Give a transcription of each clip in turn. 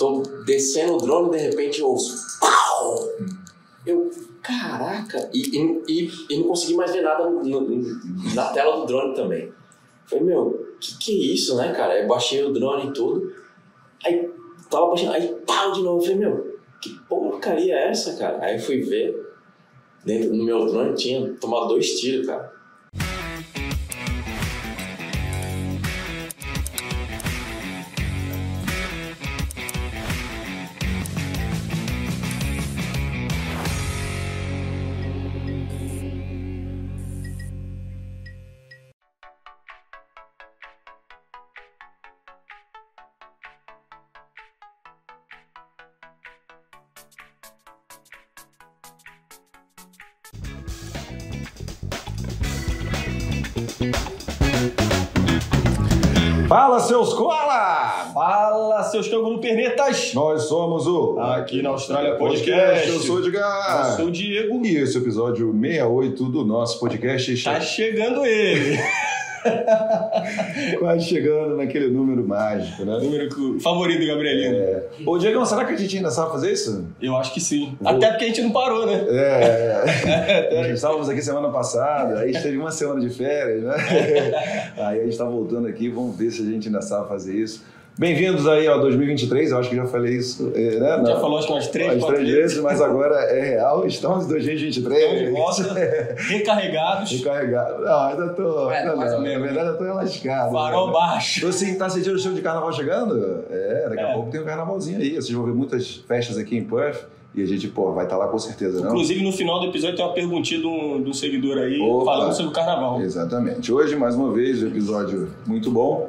tô descendo o drone e de repente eu ouço. Pau! Eu, caraca! E, e, e, e não consegui mais ver nada no- no- na tela do drone também. Falei, meu, que que é isso, né, cara? Eu baixei o drone e tudo. Aí tava baixando, aí pau de novo. Eu falei, meu, que porcaria é essa, cara? Aí fui ver. Dentro, no meu drone tinha tomado dois tiros, cara. Seus cola! Fala, seus canguru pernetas! Nós somos o Aqui na Austrália Podcast. Eu sou o Eu Edgar. sou o Diego. E esse episódio 68 do nosso podcast. Tá chegando ele. Quase chegando naquele número mágico, né? Número favorito do Gabrielino. Ô, Diego, será que a gente ainda sabe fazer isso? Eu acho que sim. Até porque a gente não parou, né? É. Nós estávamos aqui semana passada, aí a gente teve uma semana de férias, né? Aí a gente está voltando aqui, vamos ver se a gente ainda sabe fazer isso. Bem-vindos aí ao 2023, eu acho que já falei isso, é, né? Já falou acho que umas três, As quatro três vezes. mas agora é real. Estamos em 2023. Estamos de volta, recarregados, Recarregado. Não, ainda tô. É, ainda mais não. ou menos. Na verdade, eu tô lascado. farol né? baixo. Tô assim, tá sentindo o show de carnaval chegando? É, daqui a É. pouco tem um carnavalzinho aí. Vocês vão ver muitas festas aqui em Perth e a gente, pô, vai estar lá com certeza, não? Inclusive, no final do episódio tem uma perguntinha de um, de um seguidor aí Opa. falando sobre o carnaval. Exatamente. Hoje, mais uma vez, um episódio muito bom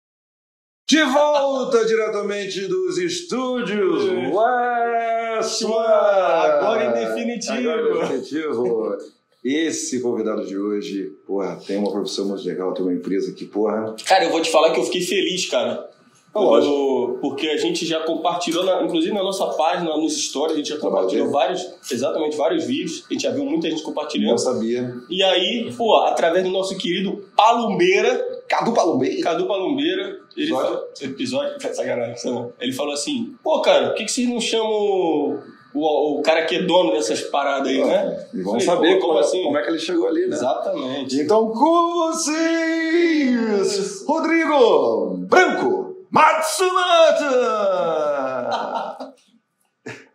De volta diretamente dos estúdios West. Agora em definitivo. Agora em definitivo. Esse convidado de hoje, porra, tem uma profissão muito legal, tem uma empresa que, porra, Cara, eu vou te falar que eu fiquei feliz, cara. Eu- porque a gente já compartilhou, na- inclusive na nossa página, nos stories, a gente já compartilhou vários, exatamente, vários vídeos. A gente já viu muita gente não compartilhando. sabia. E aí, pô, através do nosso querido Palumbeira, Cadu Palombeira. Cadu Palumbeira, ele Episódio? falou, episódio, sacanagem, não. ele falou assim, pô, cara, por que, que vocês não chamam o, o cara que é dono dessas paradas aí, né? E vamos Falei, saber pô, como, assim? como é que ele chegou ali, né? Exatamente. Então, com vocês, Rodrigo Branco Matsumoto!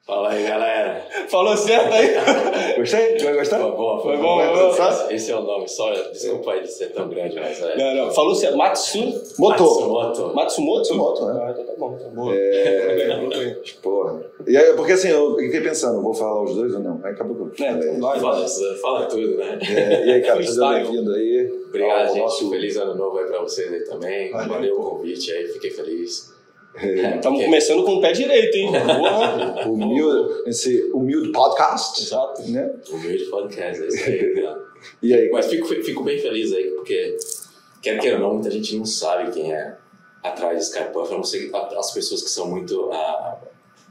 Fala aí, galera. Falou certo aí? Gostei? Vai gostar? Foi bom, Foi foi bom, bom. Esse, esse é o nome, só. Desculpa aí de ser tão grande, mas é. Não, não, falou certo. Matsu... Motor. Matsumoto. Matsumoto? Matsumoto, né? Ah, então tá bom, tá bom. É, porra. E aí, porque assim, eu fiquei pensando, vou falar os dois ou não? Aí acabou eu É, vai. Fala, fala tudo, né? É, e aí, cara, seja bem-vindo aí. Obrigado, ao gente. Nosso... Feliz ano novo aí pra vocês aí também. Valeu. Valeu o convite aí, fiquei feliz. Estamos Porque- começando com o pé direito, hein? Porra. Humilde, esse humilde podcast. Exato. Né? Humilde podcast, é isso aí. né? E aí, Mas fico, fico bem feliz aí, porque, quer queira ou não, muita gente não sabe quem é atrás de Skypuff, a não ser as pessoas que são muito ah,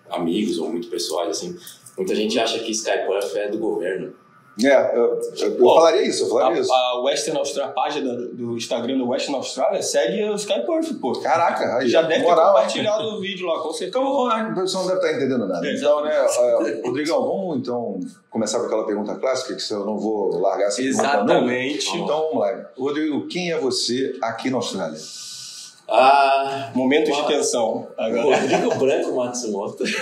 amigos ou muito pessoais, assim. Muita gente acha que Skypuff é do governo. É, eu, eu, falaria isso, eu A, falaria isso. a Western Austrália, a página do, Instagram do Western Austrália segue o Skyperf, pô. Caraca, aí, Já deve ter moral, compartilhado o vídeo lá, com certeza. Então, a produção não deve estar entendendo nada. É, Então, né, é, Rodrigão, vamos então começar com aquela pergunta clássica, que se eu não vou largar essa pergunta. Exatamente. Então, vamos lá. Rodrigo, quem é você aqui na Austrália? Ah, Momentos de tensão. Agora. Rodrigo Branco Matsumoto.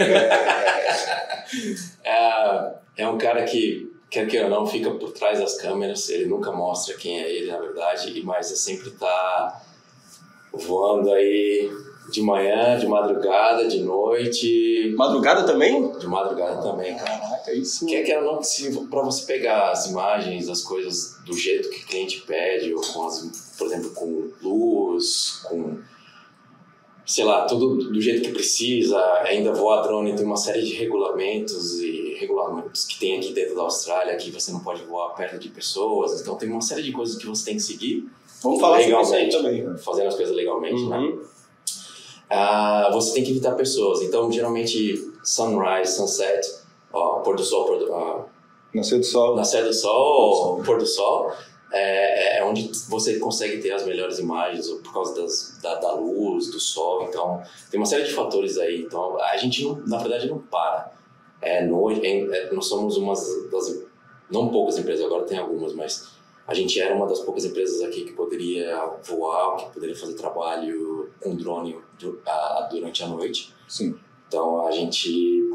é, é um cara que, quer que ou não, fica por trás das câmeras. Ele nunca mostra quem é ele, na verdade, mas é sempre tá voando aí de manhã, de madrugada, de noite. Madrugada também? De madrugada também, cara. Caraca, isso. Quer que ou não, se, pra você pegar as imagens, as coisas do jeito que o cliente pede, ou com as, por exemplo, com luz, com sei lá, tudo do jeito que precisa, ainda voar drone tem uma série de regulamentos e regulamentos que tem aqui dentro da Austrália, que você não pode voar perto de pessoas, então tem uma série de coisas que você tem que seguir Vamos falar sobre isso legalmente, também. fazendo as coisas legalmente, né? Uhum. Ah, você tem que evitar pessoas, então geralmente sunrise, sunset, ó, pôr do sol, pôr do, ah, Nascer do sol. nascer do sol, pôr do sol, é, é onde você consegue ter as melhores imagens ou por causa das, da, da luz, do sol. Então, tem uma série de fatores aí. Então, a gente, não, na verdade, não para. É, noite, é, é, nós somos uma das, não poucas empresas, agora tem algumas, mas a gente era uma das poucas empresas aqui que poderia voar, que poderia fazer trabalho com drone du- a- durante a noite. Sim. Então, a gente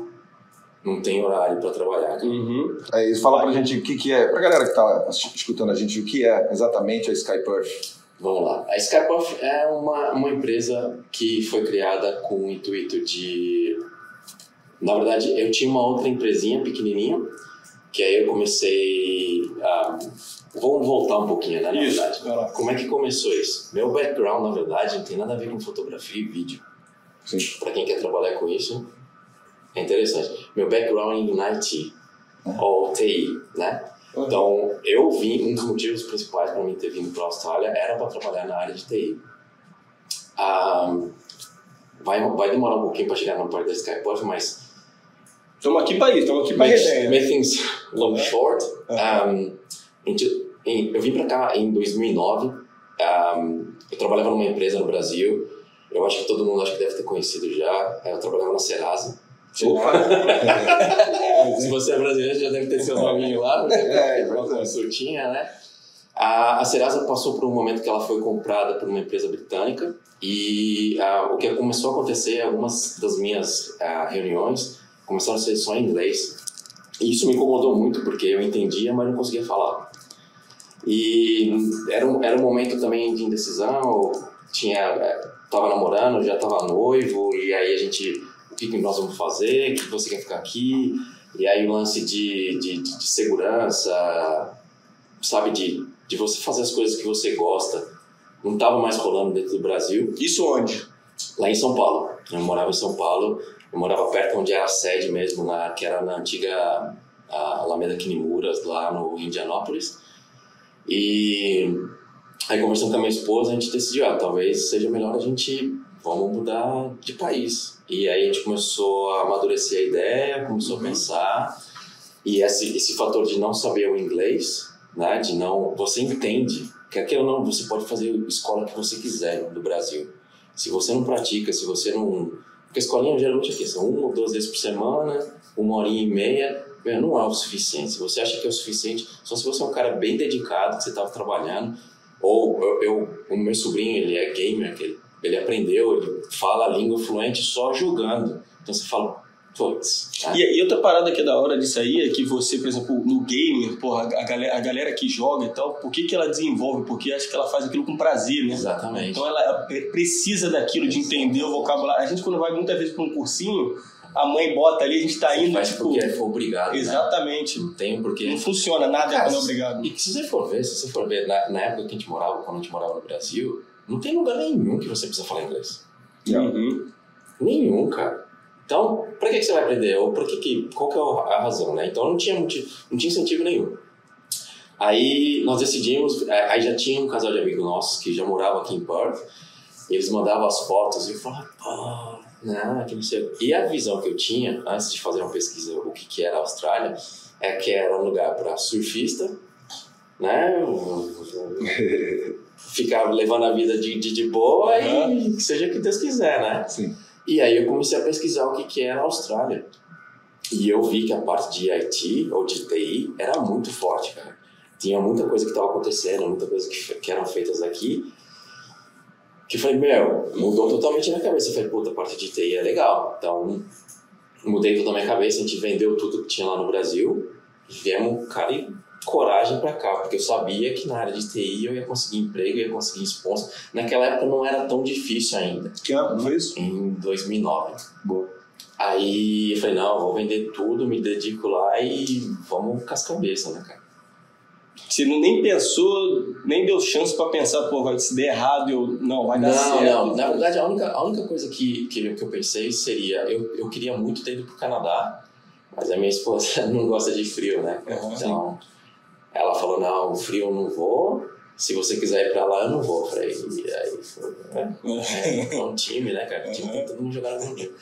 não tem horário para trabalhar. cara. Uhum. Aí fala pra gente o que, que é, pra galera que tá escutando a gente, o que é exatamente a Sky Perth. Vamos lá. A Skypuff é uma, uma empresa que foi criada com o intuito de. Na verdade, eu tinha uma outra empresinha pequenininha, que aí eu comecei a. Vamos voltar um pouquinho, né? Na Isso, verdade. Como é que começou isso? Meu background, na verdade, não tem nada a ver com fotografia e vídeo. Sim. Para quem quer trabalhar com isso, é interessante. Meu background em IT, ou TI, né? Então, eu vim, um dos motivos principais para mim ter vindo para a Austrália era para trabalhar na área de TI. Ah, vai, vai demorar um pouquinho para chegar na parte da Skype, mas Estamos aqui para isso, estamos aqui para make, resenha. make things long short. Um, em- em- eu vim para cá em 2009. Um, eu trabalhava numa empresa no Brasil. Eu acho que todo mundo acho que deve ter conhecido já. Eu trabalhava na Serasa. Se você é brasileiro, já deve ter seu nominho lá, porque É, é, uma verdade. consultinha, né? A, a Serasa passou por um momento que ela foi comprada por uma empresa britânica e ah, o que começou a acontecer, algumas das minhas ah, reuniões começaram a ser só em inglês. E isso me incomodou muito, porque eu entendia, mas não conseguia falar. E era um, era um momento também de indecisão, tinha, eh, tava namorando, já tava noivo, e aí a gente, o que, que nós vamos fazer, o que você quer ficar aqui, e aí o lance de, de, de segurança, sabe, de, de você fazer as coisas que você gosta, não tava mais rolando dentro do Brasil. Isso onde? Lá em São Paulo. Eu morava em São Paulo, eu morava perto onde era a sede mesmo, lá, que era na antiga Alameda Quinimuras, lá no Indianópolis. E aí conversando com a minha esposa, a gente decidiu, ah, talvez seja melhor a gente, vamos mudar de país. E aí a gente começou a amadurecer a ideia, começou a pensar, e esse, esse fator de não saber o inglês, né, de não, você entende, que ou não, você pode fazer a escola que você quiser do Brasil. Se você não pratica, se você não. Porque a escolinha geralmente aqui são uma ou duas vezes por semana, uma horinha e meia, não é o suficiente. Se você acha que é o suficiente, só se você é um cara bem dedicado, que você estava trabalhando, ou eu, eu- o meu sobrinho, ele é gamer, ele, ele aprendeu, ele fala a língua fluente só jogando. Então você fala, tá? E, e outra parada que é da hora disso aí é que você, por exemplo, no game, porra, a galera, a galera que joga e tal, por que, que ela desenvolve? Porque acho que ela faz aquilo com prazer, né? Exatamente. Então ela precisa daquilo, de entender o vocabulário. A gente, quando vai muitas vezes para um cursinho, a mãe bota ali, a gente tá indo, Faz tipo. porque é obrigado. né? Exatamente. Não tem porque. Não funciona nada Cara, quando é obrigado. E que se você for ver, se você for ver, na, na época que a gente morava, quando a gente morava no Brasil, não tem lugar nenhum que você precisa falar inglês. Uhum. Nenhum, cara. Então, pra que, que você vai aprender? Ou por que que, qual que é a razão, né? Então não tinha, motivo, não tinha incentivo nenhum. Aí nós decidimos, é, aí já tinha um casal de amigos nossos que já morava aqui em Perth, e eles mandavam as fotos e eu falava, pô, não, que não sei. o quê." E a visão que eu tinha, antes de fazer uma pesquisa, o que, que era a Austrália, é que era um lugar para surfista, né? Ficar levando a vida de, de, de boa e que seja o que Deus quiser, né? Sim. E aí eu comecei a pesquisar o que, que era a Austrália. E eu vi que a parte de IT ou de TI era muito forte, cara. Tinha muita coisa que estava acontecendo, muita coisa que, que eram feitas aqui. Que eu falei, meu, mudou totalmente minha cabeça. Eu falei, puta, a parte de TI é legal. Então, mudei toda a minha cabeça, a gente vendeu tudo que tinha lá no Brasil, viemos, cara, e coragem para cá, porque eu sabia que na área de TI eu ia conseguir emprego, eu ia conseguir sponsor. Naquela época não era tão difícil ainda, Que ano foi isso? em 2009. Boa. Aí eu falei, não, vou vender tudo, me dedico lá e vamos com as cabeças, né, cara? Você nem pensou, nem deu chance pra pensar, pô, vai se der errado, eu. Não, vai dar não, certo. não. Na verdade, a única, a única coisa que, que, que eu pensei seria... Eu, eu queria muito ter ido pro Canadá, mas a minha esposa não gosta de frio, né? Uhum. Então, ela falou, não, frio eu não vou. Se você quiser ir pra lá, eu não vou. Eu falei, e aí, foi, né? É, é um time, né, cara? Time tem todo mundo jogando no time.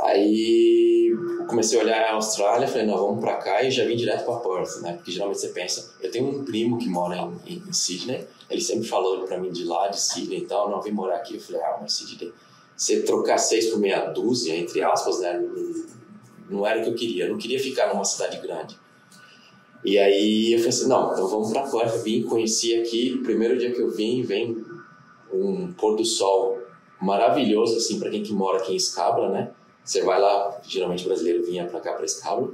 Aí comecei a olhar a Austrália, falei, não, vamos pra cá e já vim direto pra Perth, né? Porque geralmente você pensa, eu tenho um primo que mora em, em, em Sydney, ele sempre falou pra mim de lá, de Sydney e tal, não, vim morar aqui. Eu falei, ah, mas Sydney, você trocar seis por meia dúzia, entre aspas, né? Não, não era o que eu queria, eu não queria ficar numa cidade grande. E aí eu falei assim, não, então vamos pra Perth, vim, conheci aqui, primeiro dia que eu vim, vem um pôr do sol maravilhoso, assim, pra quem que mora aqui em Scabra, né? Você vai lá, geralmente o brasileiro vinha pra cá, pra Scabra.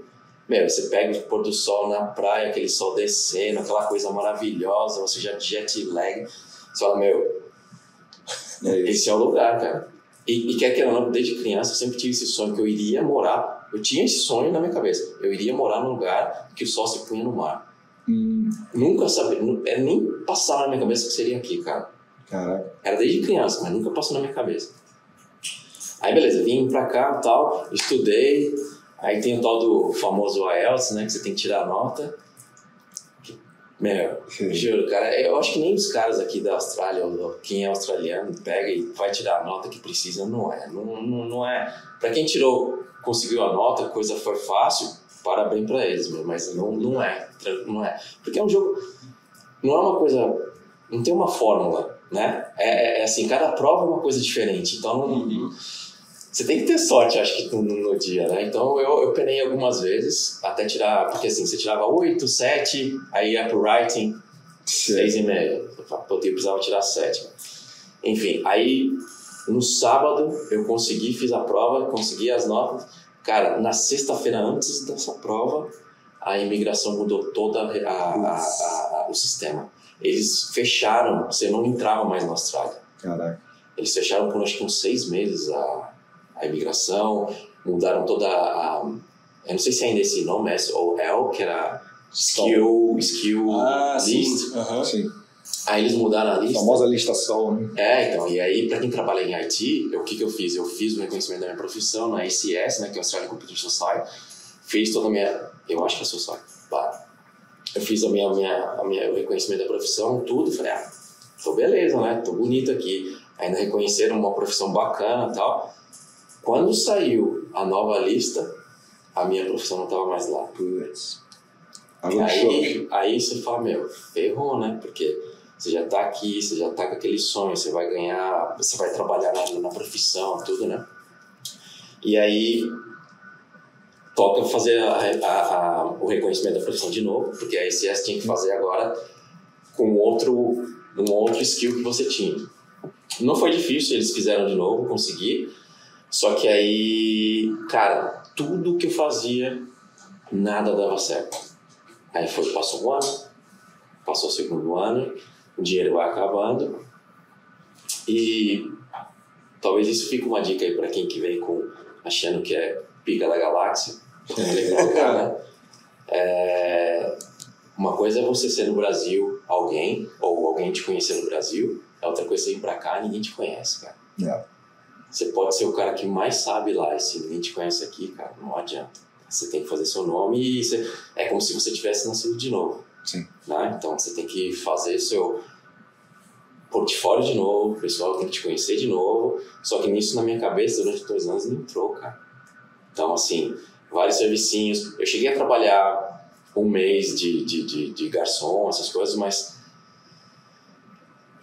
Meu, você pega o pôr do sol na praia, aquele sol descendo, aquela coisa maravilhosa, você já jet lag. Você fala, meu, É esse é o lugar, cara. E, e quer que ou não, desde criança eu sempre tive esse sonho que eu iria morar. Eu tinha esse sonho na minha cabeça. Eu iria morar num lugar que o sol se punha no mar. Hum, Nunca sabia, é, nem passava na minha cabeça que seria aqui, cara. caraca. Era desde criança, mas nunca passou na minha cabeça. Aí beleza, vim pra cá e tal, estudei. Aí tem o tal do famoso IELTS, né? Que você tem que tirar a nota. Meu, Sim. juro, cara, eu acho que nem os caras aqui da Austrália, ou quem é australiano, pega e vai tirar a nota que precisa. Não é, não, não, não é. Pra quem tirou, conseguiu a nota, a coisa foi fácil, parabéns pra eles, mas não, não é, não é. Porque é um jogo, não é uma coisa, não tem uma fórmula, né? É, é- é assim, cada prova é uma coisa diferente, então não, você tem que ter sorte, acho que, no, no dia, né? Então eu, eu penei algumas vezes até tirar, porque assim, você tirava 8, 7, aí ia pro writing, 6,5. Eu falava, Pô, eu precisava tirar 7. Enfim, aí no sábado eu consegui, fiz a prova, consegui as notas. Cara, na sexta-feira antes dessa prova, a imigração mudou toda a, a- a- a- o sistema. Eles fecharam, você não entrava mais na Austrália. Caraca. Eles fecharam por acho que uns seis meses a, a imigração, mudaram toda a. Eu não sei se ainda é esse nome é SOL, que era Skill, skill Ah, sim. List. Aham. Sim. Aí eles mudaram a A lista. famosa lista sol, né? É, então, e aí pra quem trabalha em IT, eu- o que, que eu fiz? Eu fiz o reconhecimento da minha profissão na ACS, né, que é a Australian Computer Society, fiz toda a minha. Eu acho que é Society, para. Eu fiz a minha, minha, a minha, o reconhecimento da profissão, tudo, falei, ah, tô beleza, né? Tô bonito aqui. Ainda reconheceram uma profissão bacana e tal. Quando saiu a nova lista, a minha profissão não tava mais lá. Putz. Choque. aí, aí você fala, meu, ferrou, né? Porque você já tá aqui, você já tá com aquele sonho, você vai ganhar, você vai trabalhar na, na profissão, tudo, né? E aí toca fazer a- a- a- o reconhecimento da profissão de novo, porque a ICS tinha que fazer agora com outro, um outro skill que você tinha. Não foi difícil, eles fizeram de novo, consegui. Só que aí, cara, tudo que eu fazia, nada dava certo. Aí foi, passou um ano, passou o segundo ano, o dinheiro vai acabando. E talvez isso fique uma dica aí para quem que vem com achando que é pica da galáxia. Cara. É, uma coisa é você ser no Brasil alguém, ou alguém te conhecer no Brasil, a outra coisa é ir pra cá e ninguém te conhece, cara. É. Você pode ser o cara que mais sabe lá, e se ninguém te conhece aqui, cara, não adianta. Você tem que fazer seu nome e você- é como se você tivesse nascido de novo. Sim. Né? Então você tem que fazer seu portfólio de novo, o pessoal tem que te conhecer de novo. Só que nisso, na minha cabeça, durante dois anos, não entrou, cara. Então, assim, vários servicinhos. Eu cheguei a trabalhar um mês de, de, de, de garçom, essas coisas, mas.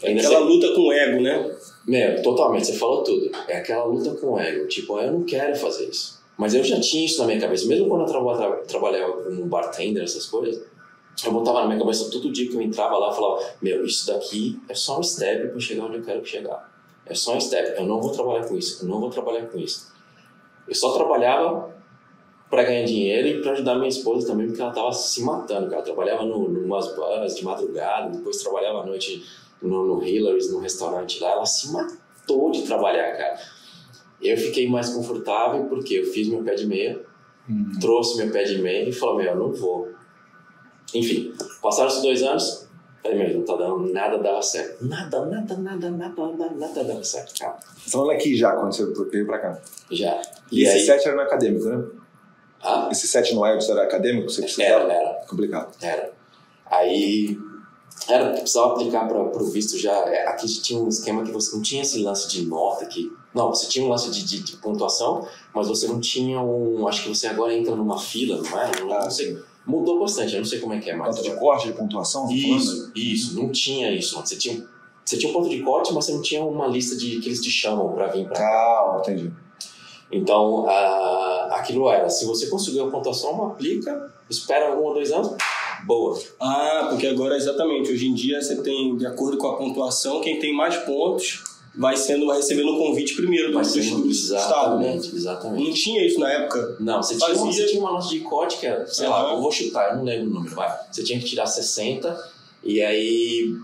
Ainda Aquela sei- luta com o ego, né? meu, totalmente, você falou tudo. É aquela luta com o ego. Tipo, eu não quero fazer isso. Mas eu já tinha isso na minha cabeça. Mesmo quando eu traba- tra- trabalhava como bartender, essas coisas, eu botava na minha cabeça todo dia que eu entrava lá, eu falava: Meu, isso daqui é só um step para chegar onde eu quero chegar. É só um step. Eu não vou trabalhar com isso. Eu não vou trabalhar com isso. Eu só trabalhava pra ganhar dinheiro e pra ajudar minha esposa também, porque ela tava se matando, cara. Ela trabalhava no, numas bars de madrugada, depois trabalhava à noite no, no Hillary's, no restaurante lá. Ela se matou de trabalhar, cara. Eu fiquei mais confortável porque eu fiz meu pé de meia, trouxe meu pé de meia e falei, meu, eu não vou. Enfim, passaram os dois anos, falei, meu, não tá dando, nada dava certo. Nada, nada, nada, nada, nada, nada dava certo, cara. Você tá falando aqui já, quando você veio pra cá. Já. E, esse set era no acadêmico, né? Ah, Esse set no Webs era acadêmico? Você precisava? era, era. Complicado. Era. Aí, era, precisava aplicar para o visto já. é, Aqui tinha um esquema que você não tinha esse lance de nota que. Não, você tinha um lance de, de, de pontuação, mas você não tinha um. Acho que você agora entra numa fila, não é? Não, Ah, não sei. Mudou bastante, eu não sei como é que é mais. Nota de corte, de pontuação? tá falando? Isso, isso, não tinha isso. Você tinha, você tinha um ponto de corte, mas você não tinha uma lista de que eles te chamam para vir para Calma, entendi. Então, aquilo era, se você conseguiu a pontuação, aplica, espera um ou dois anos, boa. Ah, porque agora exatamente, hoje em dia você tem, de acordo com a pontuação, quem tem mais pontos vai sendo, vai recebendo o convite primeiro do, Vai do, estado, né? exatamente. Não tinha isso na época. Não, você tinha, uma, você tinha uma nota de corte que era, sei lá, Aham. eu vou chutar, eu não lembro o número, vai. Você tinha que tirar 60 e aí.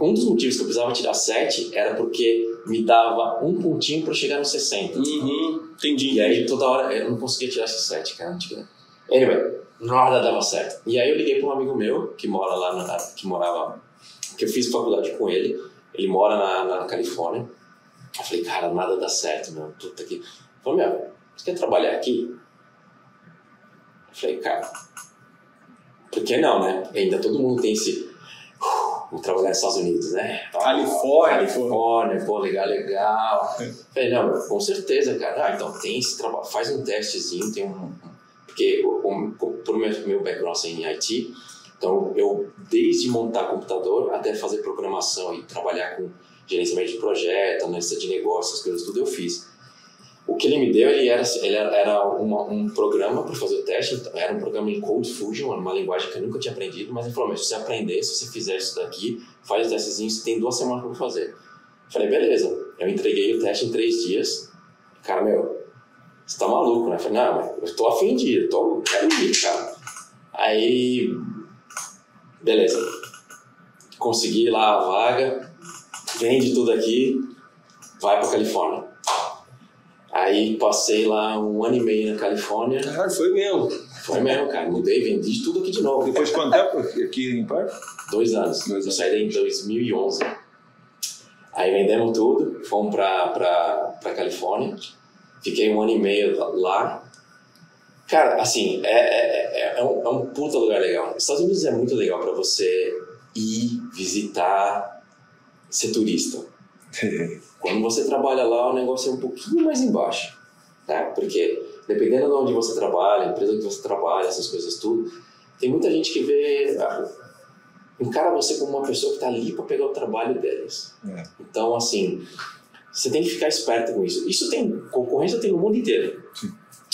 Um dos motivos que eu precisava tirar 7 era porque me dava um pontinho para chegar no 60. Uhum, entendi. E aí toda hora eu não conseguia tirar esse 7, cara. Tinha... Anyway, nada dava certo. E aí eu liguei para um amigo meu que mora lá, na, que morava, que eu fiz faculdade com ele. Ele mora na, na Califórnia. Eu falei, cara, nada dá certo, meu. Puta que. Ele falou, meu, você quer trabalhar aqui? Eu falei, cara, por que não, né? Ainda todo mundo tem esse. "Uh, Vou trabalhar nos Estados Unidos, né? Califórnia, Califórnia, pô, legal, legal. Falei, não, meu, com certeza, cara. Ah, então tem esse trabalho, faz um testezinho, tem um. Porque o, o, por meu, meu background em IT, então eu, desde montar computador até fazer programação e trabalhar com gerenciamento de projeto, analista de negócios, coisas tudo eu fiz. O que ele me deu, ele era, ele era, uma, um programa para fazer o teste, era um programa em Code Fusion, uma linguagem que eu nunca tinha aprendido, mas ele falou, mas se você aprender, se você fizer isso daqui, faz o testezinho, você tem duas semanas para fazer. Falei, beleza. Eu entreguei o teste em três dias. Cara, meu, você tá maluco, né? Falei, não, mas eu tô afim de ir, eu tô, quero ir, cara. Aí, beleza. Consegui lá a vaga, vende tudo aqui, vai pra Califórnia. Aí passei lá um ano e meio na Califórnia. Cara, foi mesmo. Foi mesmo, cara. Mudei, vendi tudo aqui de novo. Depois de quanto tempo aqui em Parque? Dois anos. Dois Eu anos. saí daí em 2011. Aí vendemos tudo, fomos pra, pra, pra Califórnia. Fiquei um ano e meio lá. Cara, assim, é, é, é, é um, é um puta lugar legal. Os Estados Unidos é muito legal pra você ir, visitar, ser turista. Quando você trabalha lá, o negócio é um pouquinho mais embaixo, né? Porque dependendo de onde você trabalha, empresa que você trabalha, essas coisas tudo, tem muita gente que vê, ah, encara você como uma pessoa que está ali para pegar o trabalho deles. É. Então, assim, você tem que ficar esperto com isso. Isso tem concorrência tem no mundo inteiro, Sim.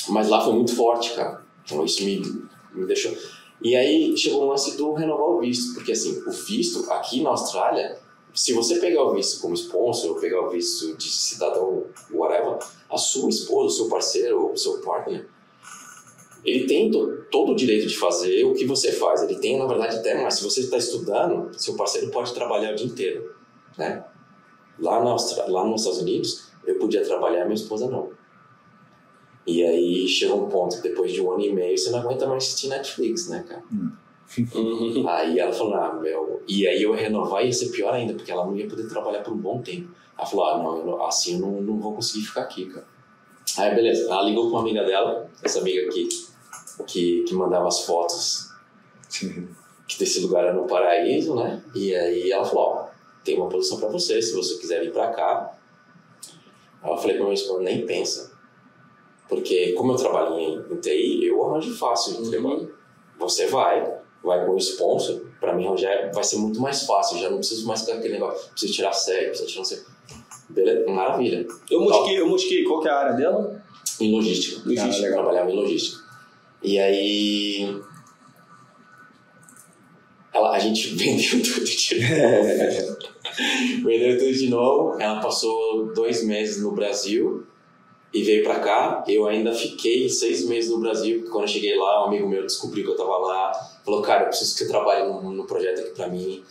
Mas lá foi muito forte, cara. Então isso me, me deixou. E aí chegou o lance do renovar o visto, porque assim, o visto aqui na Austrália se você pegar o visto como sponsor ou pegar o visto de cidadão, whatever, a sua esposa, o seu parceiro o seu partner, ele tem to, todo o direito de fazer o que você faz. Ele tem, na verdade, até mais. Se você está estudando, seu parceiro pode trabalhar o dia inteiro, né? Lá, na Austrália, lá nos Estados Unidos, eu podia trabalhar, minha esposa não. E aí chegou um ponto que depois de um ano e meio você não aguenta mais assistir Netflix, né, cara? Uhum. Aí ela falou, ah, meu. E aí eu renovar ia ser pior ainda, porque ela não ia poder trabalhar por um bom tempo. Ela falou, ah, não, eu assim eu não, não vou conseguir ficar aqui, cara. Aí beleza, ela ligou com uma amiga dela, essa amiga que, que, que mandava as fotos Sim. que desse lugar era no paraíso, né? E aí ela falou, ó, tem uma posição pra você, se você quiser vir pra cá. Aí eu falei pra minha esposa, nem pensa. Porque como eu trabalho em, em TI, eu arranjo fácil de trabalho. Você vai, vai com o sponsor, pra mim já é- vai ser muito mais fácil, já não preciso mais ficar aquele negócio, preciso tirar sério, preciso tirar sei. Beleza, maravilha. Eu mosquei, eu mosquei. Qual que é a área dela? Em logística. Logística. Ah. Trabalhava em logística. E aí. Ela, a gente vendeu tudo de novo. vendeu tudo de novo. Ela passou dois meses no Brasil e veio pra cá. Eu ainda fiquei seis meses no Brasil, porque quando eu cheguei lá, um amigo meu descobriu que eu tava lá. Falou, cara, eu preciso que você trabalhe no, no projeto aqui pra mim.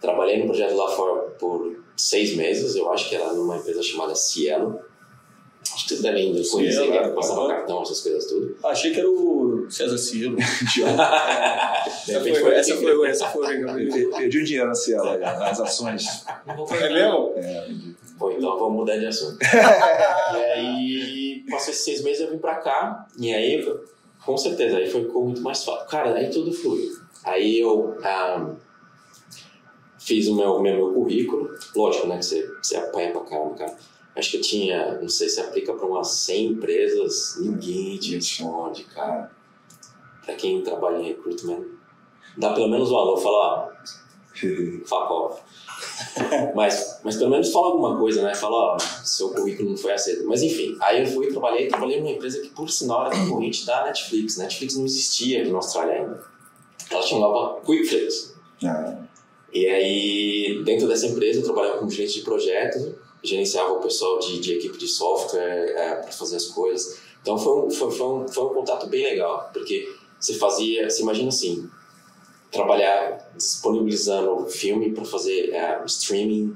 Trabalhei no projeto lá fora por seis meses, eu acho que era numa empresa chamada Cielo. Acho que vocês devem conhecer, Cielo, que é, passava aham. cartão, essas coisas tudo. Achei que era o César Cielo. Essa, foi, foi essa foi, essa foi, Gabriel. Per- Perdi um dinheiro na Cielo, nas ações. É mesmo? É, perdi. Bom, então vamos mudar de assunto. e aí, passei esses seis meses, eu vim pra cá, e aí, com certeza, aí foi ficou muito mais fácil. Cara, aí tudo fluiu. Aí eu ah, fiz o meu, meu, meu currículo, lógico, né, que você, você apanha pra caramba, cara. Acho que eu tinha, não sei se aplica pra umas 100 empresas, ninguém te responde, cara. Pra quem trabalha em recruitment, dá pelo menos um alô, fala, ó, fuck off. mas, mas pelo menos fala alguma coisa, né? Fala, ó, seu currículo não foi aceito. Mas enfim, aí eu fui trabalhei, trabalhei numa empresa que por sinal era concorrente da Netflix. Netflix não existia aqui na Austrália ainda. Ela chamava Quickflix. Ah, E aí, dentro dessa empresa, eu trabalhava como gerente de projeto, gerenciava o pessoal de, de equipe de software para fazer as coisas. Então foi um, foi, foi, um, foi um contato bem legal, porque você fazia, você imagina assim, trabalhar disponibilizando filme para fazer é, streaming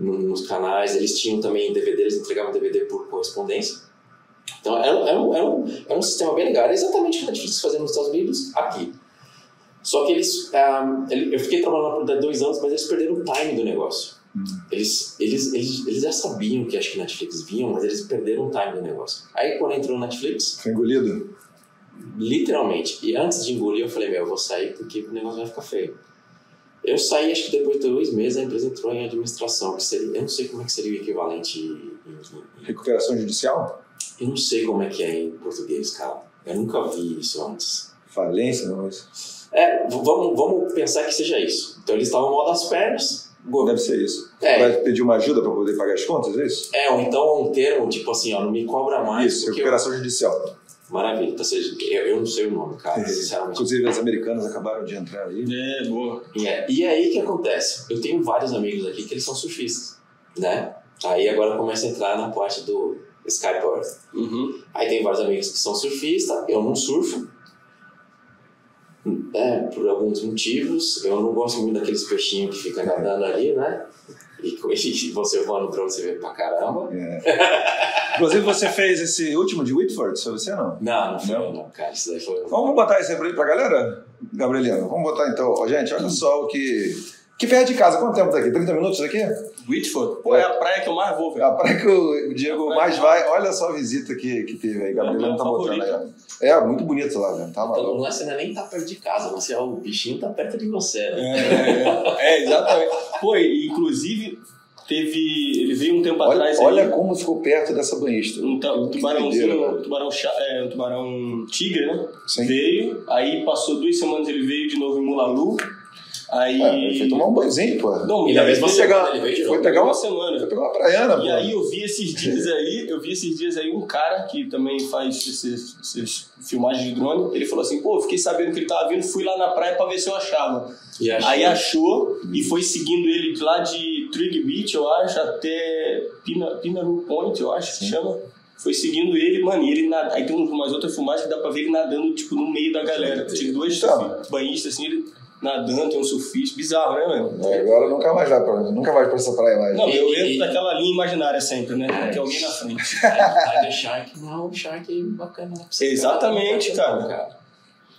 no- nos canais, eles tinham também DVD, eles entregavam DVD por correspondência. Então era, era, um, era, um, era um sistema bem legal, era exatamente o que a Netflix fazia nos Estados Unidos, aqui. Só que eles, ah, ele- eu fiquei trabalhando por dois anos, mas eles perderam o time do negócio. Eles, eles, eles, eles já sabiam que acho que Netflix vinham, mas eles perderam o time do negócio. Aí quando entrou no Netflix, foi engolido? Literalmente, e antes de engolir eu falei, meu, eu vou sair porque o negócio vai ficar feio. Eu saí, acho que depois de dois meses a empresa entrou em administração, que seria, eu não sei como é que seria o equivalente em, em- Recuperação judicial? eu não sei como é que é em português, cara. Eu nunca vi isso antes. Falência, não é isso? É, vamos, vamos pensar que seja isso. Então eles estavam mal das pernas. Deve ser isso. É. Vai pedir uma ajuda para poder pagar as contas, é isso? É, ou então um termo tipo assim, ó, não me cobra mais. isso, porque eu- recuperação judicial. Maravilha. Então, seja, eu, eu não sei o nome, cara, sinceramente. Inclusive, as americanas acabaram de entrar aí. É, boa. E, é, e aí o que acontece? Eu tenho vários amigos aqui que eles são surfistas, né? Aí agora começa a entrar na parte do skyboard. Uhum. Aí tem vários amigos que são surfistas, eu não surfo. É, por alguns motivos. Eu não gosto muito daqueles peixinhos que ficam nadando ali, né? E, você voa no drone, você vê pra caramba. É. Inclusive, você fez esse último de Whitford, foi você não? Não, não foi Não? não, cara. Isso daí foi. Vamos botar isso aí pra, pra galera, Gabrieliano? Vamos botar então. Gente, olha só o que. Que perto de casa, quanto tempo daqui? 30 minutos daqui? Whitford? Pô, é a praia que eu mais vou, velho. A praia que o Diego mais vai, olha só a visita que, que teve aí. Gabrieliano tá botando aí. É, muito bonito lá, velho. Tá Então, maluco. o lance não é nem tá perto de casa, você, ó, o bichinho tá perto de você, né? É, é, exatamente. Pô, e, inclusive, teve. Ele veio um tempo Olha, atrás olha aí. como ficou perto dessa banhista. Um, ta- um tubarãozinho, um tubarão, cha- é, um tubarão tigre, né? Sim. Veio, aí passou duas semanas ele veio de novo em Mulalu. Aí. É, ele foi tomar um banhozinho, pô. Não, E na mesma semana pegar- ele veio de foi novo. pegar uma semana. foi pegar uma praiana, pô. E aí eu vi esses dias aí, eu vi esses dias aí um cara que também faz esses, esses filmagens de drone, ele falou assim, pô, fiquei sabendo que ele tava vindo, fui lá na praia pra ver se eu achava. E achou- Aí achou e foi seguindo ele de lá de Trig Beach, eu acho, até Pina, Pinaru Point, eu acho que chama. Foi seguindo ele, mano, e ele nada. Aí tem umas outras filmagens que dá pra ver ele nadando, tipo, no meio da galera. Tinha dois Então. banhistas assim, ele nadando, tem um surfista. Bizarro, né, mano? É, Agora nunca mais vai pra, nunca vai pra essa praia mais. Não, eu entro naquela linha imaginária sempre, né? Tem alguém na frente. Aí o Shark, não, o Shark é bacana. né? Você Exatamente, não, cara.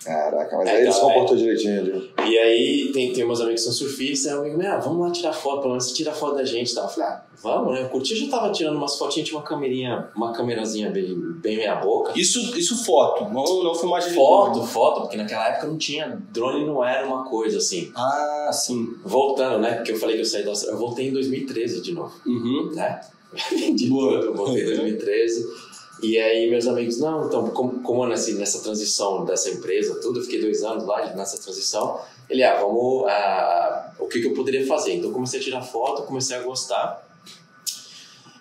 Caraca, mas É, aí ele se então, comportou direitinho, Diego. E aí tem, tem meus amigos que são surfistas, aí um amigo ah, vamos lá tirar foto, pelo menos você tira foto da gente e tal. Eu falei, ah, vamos, né? Eu curti, já tava tirando umas fotinhas, tinha uma camerinha, uma camerazinha bem, bem meia boca. Isso, isso foto, não, não filmagem de Foto, drone. foto, porque naquela época não tinha, drone não era uma coisa assim. Ah, sim. Voltando, né? Porque eu falei que eu saí da Austrália, eu voltei em 2013 de novo. Uhum. né? Vendi Boa. tudo, eu voltei em 2013. E aí meus amigos, não, então, como, como nessa, nessa transição dessa empresa, tudo, eu fiquei dois anos lá nessa transição. Ele, ah, vamos, ah, o que, que eu poderia fazer? Então comecei a tirar foto, comecei a gostar.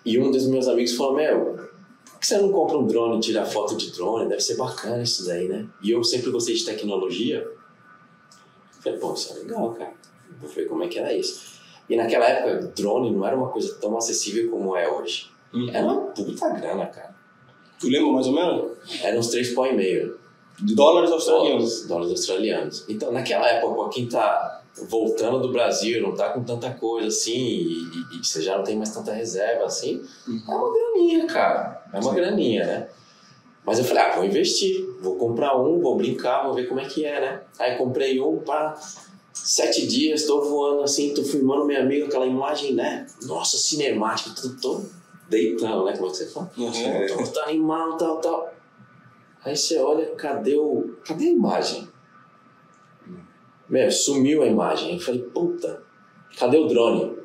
E um dos meus amigos falou, meu, por que você não compra um drone e tira foto de drone? Deve ser bacana isso daí, né? E eu sempre gostei de tecnologia. Falei, pô, isso é legal, cara. Eu falei, como é que era isso? E naquela época, drone não era uma coisa tão acessível como é hoje. Uhum. Era uma puta grana, cara. Tu lembra mais ou menos? Era uns três pau e meio. De dólares australianos. Dólares, dólares australianos. Então, naquela época, pra quem tá voltando do Brasil, não tá com tanta coisa assim, e, e- e você já não tem mais tanta reserva assim, é uma graninha, cara. É uma graninha, né? Mas eu falei, ah, vou investir, vou comprar um, vou brincar, vou ver como é que é, né? Aí comprei um para sete dias, tô voando assim, tô filmando minha amiga, aquela imagem, né? Nossa, cinemática, tô, tô deitando, né? Como é que você fala? Uhum. Tô animado, tal, tal. Aí você olha, cadê o. Cadê a imagem? Meu, sumiu a imagem. Eu falei, puta, cadê o drone?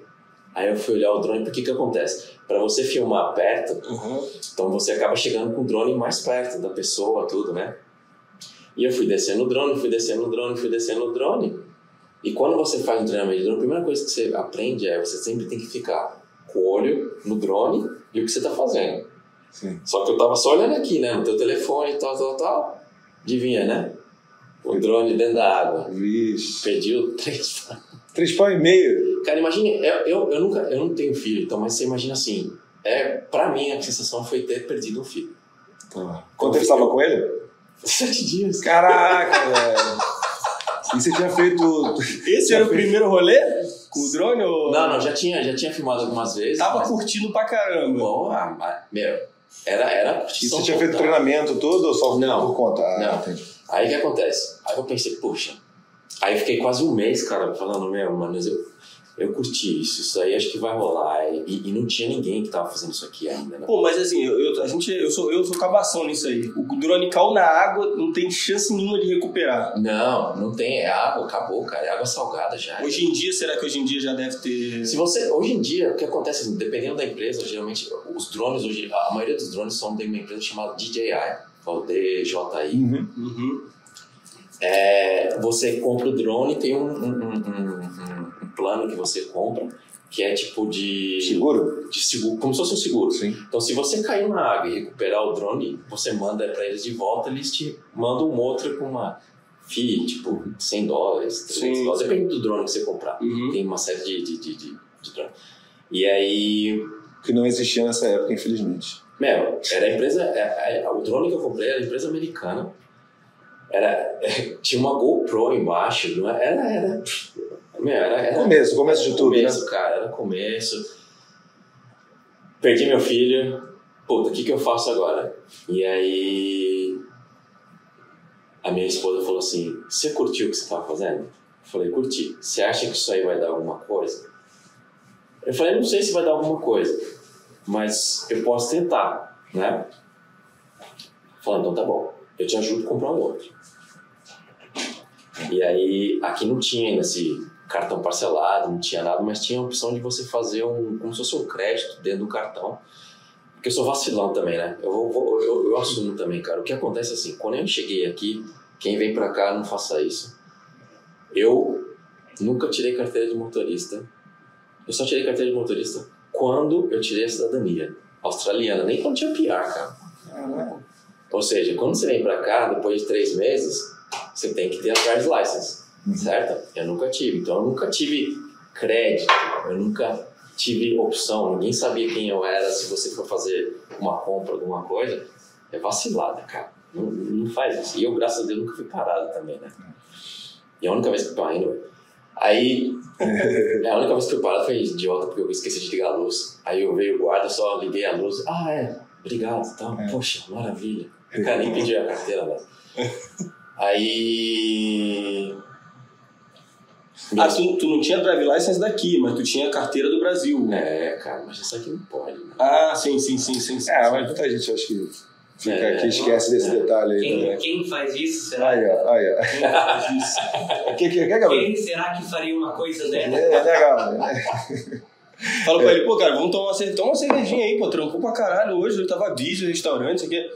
Aí eu fui olhar o drone, porque que acontece? Para você filmar perto, Uhum. então você acaba chegando com o drone mais perto da pessoa, tudo, né? E eu fui descendo o drone, fui descendo o drone, fui descendo o drone. E quando você faz um treinamento de drone, a primeira coisa que você aprende é você sempre tem que ficar com o olho no drone e o que você tá fazendo. Sim. Só que eu tava só olhando aqui, né? No teu telefone e tal, tal, tal. Adivinha, né? O drone dentro da água. Vixe. Pediu três. Três pau e meio. Cara, imagine, eu, eu, eu nunca, eu não tenho filho, então, mas você imagina assim, é, pra mim a sensação foi ter perdido um filho. Quanto tempo você estava com ele? Sete dias. Caraca, velho. E você tinha feito. Esse era o primeiro rolê com o drone? Ou... Não, não, já tinha, já tinha filmado algumas vezes. Tava mas, curtindo pra caramba. bom, ah, mas, meu, era, era E você tinha feito total. treinamento todo ou só Não. por conta? Ah, Não. entendi. Aí o que acontece? Aí eu pensei, puxa. Aí eu fiquei quase um mês, cara, falando, meu, mano, mas eu, eu curti isso, isso aí acho que vai rolar. E, e não tinha ninguém que tava fazendo isso aqui ainda, né? Pô, mas assim, eu, eu- a gente, eu, sou, eu sou cabação nisso aí. O drone caiu na água, não tem chance nenhuma de recuperar. Não, não tem, é água, acabou, cara, é água salgada já. Hoje em dia, será que hoje em dia já deve ter. Se você, hoje em dia, o que acontece, assim, dependendo da empresa, geralmente os drones hoje, a maioria dos drones são de uma empresa chamada DJI, ou DJI. Uhum. Uhum. É, você compra o drone, tem um, um, um- um- plano que você compra, que é tipo de. Seguro? De seguro, como se fosse um seguro. Sim. Então, se você caiu na água e recuperar o drone, você manda para eles de volta, eles te mandam um outro com uma FII, tipo 100 dólares, 300 Sim, dólares, sim. depende do drone que você comprar. Uhum. Tem uma série de, de, de, de, de drone. E aí, Que não existia nessa época, infelizmente. meu, era a empresa, é- é- o drone que eu comprei era a empresa americana. Era, tinha uma GoPro embaixo, não é? era, era, meu, era, era Começo, começo de tudo, né? começo, cara, era começo. Perdi meu filho. Puta, o que, que eu faço agora? E aí. A minha esposa falou assim: Você curtiu o que você estava fazendo? Eu falei: Curti. Você acha que isso aí vai dar alguma coisa? Eu falei: Não sei se vai dar alguma coisa, mas eu posso tentar, né? Falando: Então tá bom, eu te ajudo a comprar um outro. E aí, aqui não tinha ainda esse cartão parcelado, não tinha nada, mas tinha a opção de você fazer um, como se fosse um crédito dentro do cartão. Porque eu sou vacilão também, né? Eu, vou- vou- eu, eu assumo também, cara. O que acontece é assim, quando eu cheguei aqui, quem vem pra cá não faça isso. Eu nunca tirei carteira de motorista. Eu só tirei carteira de motorista quando eu tirei a cidadania australiana, nem quando tinha PR, cara. Ou seja, quando você vem pra cá, depois de três meses, você tem que ter a driver's license, certo? Eu nunca tive. Então, eu nunca tive crédito, eu nunca tive opção, ninguém sabia quem eu era. Se você for fazer uma compra, alguma coisa, é vacilada, cara. Não, não faz isso. E eu, graças a Deus, nunca fui parado também, né? E a única vez que eu parei, anyway. Aí, a única vez que eu parado foi idiota, porque eu esqueci de ligar a luz. Aí eu veio o guarda, só liguei a luz. Ah, é, obrigado, tá. Poxa, maravilha. O cara nem pediu a carteira, né? Aí. Ah, tu, tu não tinha drive license daqui, mas tu tinha carteira do Brasil. É, cara, mas isso aqui não pode, né? Ah, sim, sim, sim, sim. sim. É, mas muita gente acho que fica É, aqui, esquece desse detalhe aí. Quem, Né? quem faz isso? Será? Aí, ó, aí, ó. Quem faz isso? Que, que, que? Quem será que faria uma coisa É, dessa? é legal, né? Fala pra ele, pô, cara, vamos tomar uma, cerve- toma uma cervejinha aí, pô, trampou pra caralho hoje, eu tava vídeo, restaurante, isso aqui.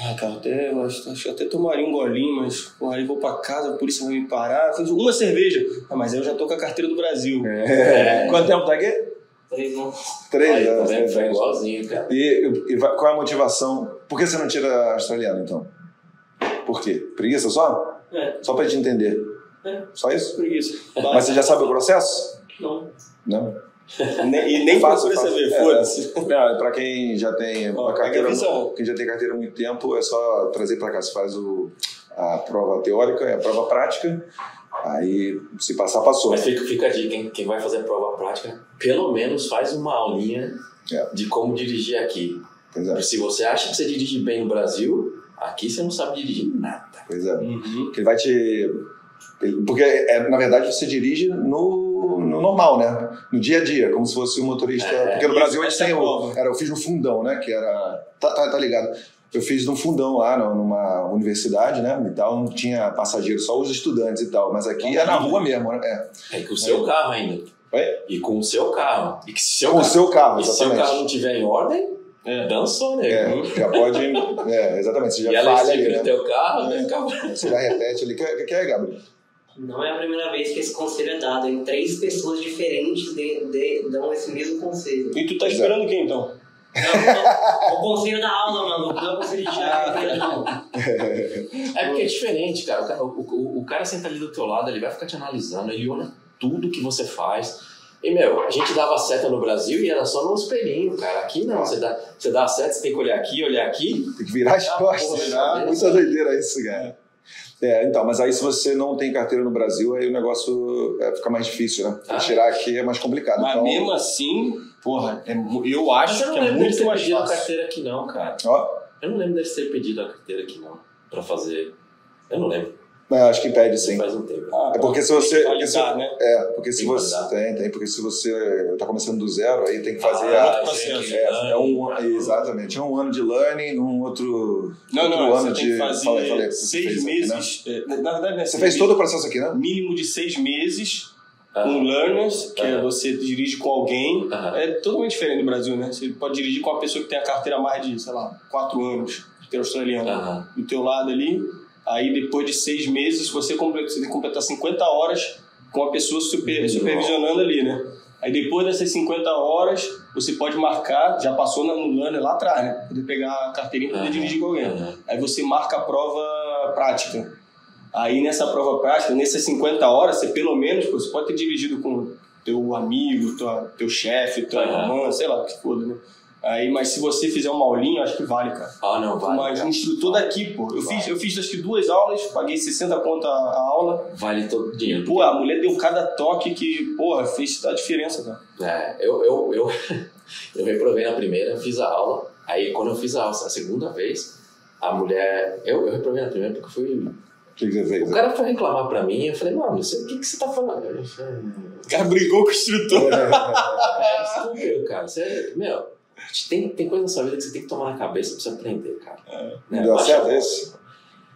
Ah, cara, até, eu acho, acho que até tomaria um golinho, mas porra, aí vou pra casa, a polícia vai me parar. Fiz uma cerveja. Ah, mas aí eu já tô com a carteira do Brasil. É. Quanto tempo tá aqui? Vocês não- Três Aí, tá anos. vendo? Foi igualzinho, cara. E, e vai- qual é a motivação? Por que você não tira a australiana, então? Por quê? Preguiça só? É, Só pra gente entender. É. Só isso? Preguiça. Mas você já sabe o processo? não. Não. Nem- E nem Fácil, procura fácil. saber, É, foda-se. Não, pra quem já tem Ó, carteira, quem já tem carteira há muito tempo, é só trazer pra cá. Você faz o, a prova teórica e a prova prática. Aí, se passar, passou. Mas fica, fica a dica, hein? Quem vai fazer a prova prática, pelo menos faz uma aulinha É. de como dirigir aqui. É. Se você acha que você dirige bem no Brasil, aqui você não sabe dirigir nada. Pois é. Uhum. Porque ele vai te. Porque, é, na verdade, você dirige no normal, né? No dia a dia, como se fosse um motorista. É, porque no isso, Brasil a gente é tem o. Era, eu fiz no fundão, né? Que era. Tá, tá, tá ligado? Eu fiz num fundão lá, no- numa universidade, né? E tal, não tinha passageiro, só os estudantes e tal. Mas aqui é na rua mesmo, né? É. É com o seu carro ainda. Oi? E com o seu carro. E que se seu Com o seu carro, e se seu exatamente. carro não tiver em ordem, É. dançou, né? É, já pode. É, exatamente. Você E já ela falha ali, no né? teu carro, vai ficar... Você já repete ali. O que é, Gabriel? Não é a primeira vez que esse conselho é dado. Em três pessoas diferentes de, de- dão esse mesmo conselho. E tu tá esperando quem então? Não, o conselho da aula, mano. Não é o conselho de não. É porque é diferente, cara. O, cara. o- o- o cara senta ali do teu lado, ele vai ficar te analisando, ele olha tudo que você faz. E, meu, a gente dava seta no Brasil e era só no espelhinho, cara. Aqui não, você dá, você dá a seta, você tem que olhar aqui, olhar aqui. Tem que virar as Ah, costas. Muita doideira isso, cara. É, então, mas aí se você não tem carteira no Brasil, aí o negócio é, fica mais difícil, né? Pra Ah. tirar aqui é mais complicado. Mas então, mesmo assim, porra, é eu acho eu não que é lembro deles muito ter mais pedido a fácil. carteira aqui, não, cara. ó, Eu não lembro deles ter pedido a carteira aqui, não. Pra fazer. Eu não lembro. É, acho que pede sim. Faz um tempo. Ah, É porque se você. tem validar, né? É, porque se Tem você. Tem, tem, porque se você tá começando do zero, aí tem que fazer Ah, a. processo. É, é um, exatamente, é um ano de learning, um outro. Não, outro não, ano você tem de. que fazer aí, você seis aqui, né? meses. é, na verdade, não é Você fez todo o processo aqui, né? mínimo de seis meses Ah, com learners, que é Aham. você dirige com alguém. É totalmente diferente no Brasil, né? Você pode dirigir com uma pessoa que tem a carteira há mais de, sei lá, quatro anos, que é australiano. Aham. Do teu lado ali. Aí depois de seis meses você, completa, você tem que completar 50 horas com a pessoa super, supervisionando ali, né? Aí depois dessas 50 horas, você pode marcar, já passou na- no learner lá atrás, né? Poder pegar a carteirinha e poder Aham. dirigir com alguém. Aham. Aí você marca a prova prática. Aí nessa prova prática, nessas 50 horas, você pelo menos, pô, você pode ter dirigido com teu amigo, tua, teu chefe, tua Aham. irmã, sei lá, o que foda, né? Aí, mas se você fizer uma aulinha, acho que vale, cara. Ah, não, vale. mas um instrutor daqui, pô. Eu Vale. fiz, eu fiz acho que duas aulas, paguei 60 conto a, a aula. Vale todo o dinheiro. Pô, a mulher deu cada toque que, porra, fez a diferença, cara. É, eu, eu, eu, eu reprovei na primeira, fiz a aula. Aí, quando eu fiz a aula a segunda vez, a mulher. Eu, eu reprovei na primeira porque eu fui. O que que você fez? O cara foi reclamar pra mim. Eu falei, mano, você- o que, que você tá falando? Eu falei, O cara brigou com o instrutor. é estúpido, cara. Você, meu, a gente tem, tem coisa na sua vida que você tem que tomar na cabeça pra você aprender, cara. Não Né? deu certo esse?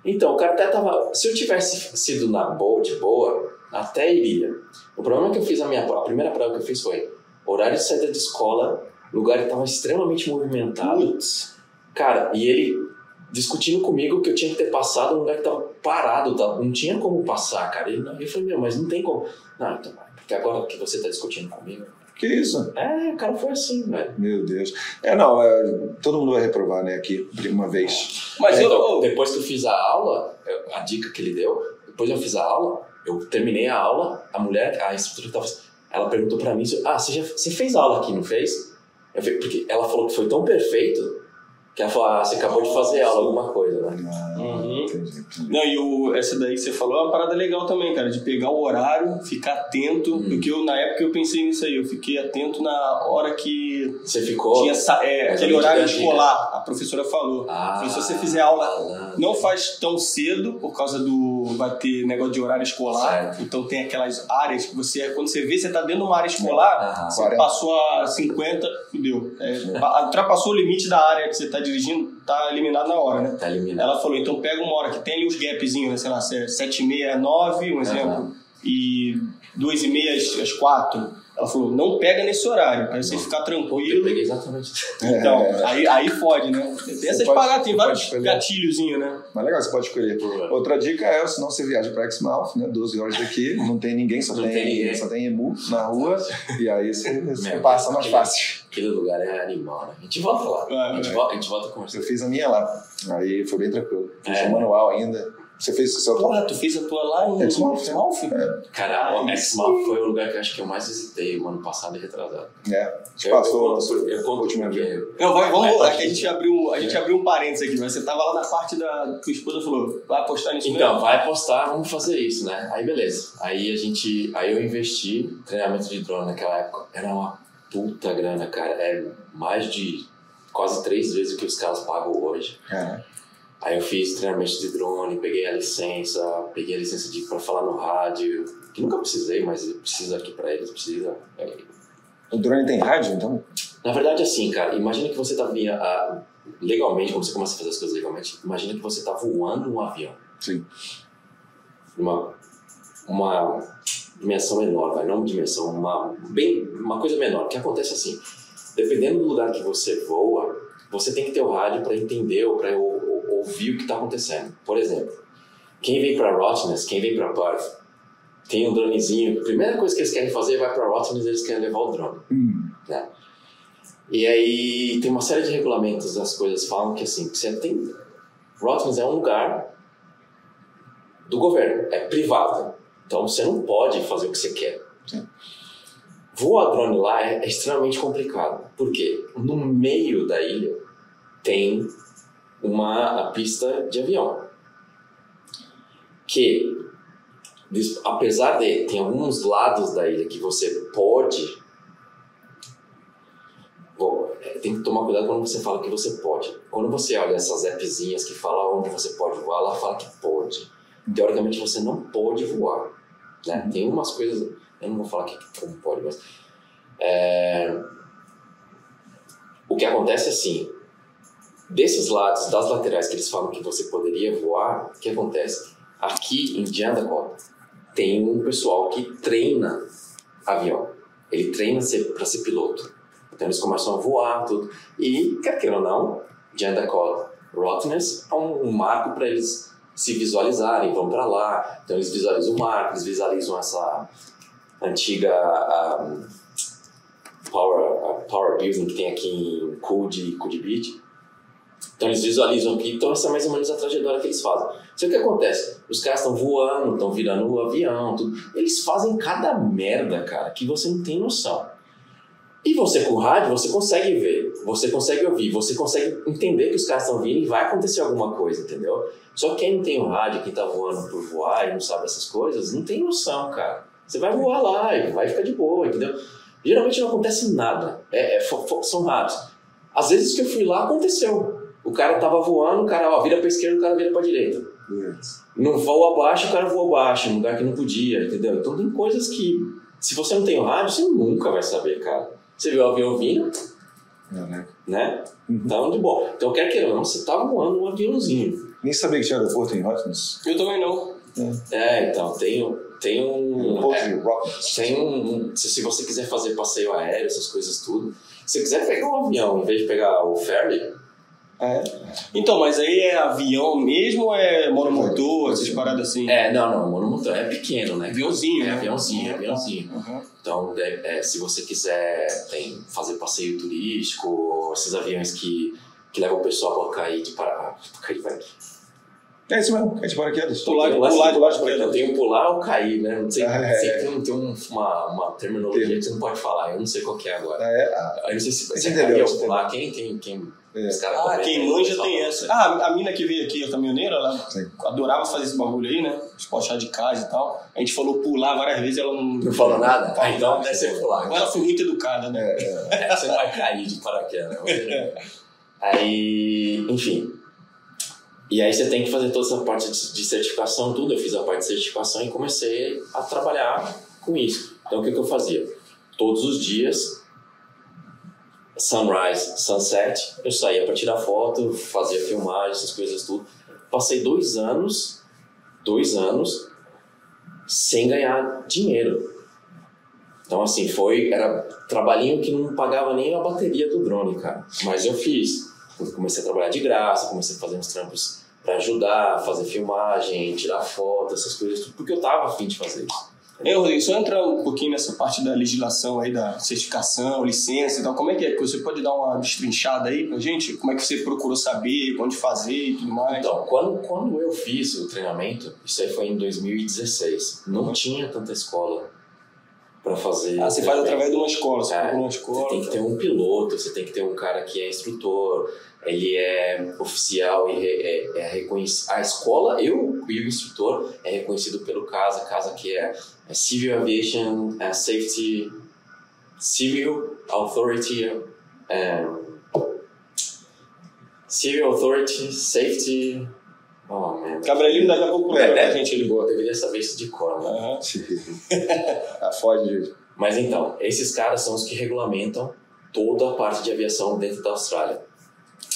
Então, o cara até tava. Se eu tivesse sido na boa, de boa, até iria. O problema é que eu fiz a minha a primeira prova que eu fiz foi horário de saída de escola, lugar que tava extremamente movimentado. Putz. Cara, e ele discutindo comigo que eu tinha que ter passado num lugar que tava parado, não tinha como passar, cara. Ele, eu falei, meu, mas não tem como. Não, então porque agora que você tá discutindo comigo. Que isso? É, o cara foi assim, velho. Meu Deus. É, não, é, todo mundo vai reprovar, né, aqui, uma vez. Mas É, eu, então, depois que eu fiz a aula, eu- a dica que ele deu, depois eu fiz a aula, eu terminei a aula, a mulher, a instrutora que tava, ela perguntou pra mim, ah, você, já, você fez aula aqui, não fez? Eu falei, porque ela falou que foi tão perfeito que ela falou, ah, você acabou de fazer aula, alguma coisa, né? Ah, Uhum. Entendi, entendi. Não, e o, essa daí que você falou é uma parada legal também, cara, de pegar o horário, ficar atento, Uhum. porque eu, na época eu pensei nisso aí, eu fiquei atento na hora que Você ficou... tinha sa- é, aquele horário escolar, a professora falou. Ah, Falou, se você fizer aula, não faz tão cedo, por causa do. vai ter negócio de horário escolar, Certo. então tem aquelas áreas que você, quando você vê, você tá dentro de uma área escolar, Aham. você 40. passou a 50, fudeu. É, pa- ultrapassou o limite da área que você tá dirigindo, tá eliminado na hora, né? Tá eliminado. Ela falou, então pega uma hora que tem ali os gapzinhos, né? Sei lá, 7 e meia, 9, um exemplo, e 2 e meia às- 4. Ela falou, não pega nesse horário, pra você Não. ficar Eu tranquilo. peguei exatamente. Então, aí, aí fode, né? Tem essas pode- paradas, tem você vários gatilhozinhos, né? Mas legal, você pode escolher. Outra dica é, se não você viaja para Exmouth, né? 12 horas daqui, não tem ninguém, só tem, tem ninguém. só tem emu na rua, e aí você, você Meu, passa mais fácil. Aquele lugar é animal, né? A gente volta lá. Vai, a, gente vai. volta, a gente volta a conversar. Eu fiz a minha lá, aí foi bem tranquilo. Fiz É. o manual ainda. Você fez o seu Porra, tu fez a tua lá em Exmouth, Exmouth? Cara, o Exmouth foi o lugar que eu acho que eu mais visitei o ano passado e retrasado. É, Eu- passou eu, conto, eu conto último porque evento. Não, vai, vamos. Aqui a gente abriu, a gente abriu um parênteses aqui, mas você tava lá na parte da. que a esposa falou, vai apostar nisso Então, mesmo? vai apostar, vamos fazer isso, né? Aí beleza. Aí a gente. Aí eu investi treinamento de drone naquela época. Era uma puta grana, cara. É mais de quase três vezes o que os caras pagam hoje. É. Aí eu fiz treinamento de drone, peguei a licença, peguei a licença de para falar no rádio, que nunca precisei, mas precisa aqui pra eles, precisa. É, O drone tem rádio, então? Na verdade, assim, cara, imagina que você tá via, ah, legalmente, quando você começa a fazer as coisas legalmente, imagina que você tá voando um avião. Sim. Uma, uma dimensão menor, vai, não uma dimensão, uma, bem, uma coisa menor. O que acontece assim, dependendo do lugar que você voa, você tem que ter o rádio para entender ou para ouvir o que está acontecendo. Por exemplo, quem vem para Rottnest, quem vem para Perth, tem um dronezinho. A primeira coisa que eles querem fazer vai para Rottnest, eles querem levar o drone. Hum. né? E aí tem uma série de regulamentos, as coisas falam que assim, que você tem. Rottnest é um lugar do governo, é privado. Então você não pode fazer o que você quer. Sim. Voar drone lá é, é extremamente complicado. Por quê? No meio da ilha tem uma pista de avião. Que, apesar de tem alguns lados da ilha que você pode Bom, é, tem que tomar cuidado quando você fala que você pode. Quando você olha essas appzinhas que falam onde você pode voar, ela fala que pode. Teoricamente você não pode voar. Né? Tem umas coisas, eu não vou falar que como pode, mas é, o que acontece é assim, desses lados, das laterais que eles falam que você poderia voar, o que acontece? Aqui em Jandakot tem um pessoal que treina avião. Ele treina para ser piloto. Então eles começam a voar, tudo. E, quer queira ou não, Jandakot Rottnest é um, um marco para eles se visualizarem, vão para lá. Então eles visualizam o marco, eles visualizam essa antiga ah, power, power building que tem aqui em Cold Beach. Então eles visualizam aqui, então essa é mais ou menos a trajetória que eles fazem. Só que acontece? Os caras estão voando, estão virando o avião, tudo. Eles fazem cada merda, cara, que você não tem noção. E você com o rádio, você consegue ver, você consegue ouvir, você consegue entender que os caras estão vindo e vai acontecer alguma coisa, entendeu? Só que quem não tem o rádio, quem tá voando por voar e não sabe essas coisas, não tem noção, cara. Você vai voar lá e vai ficar de boa, entendeu? Geralmente não acontece nada, é, é, são raros. Às vezes que eu fui lá, aconteceu. O cara tava voando, o cara ó, vira pra esquerda, o cara vira pra direita. Não voa abaixo, o cara voa abaixo, num lugar que não podia, entendeu? Então tem coisas que, se você não tem o rádio, você nunca vai saber, cara. Você viu o avião vindo, né? Então, de boa. Então, quer queira ou não, você tá voando um aviãozinho. Nem sabia que tinha aeroporto em Rottnest. Eu também não. É, então, tem, um- tem um... Aeroporto é, de Rottnest. tem um, se, se você quiser fazer passeio aéreo, essas coisas tudo, se você quiser pegar um avião em vez de pegar o ferry, é? Então, mas aí é avião mesmo ou é monomotor, essas paradas assim? é, não, não, monomotor é pequeno, né? Aviãozinho, É né? aviãozinho, é aviãozinho. Uhum. Então, é, é, se você quiser tem, fazer passeio turístico, esses aviões que, que levam o pessoal para cair de para cair, vai. É isso mesmo, é de paraquedas. Pular- Tem um lance pular de- paraquedas. Eu tenho pular ou cair, né? Não sei, Ah, é. sei que tem, um- tem um- uma, uma terminologia Tem. que você não pode falar, eu não sei qual que é agora. Ah, é? Ah, Eu não sei se, é entendeu, cair ou você pular, quem, quem, quem É. os caras Ah, quem aí, manja tem essa. Ah, a mina que veio aqui, a caminhoneira, ela Sim. adorava fazer esse bagulho aí, né? Espochar de casa e tal. A gente falou pular várias vezes ela não. Não falou nada? Ah, então deve ser pular. Ela foi muito educada, né? É, você não vai cair de paraquedas. né? Você- Aí, enfim. E aí você tem que fazer toda essa parte de de certificação, tudo. Eu fiz a parte de certificação e comecei a trabalhar com isso. Então o que, que eu fazia? Todos os dias, sunrise, sunset, eu saía para tirar foto, fazia filmagem, essas coisas tudo. Passei dois anos, dois anos, sem ganhar dinheiro. Então, assim, foi. Era trabalhinho que não pagava nem a bateria do drone, cara. Mas eu fiz. Eu comecei a trabalhar de graça, comecei a fazer uns trampos pra ajudar, fazer filmagem, tirar foto, essas coisas, tudo, porque eu tava afim de fazer isso. É, Rodrigo, só entrar um pouquinho nessa parte da legislação aí, da certificação, licença e tal, como é que é? Você pode dar uma destrinchada aí pra gente? Como é que você procurou saber, onde fazer e tudo mais? Então, quando, quando eu fiz o treinamento, isso aí foi em 2016, não tinha tanta escola para fazer. ah, você faz através de uma escola, você É, procura uma Você escola. tem que ter um piloto, você tem que ter um cara que é instrutor, ele é oficial e é, é reconhecido. A escola, eu e o instrutor é reconhecido pelo CASA, CASA que é, é Civil Aviation eh, Safety, Civil Authority, eh, Civil Authority Safety. Oh, man. Cabrelinho daqui a pouco É, pra gente ele. Eu deveria saber isso de cor, né? Ah, foge, gente. Mas então, esses caras são os que regulamentam toda a parte de aviação dentro da Austrália.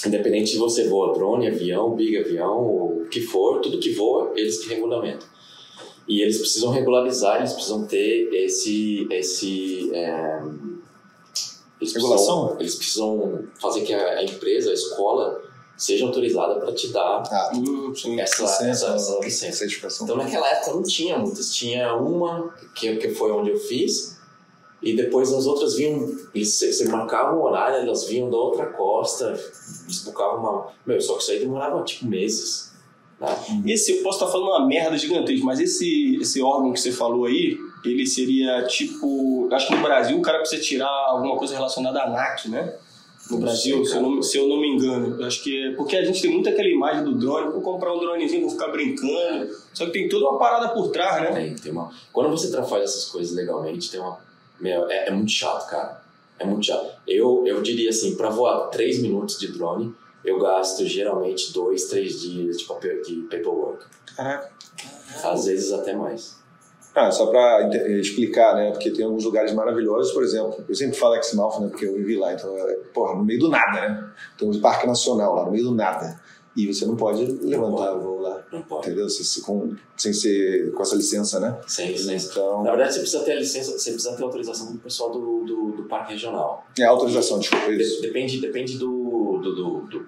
Independente se você voa drone, avião, big avião, o que for, tudo que voa, eles que regulamentam. E eles precisam regularizar, eles precisam ter esse. esse é, eles Regulação? Precisam, eles precisam fazer que a, a empresa, a escola, seja autorizada para te dar Ah, Hum, sim. essa, licença, essa, essa licença. certificação. Então naquela época não tinha muitas, tinha uma que, que foi onde eu fiz e depois as outras vinham, eles- você marcava um horário, elas vinham da outra costa, eles buscavam uma... Meu, só que isso aí demorava tipo meses, né? Esse, eu posso estar falando uma merda gigantesca, mas esse, esse órgão que você falou aí, ele seria tipo. Acho que no Brasil o cara precisa tirar alguma coisa relacionada à ANAC, né? No Não Brasil, sei, se, eu não, se eu não me engano. Eu acho que é. Porque a gente tem muito aquela imagem do drone, vou comprar um dronezinho, vou ficar brincando. Só que tem toda uma parada por trás, né? Tem, tem uma... Quando você tra- faz essas coisas legalmente, tem uma... Meu, é, é muito chato, cara. É muito chato. Eu, eu diria assim, para voar 3 minutos de drone, eu gasto geralmente 2, 3 dias de, papel, de paperwork. Caraca. Às vezes até mais. Ah, só para explicar, né? Porque tem alguns lugares maravilhosos, por exemplo, eu sempre falo Exmouth, né? Porque eu vivi lá, então, é, porra, no meio do nada, né? Tem um parque nacional lá, no meio do nada. E você não pode levantar o voo lá, Não pode. entendeu? Com- sem ser com essa licença, né? Sem licença. Então, Na verdade, você precisa ter a licença, você precisa ter a autorização do pessoal do, do, do parque regional. é autorização, desculpa, De- isso. depende depende do, do, do, do,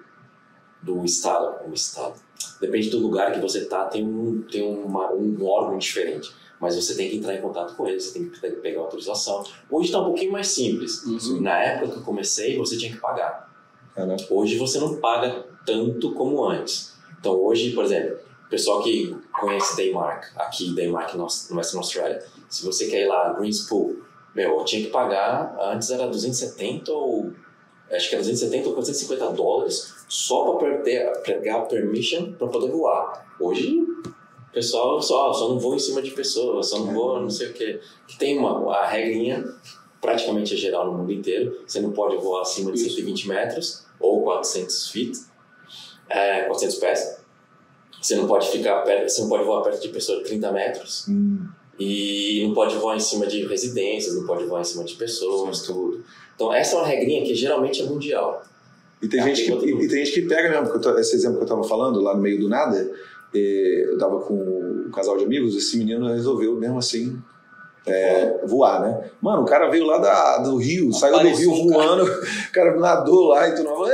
do estado, um estado. Depende do lugar que você tá, tem um, tem uma, um órgão diferente. Mas você tem que entrar em contato com eles, você tem que pe- pegar a autorização. Hoje está um pouquinho mais simples. Na época que eu comecei, você tinha que pagar. É, né? Hoje você não paga tanto como antes. Então hoje, por exemplo, pessoal que conhece Daymark, aqui Daymark no Western Australia, se você quer ir lá, Greenspool, meu, eu tinha que pagar, antes era 270 ou acho que era 270 ou 450 dólares só para pegar a permission para poder voar. Hoje pessoal só, só não voa em cima de pessoas, só não voa não sei o que. Que tem uma a regrinha, praticamente é geral no mundo inteiro, você não pode voar acima de 120 metros ou 400 feet, é, 400 pés. Você não pode ficar perto, você não pode voar perto de pessoas de 30 metros. Hum, E não pode voar em cima de residências, não pode voar em cima de pessoas, tudo. Então essa é uma regrinha que geralmente é mundial. E tem, Ah, gente que, e, e tem gente que pega mesmo, porque eu tô- esse exemplo que eu estava falando, lá no meio do nada, eh, eu tava com um casal de amigos, esse menino resolveu mesmo assim é, voar, né? Mano, o cara veio lá da, do Rio, saiu do Apareceu Rio um cara. voando, o cara nadou lá e tu não é, não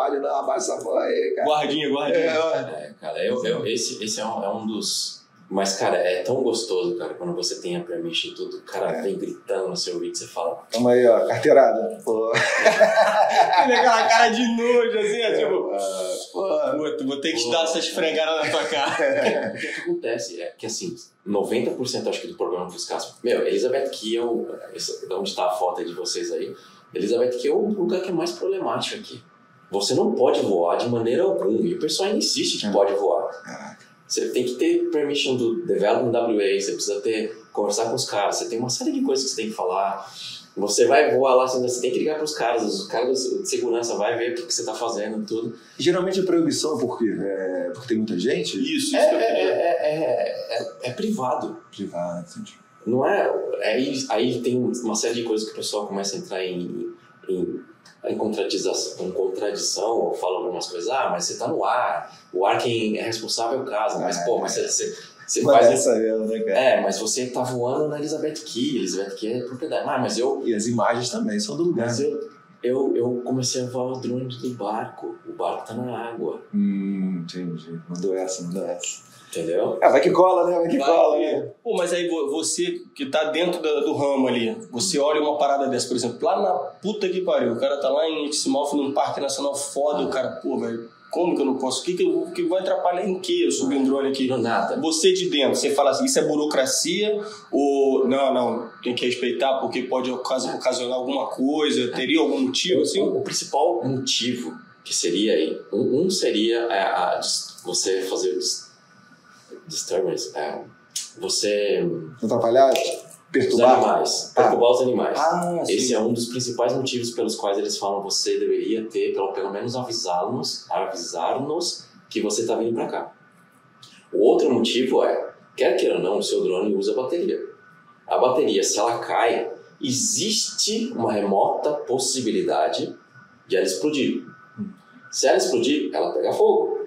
pode não, abaixa essa porra aí, cara. Guardinha, guardinha. É, ó. É, cara, eu, eu- esse, esse é, um, é um dos. Mas, cara, é tão gostoso, cara, quando você tem a permission e tudo, o cara É. vem gritando no seu ouvido, você fala. Tamo aí, ó, carteirada. Pô, Ele aquela cara de nojo, assim, é tipo. pô. Puta, vou ter que te dar essa esfregada na tua cara. O que, que acontece é que, assim, 90% acho que do problema dos casos. Meu, Elizabeth Kiel, onde está a foto aí de vocês aí, Elizabeth Kiel é o lugar que é mais problemático aqui. Você não pode voar de maneira alguma, e o pessoal ainda insiste que É. pode voar. Você tem que ter permission do Development WA, você precisa ter, conversar com os caras, você tem uma série de coisas que você tem que falar. Você vai voar lá, você tem que ligar para os caras, os caras de segurança vai ver o que, que você está fazendo e tudo. Geralmente a proibição é por quê? É porque tem muita gente? Isso, isso É, é, queria. é, é, é- é privado. Privado, entendi. Não é. Aí, aí tem uma série de coisas que o pessoal começa a entrar em, em, em, contradização, em contradição, ou fala algumas coisas, ah, mas você tá no ar, o ar quem é responsável é o caso, mas Ah, pô, é. mas você, você, você Mas faz. essa mesmo, né, cara? É, mas você tá voando na Elizabeth Key, Elizabeth Key é propriedade. Ah, mas eu. E as imagens também são do lugar. Mas eu eu, eu comecei a voar o drone do barco. O barco tá na água, Hum, entendi. Mandou essa, mandou essa. Entendeu? Ah, vai que cola, né? Vai que Vai cola, que- né? Pô, mas aí vo- você que tá dentro da- do ramo ali, você olha uma parada dessa, por exemplo, lá na puta que pariu, o cara tá lá em Exmouth, num parque nacional foda, o cara, pô, velho, como que eu não posso? O que que, eu, que vai atrapalhar em que eu subir um drone aqui? Não, nada. Você de dentro, você fala assim, isso é burocracia ou não, não, tem que respeitar porque pode ocasi- ocasionar alguma coisa, teria algum motivo assim? O, o principal motivo que seria aí, um, um seria é, a você fazer disturbance, é, você atrapalhar? os Perturbar? animais, perturbar os animais. Ah, sim. Esse é um dos principais motivos pelos quais eles falam você deveria ter, pelo, pelo menos avisar-nos, avisar-nos que você está vindo para cá. O outro motivo é, quer queira ou não, o seu drone usa bateria. A bateria, se ela cai, existe uma remota possibilidade de ela explodir. Se ela explodir, ela pega fogo.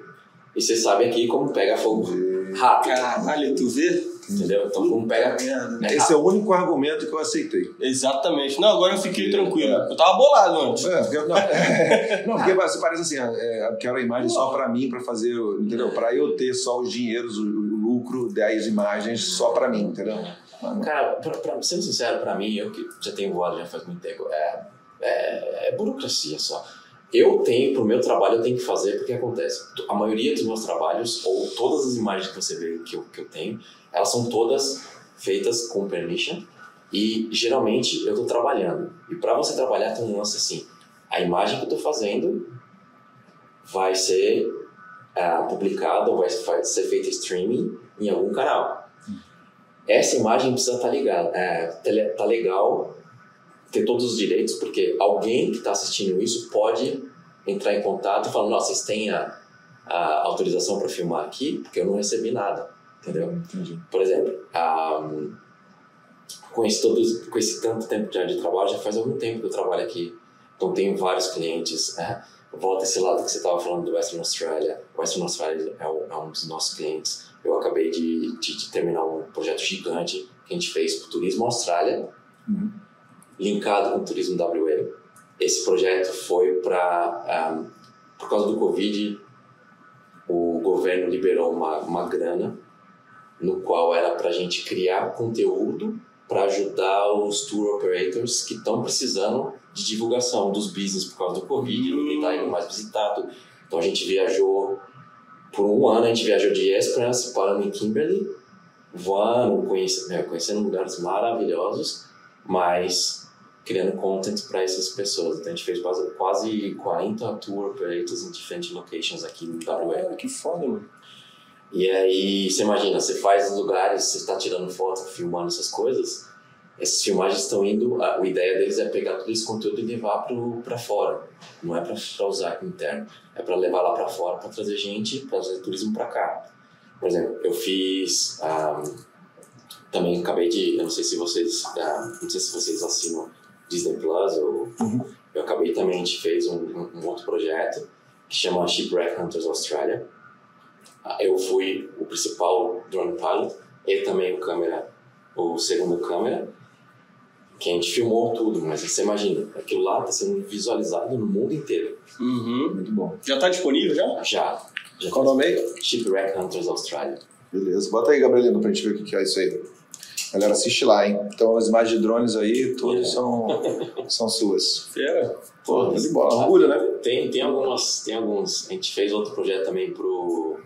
E você sabe aqui como pega fogo rápido, Caralho, tu vê? entendeu? Então como pega... é Esse é o único argumento que eu aceitei. Exatamente. Não, agora eu fiquei tranquilo. Eu tava bolado antes. É, porque, não, não, porque você parece assim, é, eu quero a imagem só pra mim, pra fazer, entendeu? Pra eu ter só os dinheiros, o, o lucro das imagens só pra mim, entendeu? Cara, pra, pra, sendo sincero, pra mim, eu que já tenho voado já faz muito tempo, é, é, é burocracia só. Eu tenho, pro meu trabalho, eu tenho que fazer porque acontece. A maioria dos meus trabalhos, ou todas as imagens que você vê que eu, que eu tenho, elas são todas feitas com permission e geralmente eu tô trabalhando. E para você trabalhar tem um lance assim, a imagem que eu tô fazendo vai ser ah, publicada ou vai, ser feita streaming em algum canal essa imagem precisa estar ligada, é, tá legal, ter todos os direitos, porque alguém que está assistindo isso pode entrar em contato e falar, nossa, vocês têm a, a autorização para filmar aqui, porque eu não recebi nada, entendeu? Entendi. Por exemplo, ah, com, esse todos, com esse tanto tempo já de trabalho, já faz algum tempo que eu trabalho aqui, então tenho vários clientes, né? volta esse lado que você estava falando do Western Australia, Western Australia é, um- é um dos nossos clientes, eu acabei de, de- de terminar um projeto gigante que a gente fez para o Turismo Austrália, Uhum. Linkado com o Turismo WA. Esse projeto foi para, por causa do Covid, o governo liberou uma, uma grana no qual era para a gente criar conteúdo para ajudar os tour operators que estão precisando de divulgação dos business por causa do Covid, ninguém está indo mais visitado. Então a gente viajou por um ano, a gente viajou de Esperance, parando em Kimberley, voando, conhecendo, conhecendo lugares maravilhosos, mas criando content para essas pessoas. Então a gente fez quase, quase 40 tour operators em diferentes locations aqui no WA. Que foda, mano. E aí, você imagina, você faz os lugares, você está tirando foto, filmando essas coisas, essas filmagens estão indo, a, a ideia deles é pegar todo esse conteúdo e levar para fora. Não é para usar aqui interno, é para levar lá para fora, para trazer gente, para trazer turismo para cá. Por exemplo, eu fiz, ah, também acabei de, eu não sei se vocês, ah, não sei se vocês assinam Disney Plus ou eu acabei também, a gente fez um, um- um outro projeto que chama Shipwreck Hunters Australia. Ah, Eu fui o principal drone pilot e também o câmera, o segundo câmera, que a gente filmou tudo, mas você imagina, aquilo lá está sendo visualizado no mundo inteiro. Uhum. Muito bom. Já tá disponível já? Já. já Qual o nome aí? Shipwreck Hunters Australia. Beleza. Bota aí, Gabrielino, pra gente ver o que que é isso aí. Galera, assiste lá, hein? Então, as imagens de drones aí, todas são, são suas. Fera. Pô, tá de bola. Orgulho, né? Tem, tem algumas, tem alguns. A gente fez outro projeto também pro.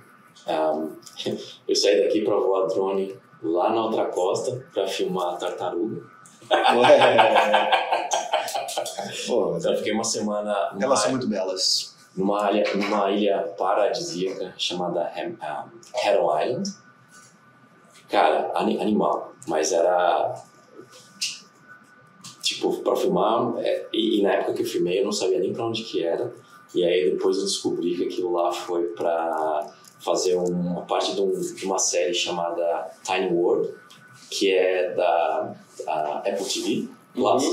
um, eu saí daqui para voar drone lá na outra costa para filmar a tartaruga. Pô, Então eu fiquei uma semana numa, elas são muito belas. numa ilha, numa ilha paradisíaca chamada Ham, um, Heron Island. Cara, ani- animal, mas era tipo para filmar é, e, e na época que eu filmei eu não sabia nem para onde que era e aí depois eu descobri que aquilo lá foi para fazer uma parte de, um- de uma série chamada Tiny World que é da, Apple TV Plus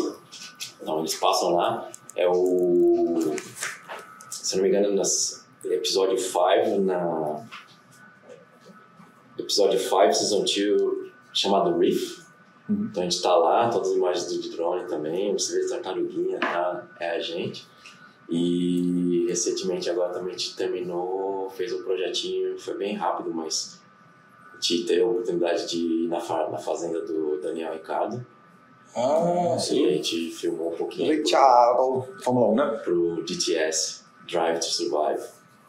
então eles passam lá é o se não me engano nas episódio 5 na episódio 5 season 2 chamado Reef Uhum. Então a gente tá lá, todas as imagens do drone também, você vê tartaruguinha, tá? É a gente. E recentemente agora também a gente terminou, fez um projetinho, foi bem rápido, mas a gente teve a oportunidade de ir na, na fazenda do Daniel Ricardo. Ah, E a gente filmou um pouquinho Richard, Fórmula 1, né? pro DTS, Drive to Survive.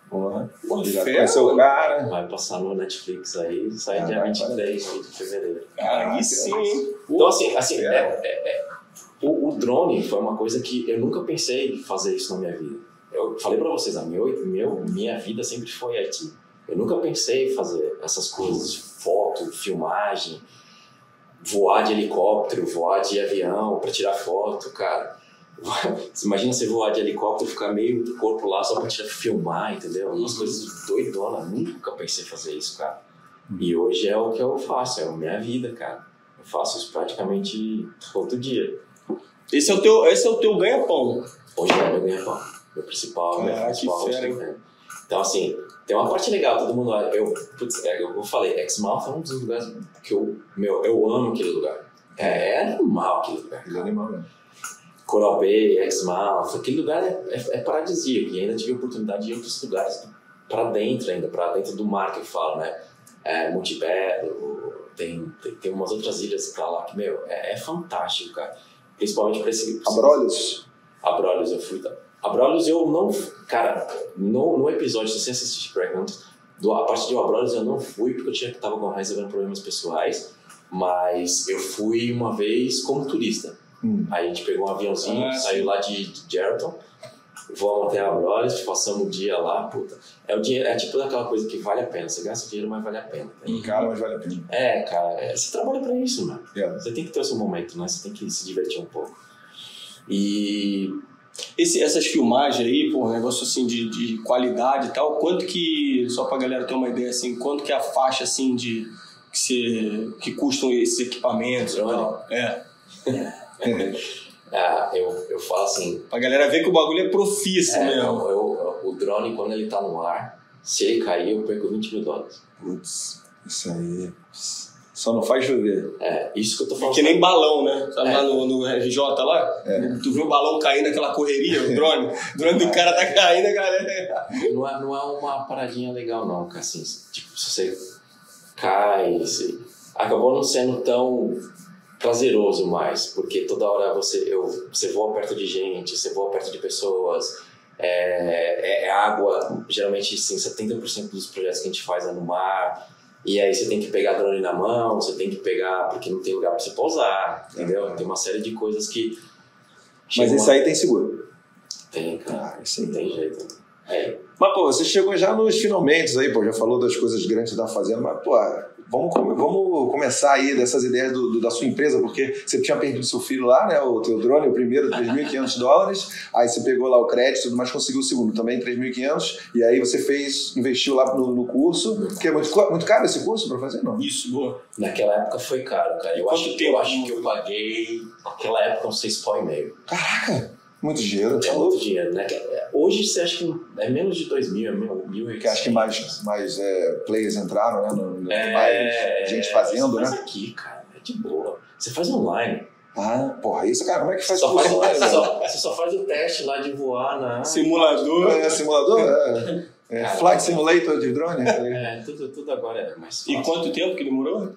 Porra. Pô, Já fera, conheceu o cara. Vai passar no Netflix aí, sai dia Caraca, 23 de fevereiro. Aí sim? Então, assim, assim É. é- é- é- o, o drone foi uma coisa que eu nunca pensei em fazer isso na minha vida. Eu falei pra vocês, a meu, meu, minha vida sempre foi IT. Eu nunca pensei em fazer essas coisas de foto, filmagem, voar de helicóptero, voar de avião pra tirar foto, cara. Você imagina você voar de helicóptero e ficar meio do corpo lá só pra tirar, filmar, entendeu? Umas coisas doidonas. Nunca pensei em fazer isso, cara. E hoje é o que eu faço, é a minha vida, cara. Eu faço isso praticamente todo dia. Esse é o teu, esse é o teu ganha-pão. Hoje é meu ganha-pão. Meu principal, meu principal fera, né? Então, assim, tem uma parte legal, todo mundo olha. Eu, putz, é, eu falei, Exmouth é um dos lugares que eu, meu, eu amo aquele lugar. É, é animal aquele lugar. É animal mesmo. Coral Bay, Exmouth, aquele lugar é, é, é paradisíaco. E ainda tive a oportunidade de ir em outros lugares para dentro ainda, para dentro do mar que eu falo, né? É, Montebello, tem, tem, tem umas outras ilhas para lá que, meu, é, é fantástico, cara. Principalmente para esse... Abrolhos. Abrolhos eu fui. tá? Abrolhos eu não. Cara, no, no episódio, se você assistir Hunt, do, a parte de Abrolhos eu não fui porque eu tinha, tava com resolvendo problemas pessoais, mas eu fui uma vez como turista. Hum. Aí a gente pegou um aviãozinho, Ah, saiu lá de, de Geraldton, voamos até Abrolhos, passamos o dia lá, puta. É, o dinheiro, é tipo daquela coisa que vale a pena. Você gasta dinheiro, mas vale a pena. tá? Cara, mas vale a pena. É, cara, é, você trabalha pra isso, mano. É. Você tem que ter o seu momento, né? Você tem que se divertir um pouco. E Esse, essas filmagens aí, pô, negócio assim de, de qualidade e tal, quanto que, só pra galera ter uma ideia assim, quanto que é a faixa assim de que, se, que custam esses equipamentos e tal? É. Ah, eu, eu falo assim, Pra galera ver que o bagulho é profício é, mesmo. eu- eu- o drone, quando ele tá no ar, se ele cair, eu perco 20 mil dólares. Putz, isso aí. Só não faz chover. É, isso que eu tô É falando. que nem balão, né? Sabe É. lá no, no RJ lá? Tu viu o balão caindo, aquela correria, o drone? O drone do cara tá caindo, a galera. Não é, não é uma paradinha legal, não, cara. Assim, tipo, se você cai, se... acabou não sendo tão prazeroso mais, porque toda hora você, eu, você voa perto de gente, você voa perto de pessoas, é, é- é água, geralmente assim, 70% dos projetos que a gente faz é no mar, e aí você tem que pegar drone na mão, você tem que pegar, porque não tem lugar pra você pousar, entendeu? Tem uma série de coisas que... Mas isso uma- aí tem seguro. Tem, cara, Ah, isso aí. não tem jeito. É, Mas, pô, você chegou já nos finalmente aí, pô, já falou das coisas grandes tá fazendo, mas, pô, vamos, vamos começar aí dessas ideias do, do- da sua empresa, porque você tinha perdido seu filho lá, né, o teu drone, o primeiro, 3.500 dólares, aí você pegou lá o crédito mais, conseguiu o segundo também, 3.500, e aí você fez, investiu lá no, no curso, que é muito, muito caro esse curso pra fazer, não? Isso, boa. Naquela época foi caro, cara. Eu Quanto acho, tempo? eu acho que eu paguei, naquela época, uns seis pau e meio. Caraca, muito dinheiro, É tá muito dinheiro, né? Hoje você acha que é menos de dois mil, é mil, mil e Que acho que mais, mais é, players entraram, né, no, no- É, mais gente fazendo, você né? faz aqui, cara, é de boa. Você faz online. Ah, porra, isso, cara, como é que faz Só curso faz, online, você, velho? só, você só faz o teste lá de voar na. Simulador. É, simulador? É, é, Cara, flight simulator de drone? É, tudo, tudo agora é mais E fácil. quanto tempo que demorou?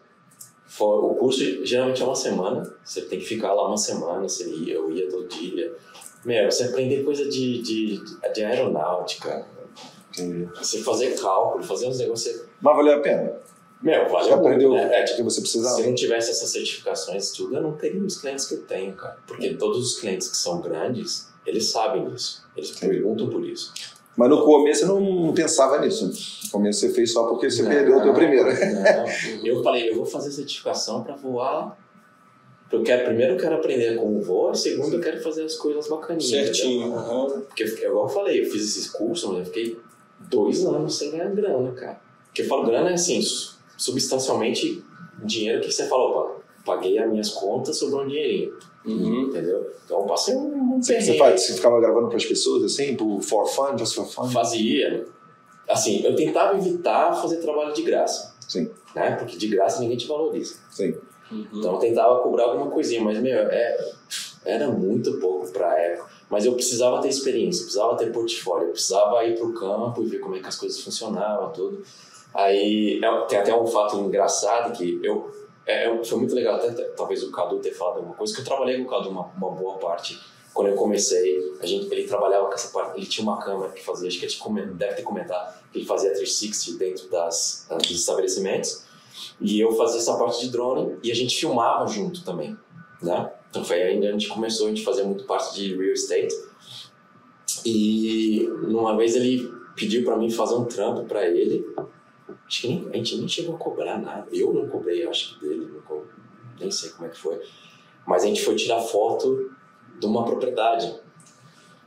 O curso geralmente é uma semana. Você tem que ficar lá uma semana. Você ia, eu ia todo dia. Meu, você aprender coisa de, de, de aeronáutica. Entendi. Você fazer cálculo, fazer uns negócios. Mas valeu a pena. Meu, Você valeu aprendeu muito, né? É, você precisava. Se eu não tivesse essas certificações tudo, eu não teria os clientes que eu tenho, cara. Porque todos os clientes que são grandes, eles sabem disso. Eles perguntam por isso. Mas no começo você não pensava nisso. No começo você fez só porque você perdeu o teu primeiro. Não. Eu falei, eu vou fazer certificação para voar. Eu quero, primeiro eu quero aprender como voa, segundo eu quero fazer as coisas bacaninhas. Certinho. aham. Porque, eu- igual eu falei, eu fiz esses cursos, mas eu fiquei dois anos sem ganhar grana, cara. Porque eu falo grana é assim, substancialmente dinheiro que você fala, opa, paguei as minhas contas, sobrou um dinheirinho. Uhum. Entendeu? Então eu passei um, um Você, faz, você ficava gravando para as pessoas assim, por for fun, just for fun? Fazia. Assim, eu tentava evitar fazer trabalho de graça. Sim, Né? Porque de graça ninguém te valoriza. sim. Então eu tentava cobrar alguma coisinha, mas, meu, é, era muito pouco pra época. Mas eu precisava ter experiência, precisava ter portfólio, precisava ir pro campo e ver como é que as coisas funcionavam, tudo. Aí é- tem até um fato engraçado que eu. É, é- foi muito legal, até talvez o Cadu ter falado alguma coisa, que eu trabalhei com o Cadu uma, uma boa parte. Quando eu comecei, a gente, ele trabalhava com essa parte, ele tinha uma câmera que fazia, acho que deve ter comentado, que ele fazia 360 dentro das, ah, dos estabelecimentos. E eu fazia essa parte de drone e a gente filmava junto também, né? Então foi aí a gente começou, a gente fazia muito parte de real estate. E numa vez ele pediu para mim fazer um trampo para ele. Acho que nem, a gente nem chegou a cobrar nada. Eu não cobrei, acho que dele, não nem sei como é que foi. Mas a gente foi tirar foto de uma propriedade.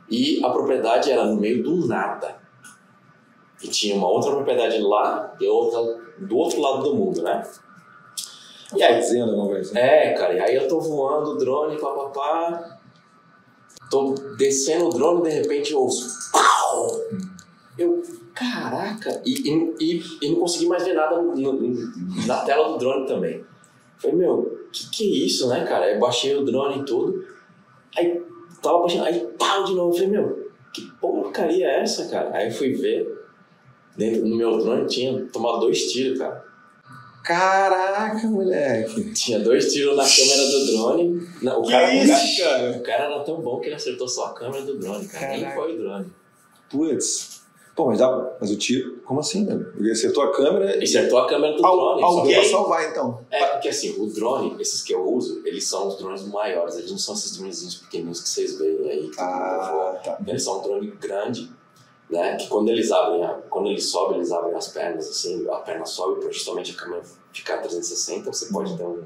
E a propriedade era no meio do nada. E tinha uma outra propriedade lá e outra do outro lado do mundo, né? E aí, Fazenda, alguma coisa assim. é, cara, e aí eu tô voando o drone, papapá. Tô descendo o drone e de repente eu ouço. Pau! Eu, caraca! E, e, e, e não consegui mais ver nada no- no- na tela do drone também. Falei, meu, que que é isso, né, cara? Eu baixei o drone e tudo. Aí tava baixando, aí pau de novo. Eu falei, meu, que porcaria é essa, cara? Aí eu fui ver. Dentro, no meu drone tinha tomado dois tiros, cara. Caraca, moleque. Tinha dois tiros na câmera do drone. Não, o Que cara, o isso, cara- cara? O cara era tão bom que ele acertou só a câmera do drone, cara. Nem Caraca. foi o drone. Putz. Pô, mas, dá, mas o tiro, como assim, né? Ele acertou a câmera Ele acertou a câmera do drone. Que- pra salvar, então. É, porque assim, o drone, esses que eu uso, eles são os drones maiores. Eles não são esses dronezinhos pequenininhos que vocês veem aí. que voam. tá. Eles são um drone grande, né? Que quando eles abrem, a, quando eles sobem, eles abrem as pernas, assim, a perna sobe para justamente a câmera ficar 360. Você pode ter um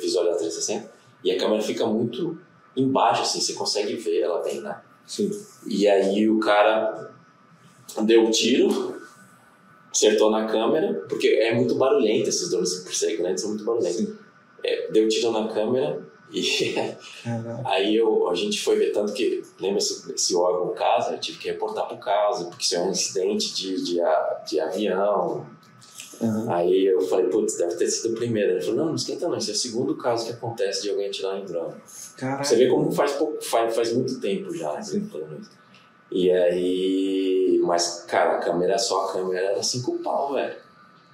visualizar 360. E a câmera fica muito embaixo, assim, você consegue ver ela bem, né? Sim. E aí o cara deu o tiro, acertou na câmera, porque é muito barulhento esses drones que perseguem, né? Eles são muito barulhentos. É, deu tiro na câmera e aí eu, a gente foi ver, tanto que, lembra esse, esse órgão casa, eu tive que reportar pro caso, porque isso é um incidente de, de, de avião. Uhum. Aí eu falei, putz, deve ter sido o primeiro. Ele falou, não, não esquenta não, esse é o segundo caso que acontece de alguém atirar em drone. Caraca. Você vê como faz, pouco, faz, faz muito tempo já, né, Sim. falando isso. E aí. Mas, cara, a câmera, só a câmera era cinco pau, velho.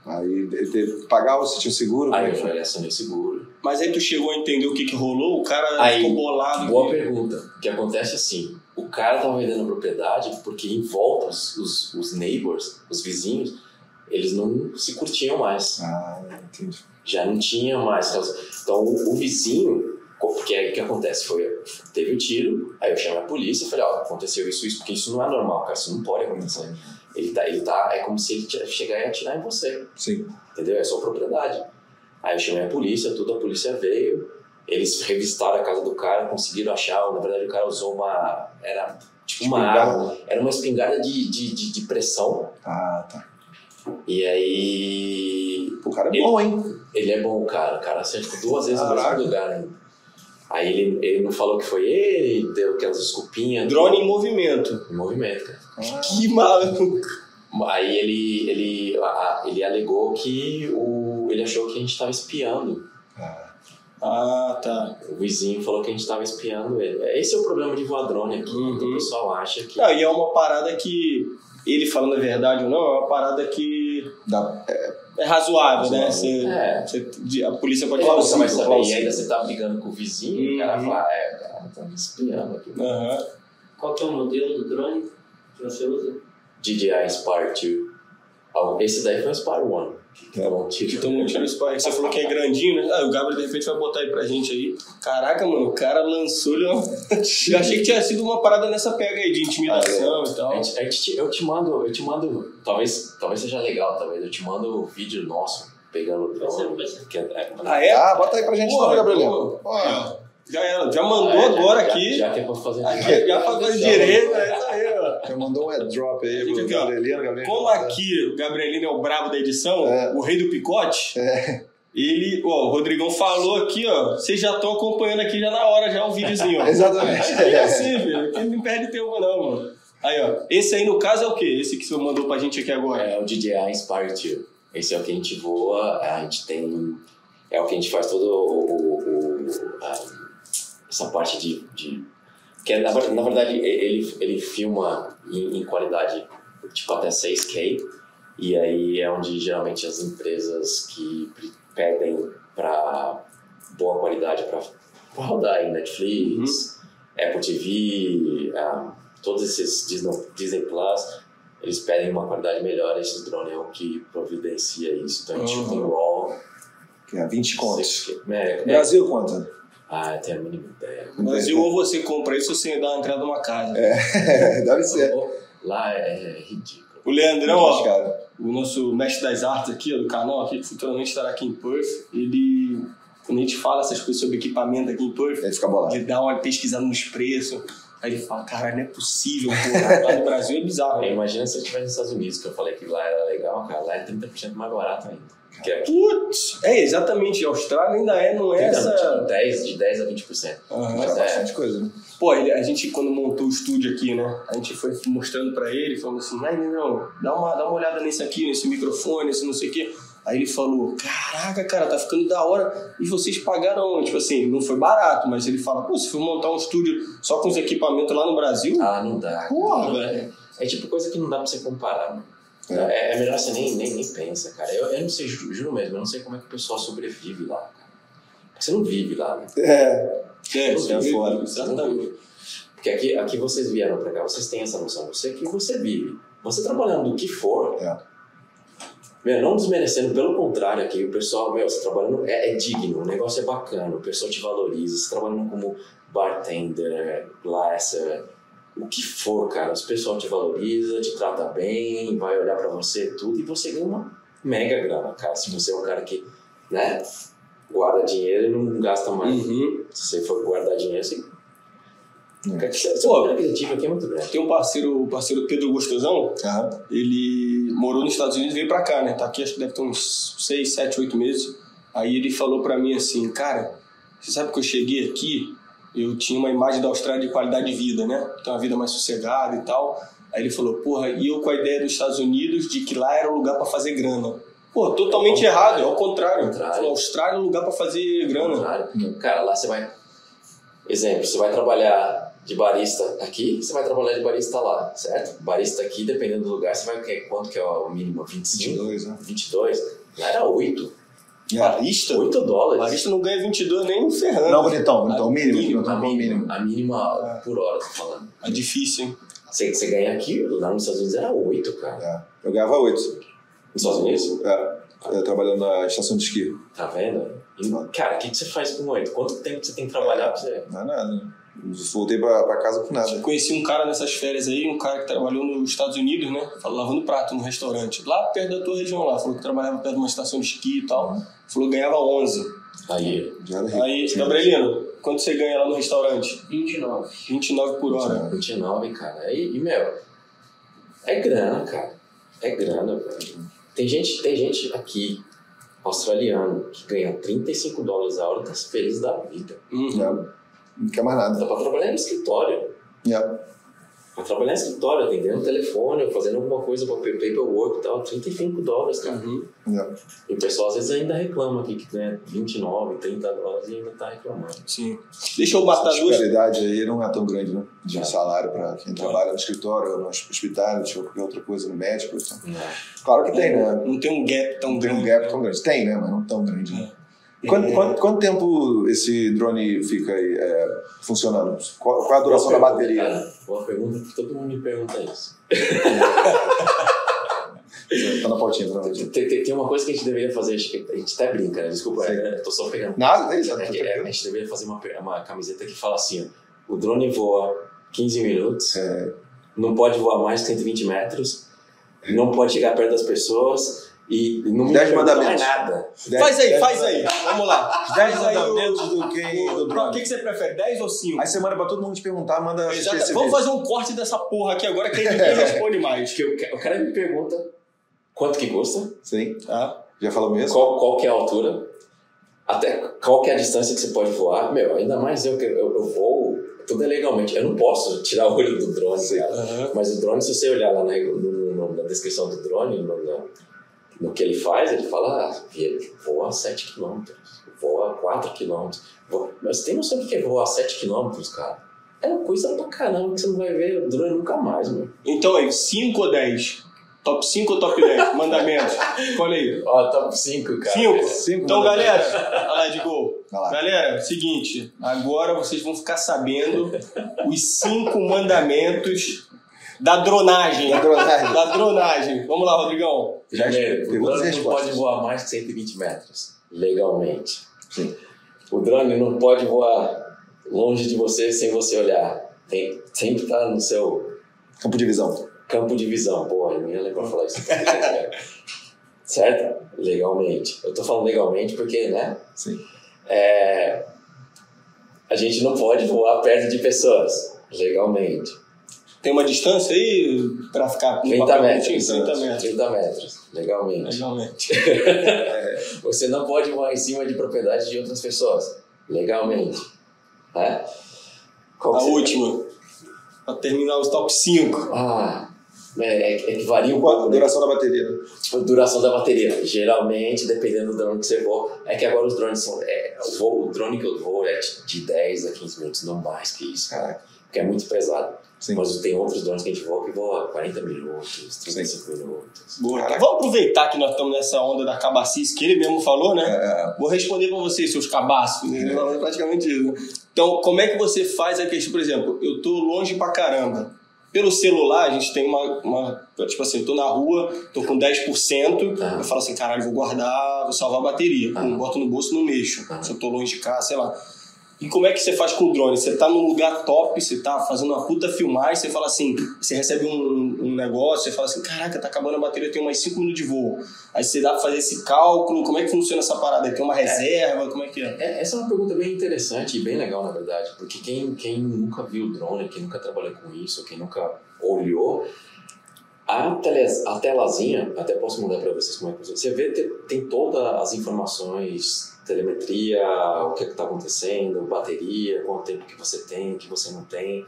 Aí teve que pagar ou você tinha seguro? Aí eu falei, acionei seguro. Mas aí tu chegou a entender o que que rolou? O cara Aí, ficou bolado. Boa pergunta. O que acontece assim: o cara tava vendendo a propriedade porque em volta, os, os, os neighbors, os vizinhos, eles não se curtiam mais. Ah, entendi. já não tinha mais. Então o, o vizinho, porque aí o que acontece? Foi, teve o tiro, aí eu chamei a polícia e falei, ó, aconteceu isso, isso, porque isso não é normal, cara, isso não pode acontecer. Ele tá, ele tá, é como se ele chegar e atirar em você, Sim. entendeu? É sua propriedade. Aí eu chamei a polícia, tudo, a polícia veio, eles revistaram a casa do cara, conseguiram achar, na verdade o cara usou uma, era tipo uma arma, era uma espingarda de, de, de, de pressão, Ah, tá. e aí O cara é Ele- bom, hein? ele é bom, cara. O cara acertou duas vezes no mesmo lugar ainda. Aí ele, ele não falou que foi ele, deu aquelas desculpinhas. Drone em movimento. Em movimento, cara. Que maluco. Aí ele, ele, ele alegou que o, ele achou que a gente estava espiando. Ah, tá. O vizinho falou que a gente estava espiando ele. Esse é o problema de voar drone aqui. Uhum. O pessoal acha que. Não, e é uma parada que, ele falando a verdade ou não, é uma parada que Dá, é razoável, né? Você, É. você- a polícia pode falar você vai saber. plausível. E ainda você tá brigando com o vizinho, o cara Uhum. fala, é, cara, tá me espiando aqui. Aham. Qual que é o modelo do drone que você usa? DJI Inspire 2. Ah, Esse daí foi o Inspire 1. Que tá bom, tiro. Então, um tiro spy. Você falou que é grandinho, né? Ah, o Gabriel de repente vai botar aí pra gente aí. Caraca, mano, o cara lançou-lhe uma... Eu achei que tinha sido uma parada nessa pega aí de intimidação e tal. A gente- a gente te- eu te mando, eu te mando, talvez, talvez seja legal, talvez eu te mando o vídeo nosso pegando o drone. é- é- Ah, é? Ah, bota aí pra gente então, Gabriel. Já era, já mandou Ah, é, agora já- aqui. Já, já que é pra fazer Aqui, já fazendo direito, é isso aí, ó. Já mandou um airdrop aí pro aqui. Gabrielino. Gabrielino Como aqui o Gabrielino é o brabo da edição, É. o rei do picote, ele, ó, o Rodrigão falou aqui, ó, vocês já estão acompanhando aqui já na hora, já o videozinho, ó. Exatamente. Aí é assim, filho, aqui não perde tempo não, mano. Aí, ó, esse aí no caso é o quê? Esse que você mandou pra gente aqui agora. É o DJI Inspire 2. Esse é o que a gente voa, a gente tem... é o que a gente faz todo o, o- o- a- essa parte de, de que é, na, na verdade e- ele ele filma em, em qualidade tipo até 6K e aí é onde geralmente as empresas que pedem para boa qualidade para rodar em Netflix, Apple TV, ah, todos esses Disney, Disney Plus, eles pedem uma qualidade melhor. Esses drones é o que providencia isso. Então a gente Uhum. tem RAW, Que é 20 contos. 6K. É, é, Brasil quanto? Ah, eu tenho a mínima ideia. Brasil, ou você compra isso ou você dá uma entrada numa casa. É, deve ser. Lá é ridículo. O Leandrão, Muito ó, o nosso mestre das artes aqui, ó, do canal, aqui, que futuramente estará aqui em Perth, ele, quando a gente fala essas coisas sobre equipamento aqui em Perth, Aí fica bolado. ele dá uma pesquisada nos preços, aí ele fala, cara, não é possível, porra, lá no Brasil é bizarro. Imagina se eu estivesse nos Estados Unidos, que eu falei que lá era legal, cara. Lá é 30% mais barato ainda. Que aqui Putz, é, exatamente, a Austrália ainda é, não é 30, essa... 10, de 10 a 20%. Aham. Mas É é, bastante coisa, né? Pô, ele- a gente quando montou o estúdio aqui, né? A gente foi mostrando pra ele, falando assim, ai não, dá uma, dá uma olhada nesse aqui, nesse microfone, nesse não sei o quê. Aí ele falou, caraca, cara, tá ficando da hora. E vocês pagaram, tipo assim, não foi barato, mas ele fala, pô, se for montar um estúdio só com os equipamentos lá no Brasil, ah, não dá. porra, Não- velho. É tipo coisa que não dá pra você comparar, mano. É, é melhor você nem, nem, nem pensa, cara. Eu, eu não sei, ju- juro mesmo, eu não sei como é que o pessoal sobrevive lá, cara. Você não vive lá, né? É, É, é você- foda. Exatamente. Porque aqui, aqui vocês vieram pra cá, vocês têm essa noção. Você aqui você vive. Você trabalhando do que for. É. Meu, não desmerecendo, pelo contrário, aqui o pessoal, meu, você trabalhando é, é digno, o negócio é bacana, o pessoal te valoriza, você trabalhando como bartender, glasser, o que for, cara, o pessoal te valoriza, te trata bem, vai olhar pra você tudo e você ganha uma mega grana, cara. Se você é um cara que, né, guarda dinheiro e não gasta mais. Uhum. Se você for guardar dinheiro, você. Hum. Cara, Pô. aqui é muito grande. Tem um parceiro, o parceiro Pedro Gostosão, aham. ele morou nos Estados Unidos e veio pra cá, né? Tá aqui acho que deve ter uns 6, 7, 8 meses. Aí ele falou pra mim assim, cara, você sabe que eu cheguei aqui, eu tinha uma imagem da Austrália de qualidade de vida, né? Tem uma vida mais sossegada e tal. Aí ele falou, porra, e eu com a ideia dos Estados Unidos de que lá era o lugar pra fazer grana. Pô, totalmente Ao errado, é ao contrário. Contrário. Falou, Austrália é o lugar pra fazer grana. Contrário. Cara, lá você vai. Exemplo, você vai trabalhar de barista aqui, você vai trabalhar de barista lá, certo? Barista aqui, dependendo do lugar, você vai. Quanto que é o mínimo? 25? 22, né? 22? Lá era 8. Barista? 8 dólares. Barista não ganha 22 nem ferrando. Não, bonitão, bonitão. O mínimo, Mínimo, não tá A bom mínima, mínimo. a mínima por hora, tô falando. É difícil, hein? Você, você ganha aqui, lá nos Estados Unidos era 8, cara. É. Eu ganhava 8. Nos Estados Unidos? É. Eu trabalhando na estação de esqui. Tá vendo? E, cara, o que, que você faz com 8? Quanto tempo você tem que trabalhar pra você. Não é nada. Voltei pra, pra casa com nada. Conheci um cara nessas férias aí, um cara que trabalhou nos Estados Unidos, né? Falou, lavando prato no restaurante. Lá perto da tua região lá. Falou que trabalhava perto de uma estação de esqui e tal. Falou que ganhava 11. Aí, Já. Aí, Gabrielino, quanto você ganha lá no restaurante? 29. 29 por hora. 29, cara. E, e, meu, é grana, cara. É grana, velho. Tem gente, tem gente aqui, australiano, que ganha 35 dólares a hora e tá feliz da vida. Uhum. Não quer mais nada. Dá pra trabalhar no escritório. É. Pra trabalhar no escritório, atendendo o telefone, ou fazendo alguma coisa pra pa- paperwork e tal. 35 dólares, cara. Uhum. É. E o pessoal às vezes ainda reclama aqui que ganha 29, 30 dólares e ainda tá reclamando. Sim. Deixa eu A matar duas. disparidade aí não é tão grande, né? De É. salário pra quem trabalha no escritório, ou no hospital, ou qualquer outra coisa no médico. Então. É. Claro que tem, né? Não tem um gap tão Não tem um grande. gap tão grande. Tem, né? Mas não tão grande. Né? É. Quanto, quanto, quanto tempo esse drone fica aí, é, funcionando? Qual, qual a duração da Boa bateria? pergunta, cara. Boa pergunta, porque todo mundo me pergunta isso. Tá na pautinha, tá na pautinha. Tem, tem, tem uma coisa que a gente deveria fazer, acho que a gente até brinca, né? Desculpa, é, eu tô só pegando. Nada, isso. É que, é, a gente deveria fazer uma, uma camiseta que fala assim: ó, o drone voa 15 minutos, É, não pode voar mais de 120 metros, não pode chegar perto das pessoas e não Dez mandamentos. nada. Faz aí, faz aí. Vamos lá. 10 aí o- mandamentos do quem do O drone. que, que você prefere, 10 ou 5? Aí você manda pra todo mundo te perguntar, manda Exato. esse Vamos fazer um corte dessa porra aqui agora que ninguém responde mais. Que o, ca- o cara me pergunta quanto que custa, Sim, Tá? já falou mesmo? qual, qual que é a altura, até qual que é a distância que você pode voar. Meu, ainda mais eu que eu, eu voo, tudo é legalmente. Eu não posso tirar o olho do drone. Aham. Mas o drone, se você olhar lá na, no- no- na descrição do drone, no- na- no que ele faz, ele fala, ah, ele voa a 7 km, voa a 4 km. Voa... Mas tem noção do que é voar a 7 km, cara? É uma coisa pra caramba que você não vai ver durante nunca mais, mano. Então aí, 5 ou 10? Top 5 ou top 10? Mandamentos. Escolhe aí. Ó, top 5, cara. 5? Cinco Então, galera, olha lá de gol. Galera, seguinte, agora vocês vão ficar sabendo os cinco mandamentos da dronagem. Da dronagem. Da dronagem. Vamos lá, Rodrigão. Já Primeiro, o drone não pode voar mais que 120 metros, legalmente. O drone não pode voar longe de você sem você olhar. Tem, sempre tá no seu Campo de visão. campo de visão. Porra, eu não ia lembrar falar isso. certo? Legalmente. Eu tô falando legalmente porque, né? Sim. É, a gente não pode voar perto de pessoas, legalmente. Tem uma distância aí pra ficar no 30 papel metros. bonitinho? 30 metros. 30 metros, legalmente. Legalmente. Você não pode voar em cima de propriedade de outras pessoas, legalmente. Né? Qual A última. Pra terminar os top 5. Ah, é, é que varia um Qual a pouco, né? duração da bateria? A duração da bateria. Geralmente, dependendo do drone que você voa. É que agora os drones são. É, o, drone que eu vou é de- de 10 a 15 minutos, não mais que isso, cara. Porque é muito pesado. Sim. Mas tem outros drones que a gente voa que voa 40 minutos, 35 minutos. Boa. Vamos aproveitar que nós estamos nessa onda da cabacice que ele mesmo falou, né? É, Vou responder pra vocês, seus cabaços. né? É praticamente isso. né? Então, como é que você faz a questão, por exemplo, eu tô longe pra caramba. Pelo celular, a gente tem uma, uma- Tipo assim, eu tô na rua, tô com 10%, Ah. eu falo assim, caralho, vou guardar, vou salvar a bateria. Pum, boto no bolso, não mexo. Ah. Se eu tô longe de casa, sei lá. E como é que você faz com o drone? Você tá num lugar top, você tá fazendo uma puta filmagem, você fala assim, você recebe um, um negócio, você fala assim, caraca, tá acabando a bateria, eu tenho mais 5 minutos de voo. Aí você dá pra fazer esse cálculo, como é que funciona essa parada? Tem uma reserva, como é que é? É, essa é uma pergunta bem interessante e bem legal, na verdade, porque quem, quem nunca viu drone, quem nunca trabalhou com isso, quem nunca olhou, a, tele, a telazinha, até posso mudar para vocês como é que funciona. Você vê, tem, tem todas as informações, telemetria, o que está acontecendo, bateria, quanto tempo que você tem, que você não tem.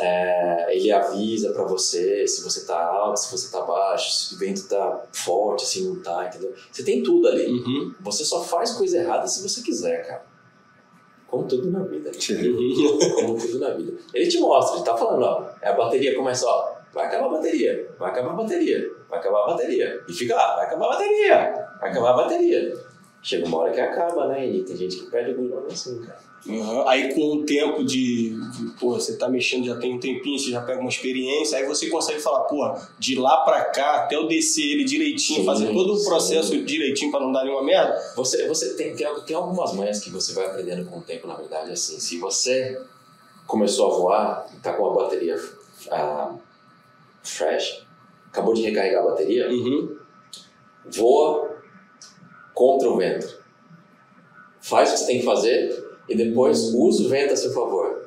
É, ele avisa para você se você tá alto, se você tá baixo, se o vento tá forte, se não tá, entendeu? Você tem tudo ali. Uhum. Você só faz coisa errada se você quiser, cara. Como tudo na vida. né? Uhum. Como tudo na vida. Ele te mostra, ele tá falando, ó. é A bateria começa, ó. Vai acabar a bateria, vai acabar a bateria, vai acabar a bateria. E fica lá, vai acabar a bateria, vai acabar a bateria. Chega uma hora que acaba, né? E tem gente que perde o gulhão assim, cara. Uhum. Aí com o tempo de, de, pô, você tá mexendo já tem um tempinho, você já pega uma experiência, aí você consegue falar, pô, de lá pra cá até eu descer ele direitinho, Sim, fazer todo o sim. processo direitinho pra não dar nenhuma merda. Você, você tem, tem, tem algumas manhas que você vai aprendendo com o tempo, na verdade, assim. Se você começou a voar e tá com a bateria ah, fresh, acabou de recarregar a bateria, Uhum. voa contra o vento. Faz o que você tem que fazer e depois usa o vento a seu favor.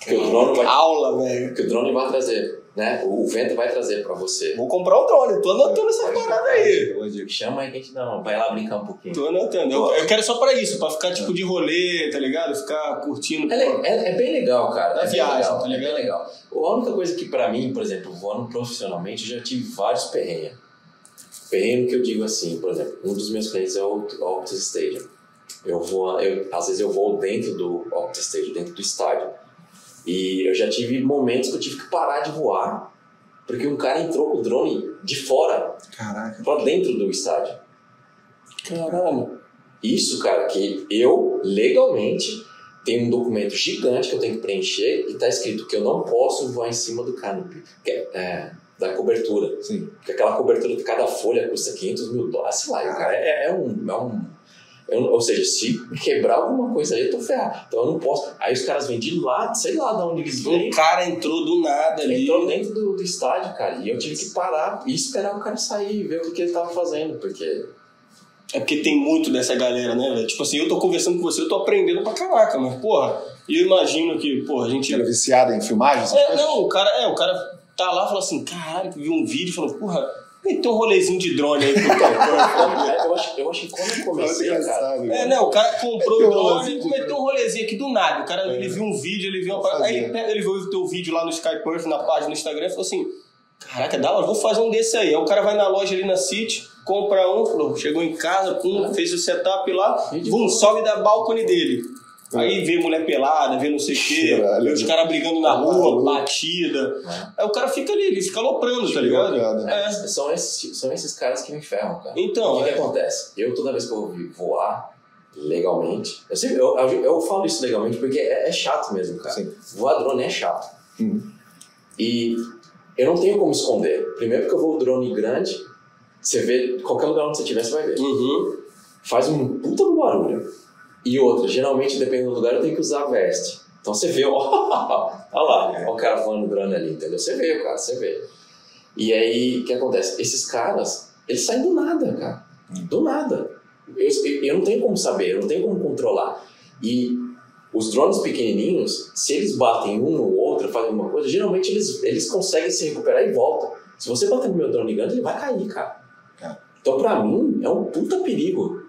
Que o drone vai, Aula, velho. que o drone vai trazer, né? O, o vento vai trazer para você. Vou comprar um drone, tô anotando essa parada aí. Chama aí que a gente dá uma, vai lá brincar um pouquinho. Tô anotando. Eu, eu quero só pra isso, pra ficar tipo de rolê, tá ligado? Ficar curtindo. É, é, é bem legal, cara. Da É viagem, legal, tá é bem ligado? legal. A única coisa que pra mim, por exemplo, voando profissionalmente, eu já tive vários perrengues. Perrengue que eu digo assim, por exemplo, um dos meus clientes é o Optus Stadium. Eu vou, eu, às vezes eu vou dentro do Optus Stadium, dentro do estádio. E eu já tive momentos que eu tive que parar de voar porque um cara entrou com o drone de fora Caraca. pra dentro do estádio. Caralho. Isso, cara, que eu, legalmente, tenho um documento gigante que eu tenho que preencher e tá escrito que eu não posso voar em cima do canopy, que é, é, da cobertura. Sim. Porque aquela cobertura de cada folha custa 500 mil dólares, sei lá, o cara é, é um... É um eu não- ou seja, se quebrar alguma coisa aí, eu tô ferrado. Então eu não posso. Aí os caras vêm de lá, sei lá de onde eles vêm. Um cara entrou do nada ali. Entrou dentro do, do estádio, cara. E eu tive que parar e esperar o cara sair e ver o que, que ele tava fazendo. Porque É porque tem muito dessa galera, né, velho? Tipo assim, eu tô conversando com você, eu tô aprendendo pra caraca, mas, porra, eu imagino que, porra, a gente. Era viciada em filmagem? essas É, não, o cara, é, o cara tá lá e fala assim, caralho, viu um vídeo e falou, porra, tem um rolezinho de drone aí pro cara. eu, acho, eu acho que quando eu comecei, cara. É, não, o cara comprou Meteu o drone e meteu um rolezinho aqui do nada. O cara, ele viu um vídeo, ele viu uma parada. Aí ele, pega, ele viu o teu vídeo lá no Skype Earth, na página do Instagram, e falou assim: Caraca, dá, vou fazer um desse aí. Aí o cara vai na loja ali na City, compra um, falou, chegou em casa, pum, fez o setup lá, E boa. sobe da balcone dele. Aí vê mulher pelada, vê não sei o quê, vê os caras brigando na Tá rua, maluco. batida. Aí o cara fica ali, ele fica aloprando, tá ligado? É. São esses, são esses caras que me ferram, cara. Então, o que, é. que acontece? Eu, toda vez que eu vou voar legalmente, eu, sempre, eu, eu, eu falo isso legalmente porque é, é chato mesmo, cara. Sim. Voar drone é chato. Hum. E eu não tenho como esconder. Primeiro porque eu vou drone grande, você vê, qualquer lugar onde você estiver, você vai ver. Uhum. Faz um puta do barulho. E outra, geralmente, dependendo do lugar, eu tenho que usar veste. Então você vê, ó, olha lá, ó o cara voando drone ali, entendeu? Você vê, cara, você vê. E aí, o que acontece? Esses caras, eles saem do nada, cara. Do nada. Eu, eu- não tenho como saber, eu não tenho como controlar. E os drones pequenininhos, se eles batem um no outro, fazem alguma coisa, geralmente eles, eles conseguem se recuperar e voltam. Se você bater no meu drone grande, ele vai cair, cara. Então, pra mim, é um puta perigo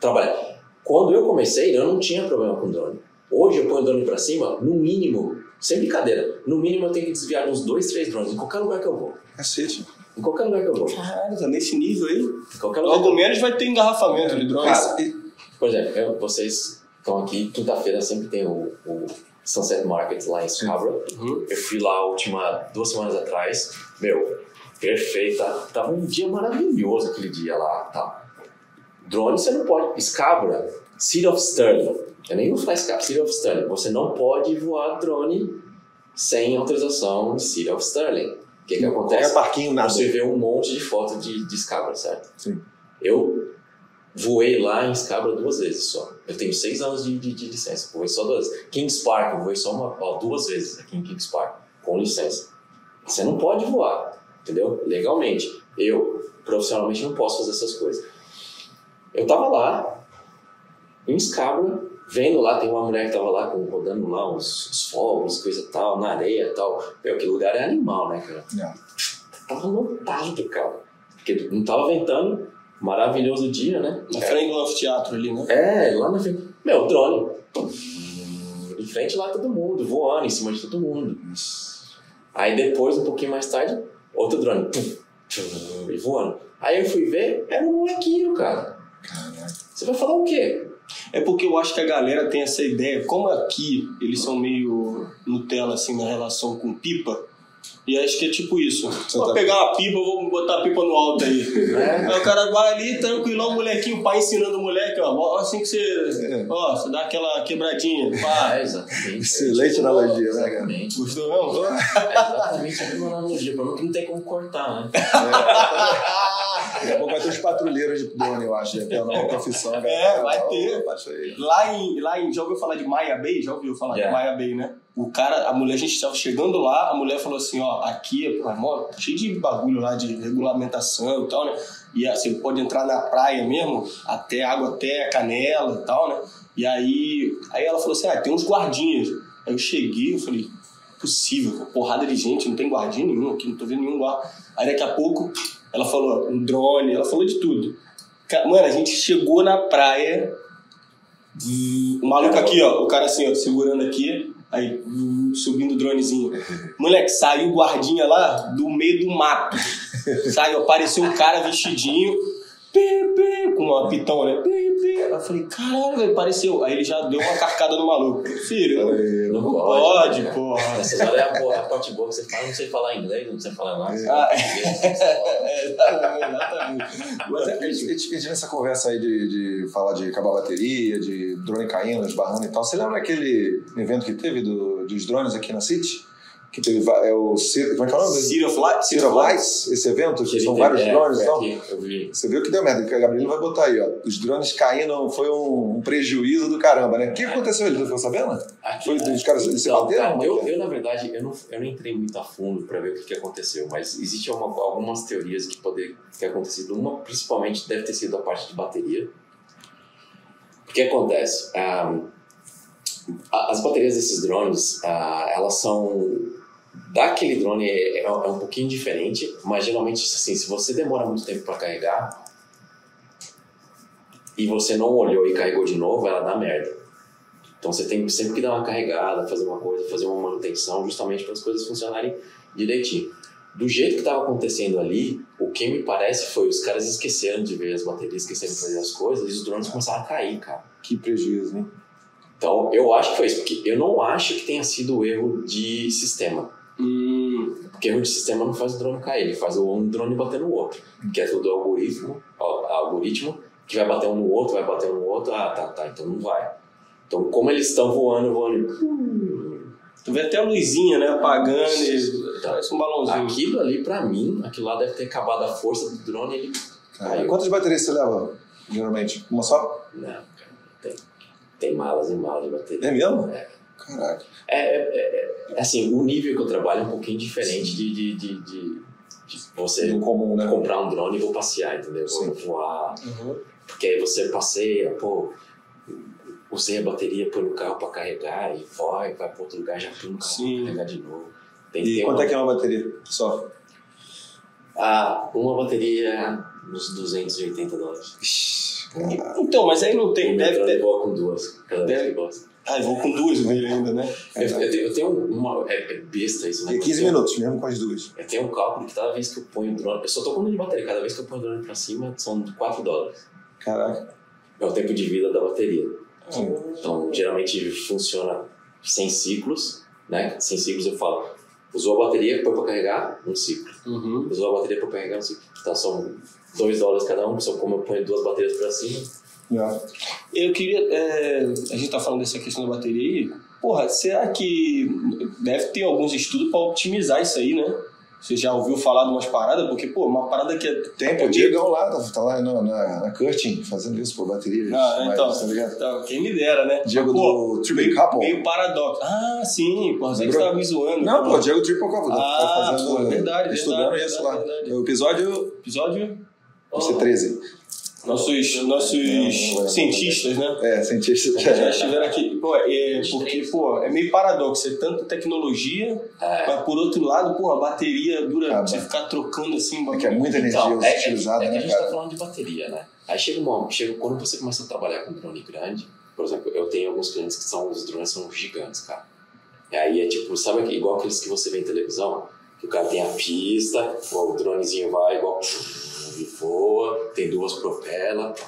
trabalhar. Quando eu comecei, eu não tinha problema com drone. Hoje eu ponho o drone pra cima, no mínimo, sem brincadeira, no mínimo eu tenho que desviar uns dois, três drones em qualquer lugar que eu vou. Cacete. Em qualquer lugar que eu vou. Caralho, tá nesse nível aí. Em qualquer lugar. Logo menos vai ter engarrafamento de drone. Cara, Por exemplo, eu- vocês estão aqui, quinta-feira sempre tem o, o Sunset Market lá em Scarborough. Uhum. Eu fui lá a última, duas semanas atrás. Meu, perfeita. Tava um dia maravilhoso aquele dia lá. Tá. Drone você não pode. Scarborough, City of Sterling. Eu nem vou falar City of Sterling. Você não pode voar drone sem autorização de City of Sterling. O que que acontece? qualquer parquinho, nada. Você vê um monte de foto de, de Scarborough, certo? Sim. Eu voei lá em Scarborough duas vezes só. Eu tenho seis anos de, de, de licença. Voei só duas vezes. Kings Park, eu voei só uma, ó, duas vezes aqui em Kings Park, com licença. Você não pode voar, entendeu? Legalmente. Eu, profissionalmente, não posso fazer essas coisas. Eu tava lá, em Scarborough, vendo lá, tem uma mulher que tava lá com, rodando lá uns, uns fogos, coisa tal, na areia e tal. Meu, aquele lugar é animal, né, cara? É. Tava lotado, cara. Porque não tava ventando, maravilhoso dia, né? Na frente do anfiteatro ali, né? É, lá na frente. Meu, drone. Em frente lá todo mundo, voando em cima de todo mundo. Aí depois, um pouquinho mais tarde, outro drone. E voando. Aí eu fui ver, era um molequinho, cara. Você vai falar o quê? É porque eu acho que a galera tem essa ideia, como aqui eles são meio Nutella assim na relação com pipa, e acho que é tipo isso. Vou tá- pegar uma pipa, vou botar a pipa no alto aí. É. Aí o cara vai ali, tranquilão, o molequinho, o pai ensinando o moleque, ó, assim que você. É. Ó, você dá aquela quebradinha. Pá. Ah, exatamente. Excelente analogia, né, cara? Exatamente. Gostou mesmo? É exatamente a mesma analogia, pra mim que não tem como cortar, né? Daqui a pouco vai ter os patrulheiros de drone, eu acho, né? que é uma nova profissão. cara. É, vai Então, ter. Lá em, lá em. Já ouviu falar de Maia Bay? Já ouviu falar Já. de Maia Bay, né? O cara, a mulher, a gente estava chegando lá, a mulher falou assim: ó, aqui é pô, é cheio de bagulho lá de regulamentação e tal, né? E você pode entrar na praia mesmo, até água até a canela e tal, né? E aí, aí ela falou assim: ah, tem uns guardinhas. Aí eu cheguei, eu falei: possível, porrada de gente, não tem guardinha nenhum aqui, não tô vendo nenhum guarda. Aí daqui a pouco ela falou: um drone, ela falou de tudo. Mano, a gente chegou na praia, o maluco aqui, ó, o cara assim, ó, segurando aqui, aí subindo o dronezinho. Moleque, saiu o guardinha lá do meio do mato. Saiu, apareceu um cara vestidinho, com uma pitão, né? Eu falei, caralho, velho, apareceu. Aí ele já deu uma carcada no maluco. Filho, Não não pode, pode, né? porra. Essas horas é a, porra, a parte boa que você fala, não sei falar inglês, não sei falar nada. Ah, você fala- É, exatamente, exatamente. Mas é, a gente, a gente- a gente nessa conversa aí de, de falar de acabar a bateria, de drone caindo, esbarrando e tal. Você lembra aquele evento que teve do- dos drones aqui na City? Que teve é o como é que é o nome? City of Light? City of Lights, esse evento, que ele são vários é, drones e tal. aqui, Eu vi. Você viu que deu merda, que a Gabriela vai botar aí, ó. Os drones caindo foi um, um prejuízo do caramba, né? O que aconteceu? Ele ficou sabendo? Aqui, Foi dos caras se Então, bateram? cara, Como é eu, que é? eu, na verdade, eu não, eu não entrei muito a fundo para ver o que, que aconteceu, mas existem uma- algumas teorias que podem ter acontecido. Uma, principalmente, deve ter sido a parte de bateria. O que acontece? Ah, a- as baterias desses drones, ah, elas são... Daquele drone é, é um pouquinho diferente, mas geralmente, assim, se você demora muito tempo para carregar e você não olhou e carregou de novo, ela dá merda. Então você tem sempre que dar uma carregada, fazer uma coisa, fazer uma manutenção, justamente para as coisas funcionarem direitinho. do jeito que estava acontecendo ali, o que me parece foi os caras esqueceram de ver as baterias, esqueceram de fazer as coisas e os drones começaram a cair, cara. Que prejuízo, hein? Então, eu acho que foi isso, porque eu não acho que tenha sido erro de sistema. Hum, Porque de sistema não faz o drone cair, ele faz o um drone bater no outro. Que é tudo algoritmo, ó, algoritmo, que vai bater um no outro, vai bater um no outro, ah, tá, tá, então não vai. Então, como eles estão voando, voando. tu vê até a luzinha, né? Apagando e parece um balãozinho. Aquilo ali, pra mim, aquilo lá deve ter acabado a força do drone e ele caiu. quantas baterias você leva, geralmente? Uma só? Não, cara, tem, tem malas e malas de bateria. É mesmo? É. Caraca. É, é, é, assim, o nível que eu trabalho é um pouquinho diferente de, de, de, de, de você comum, né? comprar um drone e vou passear, entendeu? Vou Sim. voar. Uhum. Porque aí você passeia, pô, usei a bateria, põe no carro pra carregar e vai, vai pra outro lugar, já põe no carro Sim. pra carregar de novo. Tem E quanto uma, é que é uma bateria só? Ah, uma bateria uns 280 dólares. Ixi. Então, mas aí não tem, deve drone ter. com duas, cada vez Deve- que gosta. Ah, eu vou com duas nele ainda, né? Eu, eu tenho, eu tenho uma. É, é besta isso, né? Eu 15 tenho- minutos, mesmo com as duas. Eu tenho um cálculo que cada vez que eu ponho o drone. Eu só tô com um de bateria, cada vez que eu ponho o drone pra cima são 4 dólares. Caraca. É o tempo de vida da bateria. Sim. Então, geralmente funciona 100 ciclos, né? 100 ciclos eu falo, usou a bateria, põe pra carregar, um ciclo. Uhum. Usou a bateria pra carregar, um ciclo. Então, são 2 dólares cada um, só como eu ponho duas baterias pra cima. Yeah. Eu queria. é, a gente tá falando dessa questão da bateria aí. Porra, será que deve ter alguns estudos pra otimizar isso aí, né? Você já ouviu falar de umas paradas? Porque, pô, uma parada que é. Tem, pô, o Diegão lá, tá, tá lá na, na, na Curtin fazendo isso, pô, bateria. Ah, então, tá ligado? então, quem me dera, né? Diego Pô, do Triple Couple. meio paradoxo. Ah, sim, pô, você tava me zoando. Não, pô, Diego Triple Couple. tá Ah, fazendo, pô, verdade, estudando verdade, isso verdade, lá. verdade. O episódio Episódio. vai ser 13. Nossos, nossos Não, não, cientistas, né? É, cientista. Já estiveram aqui. Pô, é, porque, pô, é meio paradoxo. É tanta tecnologia, É. mas por outro lado, pô, a bateria dura. Ah, você ficar trocando assim. É que é muita energia Então, é, é, utilizada, é que a né, gente tá cara? falando de bateria, né? Aí chega uma, chega quando você começa a trabalhar com drone grande, por exemplo, eu tenho alguns clientes que são, os drones são gigantes, cara. E aí é tipo, sabe igual aqueles que você vê em televisão? Que o cara tem a pista, o dronezinho vai igual e voa, tem duas propelas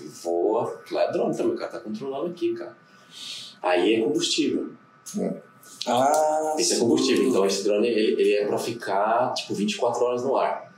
e voa. Lá é drone também, o cara tá controlando aqui, cara. Aí é combustível. Ah, Esse é combustível. Então esse drone ele, ele é pra ficar tipo 24 horas no ar.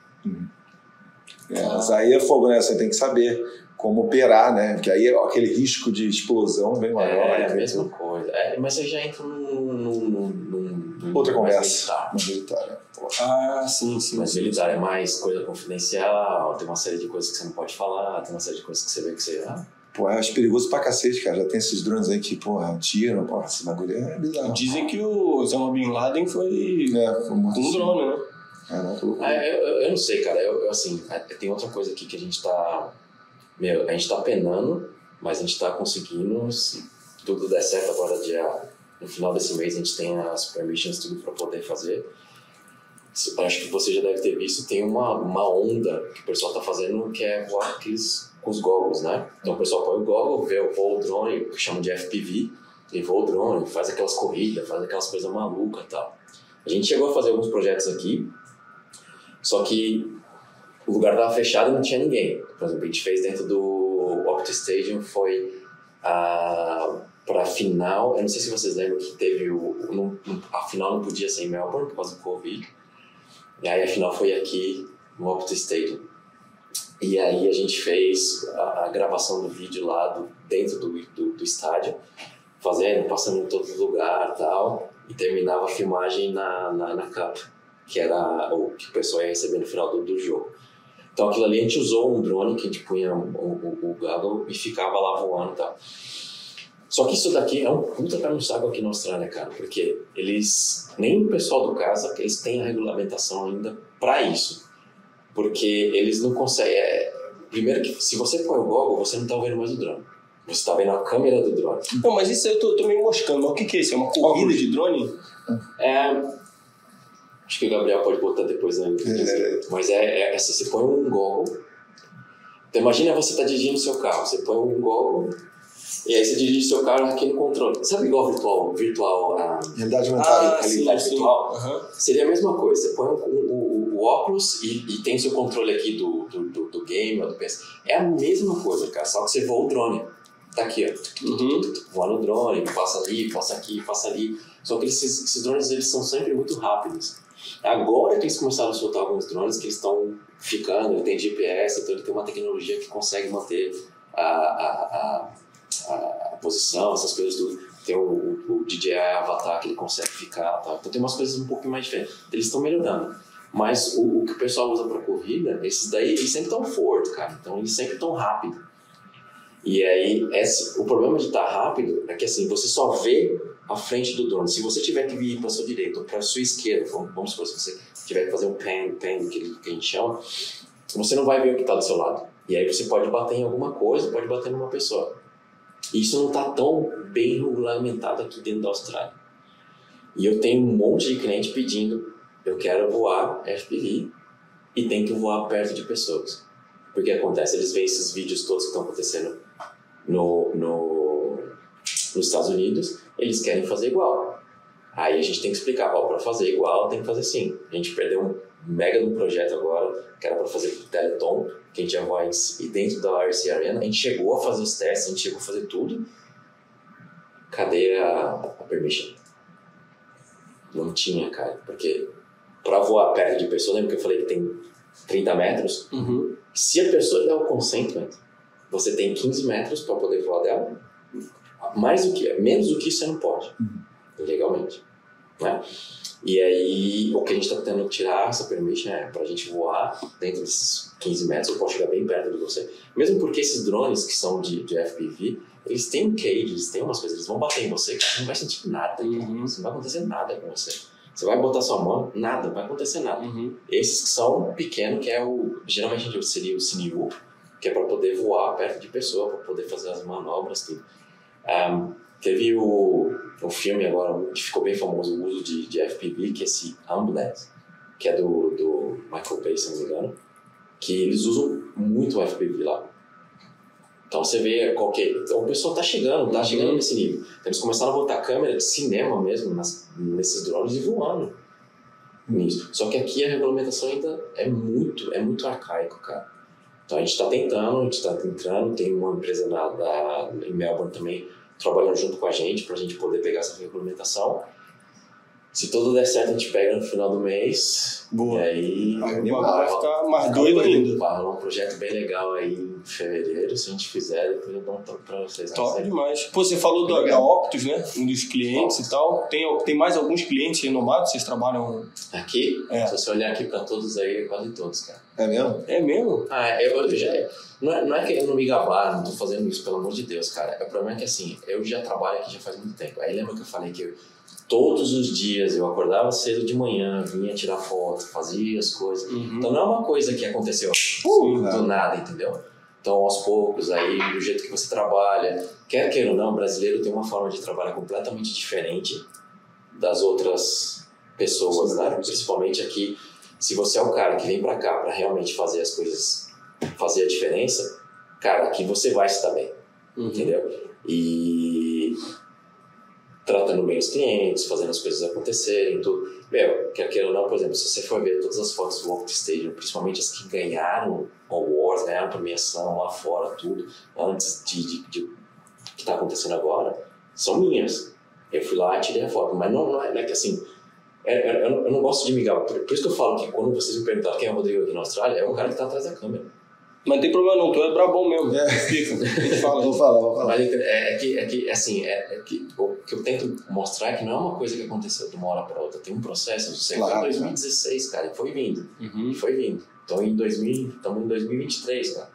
É, mas aí é fogo, né? Você tem que saber como operar, né? Porque aí aquele risco de explosão vem maior. É a né? mesma coisa. É, mas você já entra num, num, num Outra conversa. militar. Mas militar, né? Pô. Ah, sim, sim. Mas militar é mais coisa confidencial, tem uma série de coisas que você não pode falar, tem uma série de coisas que você vê que você. Ah, Pô, eu acho perigoso pra cacete, cara. Já tem esses drones aí que, porra, tiram, porra, esse bagulho é bizarro. Dizem que o Osama Bin Laden foi É, foi um assim. drone, né? Caraca, que loucura. Ah, eu, eu, eu não sei, cara. Eu, eu, assim, é, tem outra coisa aqui que a gente tá. Meu, a gente tá penando, mas a gente tá conseguindo. Se tudo der certo agora, dia, no final desse mês, a gente tem as permissions, tudo pra poder fazer. Acho que você já deve ter visto, tem uma, uma onda que o pessoal tá fazendo que é voar aqueles com os goggles, né? Então o pessoal põe o goggle, vê, voa o drone, que chamam de FPV, e voa o drone, faz aquelas corridas, faz aquelas coisas malucas e tal. A gente chegou a fazer alguns projetos aqui, só que o lugar estava fechado e não tinha ninguém. Por exemplo, a gente fez dentro do Opti Stadium, foi a para final, eu não sei se vocês lembram que teve o, não- a final não podia ser em Melbourne por causa do Covid. E aí a final foi aqui no Opti Stadium. E aí a gente fez a, a gravação do vídeo lá do, dentro do, do, do estádio, fazendo, passando em todo lugar e tal, e terminava a filmagem na, na, na Cup, que era o que o pessoal ia receber no final do, do jogo. Então aquilo ali a gente usou um drone que a gente punha o, o, o goggle e ficava lá voando e tal. Só que isso daqui é um puta pé no saco aqui na Austrália, cara, porque eles, nem o pessoal do casa, eles têm a regulamentação ainda para isso. Porque eles não conseguem. é, primeiro que se você põe o goggle, você não tá vendo mais o drone. Você tá vendo a câmera do drone. Não, mas isso aí eu tô, tô meio moscando. Mas o que, que é isso? É uma corrida de drone? É, acho que o Gabriel pode botar depois né? É. Mas é, é assim, você põe um goggle. Então imagina você tá dirigindo seu carro, você põe um goggle e aí você dirige seu carro aqui no controle. Sabe igual virtual, virtual, a Realidade aumentada. Ah, sim, realidade sim. virtual? Aham. Seria a mesma coisa. Você põe o, o, óculos e, e tem seu controle aqui do, do, do, do game ou do PS. É a mesma coisa, cara, só que você voa o drone. Tá aqui, ó. Uhum. Voa no drone, passa ali, passa aqui, passa ali. Só que esses, esses drones, eles são sempre muito rápidos. Agora que eles começaram a soltar alguns drones que eles estão ficando, ele tem GPS, então ele tem uma tecnologia que consegue manter a, a, a, a posição, essas coisas do. Tem o, o, o DJI Avatar que ele consegue ficar, tá? então tem umas coisas um pouco mais diferentes. Eles estão melhorando. Mas o, o que o pessoal usa para corrida, esses daí, eles sempre estão forte, cara. Então eles sempre estão rápido. E aí, esse, o problema de estar rápido é que assim, você só vê a frente do drone. Se você tiver que vir para sua direita ou para sua esquerda, vamos, supor, se você tiver que fazer um pan, pan que, que a gente chama, você não vai ver o que está do seu lado. E aí você pode bater em alguma coisa, pode bater numa pessoa. Isso não está tão bem regulamentado aqui dentro da Austrália. E eu tenho um monte de cliente pedindo, eu quero voar FPV e tem que voar perto de pessoas. Porque acontece, eles veem esses vídeos todos que estão acontecendo no, no, nos Estados Unidos, eles querem fazer igual. Aí a gente tem que explicar, para fazer igual tem que fazer sim. A gente perdeu mega de um projeto agora, que era para fazer Teleton, que a gente ia voar e dentro da RC Arena, a gente chegou a fazer os testes, a gente chegou a fazer tudo. Cadê a, a permission? Não tinha, cara, porque para voar perto de pessoa, lembra que eu falei que tem 30 metros? Uhum. Se a pessoa der o consentimento, você tem 15 metros para poder voar dela. Mais do que, menos do que isso você não pode, legalmente. Né? E aí, o que a gente está tentando tirar essa permission é para a gente voar dentro desses 15 metros, eu posso chegar bem perto de você. Mesmo porque esses drones que são de, de FPV, eles têm um cage, eles têm umas coisas, eles vão bater em você, que você não vai sentir nada, Uhum. não vai acontecer nada com você. Você vai botar sua mão, nada, não vai acontecer nada. Uhum. Esses que são pequenos, que é o. Geralmente a gente seria o CNU, que é para poder voar perto de pessoa, para poder fazer as manobras, tudo. Um, teve o, o filme agora, um que ficou bem famoso, o uso de, de FPV, que é esse Ambulance, que é do, do Michael Bay, se não me engano, que eles usam muito o FPV lá. Então você vê qualquer. Então o pessoal tá chegando, tá chegando nesse nível. Então, eles começaram a botar câmera de cinema mesmo nas, nesses drones e voando nisso. Só que aqui a regulamentação ainda é muito, é muito arcaico, cara. Então a gente está tentando, a gente está entrando, tem uma empresa na, na, em Melbourne também trabalhando junto com a gente para a gente poder pegar essa regulamentação. Se tudo der certo, a gente pega no final do mês. Boa. E aí bagulho vai ficar mais doido ainda. rolar um projeto bem legal aí em fevereiro. Se a gente fizer, depois eu dou um toque pra vocês. Top demais. Pô, você falou da, da Optus, né? Um dos clientes e tal. Tem, tem mais alguns clientes renomados? Vocês trabalham. Aqui, É. se você olhar aqui pra todos aí, é quase todos, cara. É mesmo? É mesmo? Ah, eu, eu já. Não é, não é querendo me gabar, não tô fazendo isso, pelo amor de Deus, cara. O problema é que assim, eu já trabalho aqui já faz muito tempo. Aí lembra que eu falei que eu, todos os dias eu acordava cedo de manhã, vinha tirar foto, fazia as coisas. Uhum. Então não é uma coisa que aconteceu Sim, do nada, entendeu? Então aos poucos, aí do jeito que você trabalha, quer queira ou não, o brasileiro tem uma forma de trabalhar completamente diferente das outras pessoas, né? Principalmente aqui, se você é o cara que vem pra cá pra realmente fazer as coisas, fazer a diferença, cara, aqui você vai estar bem, Uhum. entendeu? E tratando bem os clientes, fazendo as coisas acontecerem, tudo. Meu, quer ou não, por exemplo, se você for ver todas as fotos do Walk Stadium, principalmente as que ganharam awards, ganharam premiação lá fora, tudo, antes de, de, de que está acontecendo agora, são minhas. Eu fui lá e tirei a foto, mas não, não, é, é que assim, é- é- eu, não, eu não gosto de me gabar. Por, por isso que eu falo que quando vocês me perguntaram quem é o Rodrigo aqui na Austrália, é o cara que está atrás da câmera. Mas não tem problema não, tu é brabão mesmo. É. Fica. Fala, vou falar, vou falar. Mas é, é que, é que, assim, é, é que o que eu tento mostrar é que não é uma coisa que aconteceu de uma hora para outra, tem um processo. Você Claro, foi em 2016, cara, e foi vindo, Uhum. e foi vindo. Então, em 2000, estamos em 2023, cara.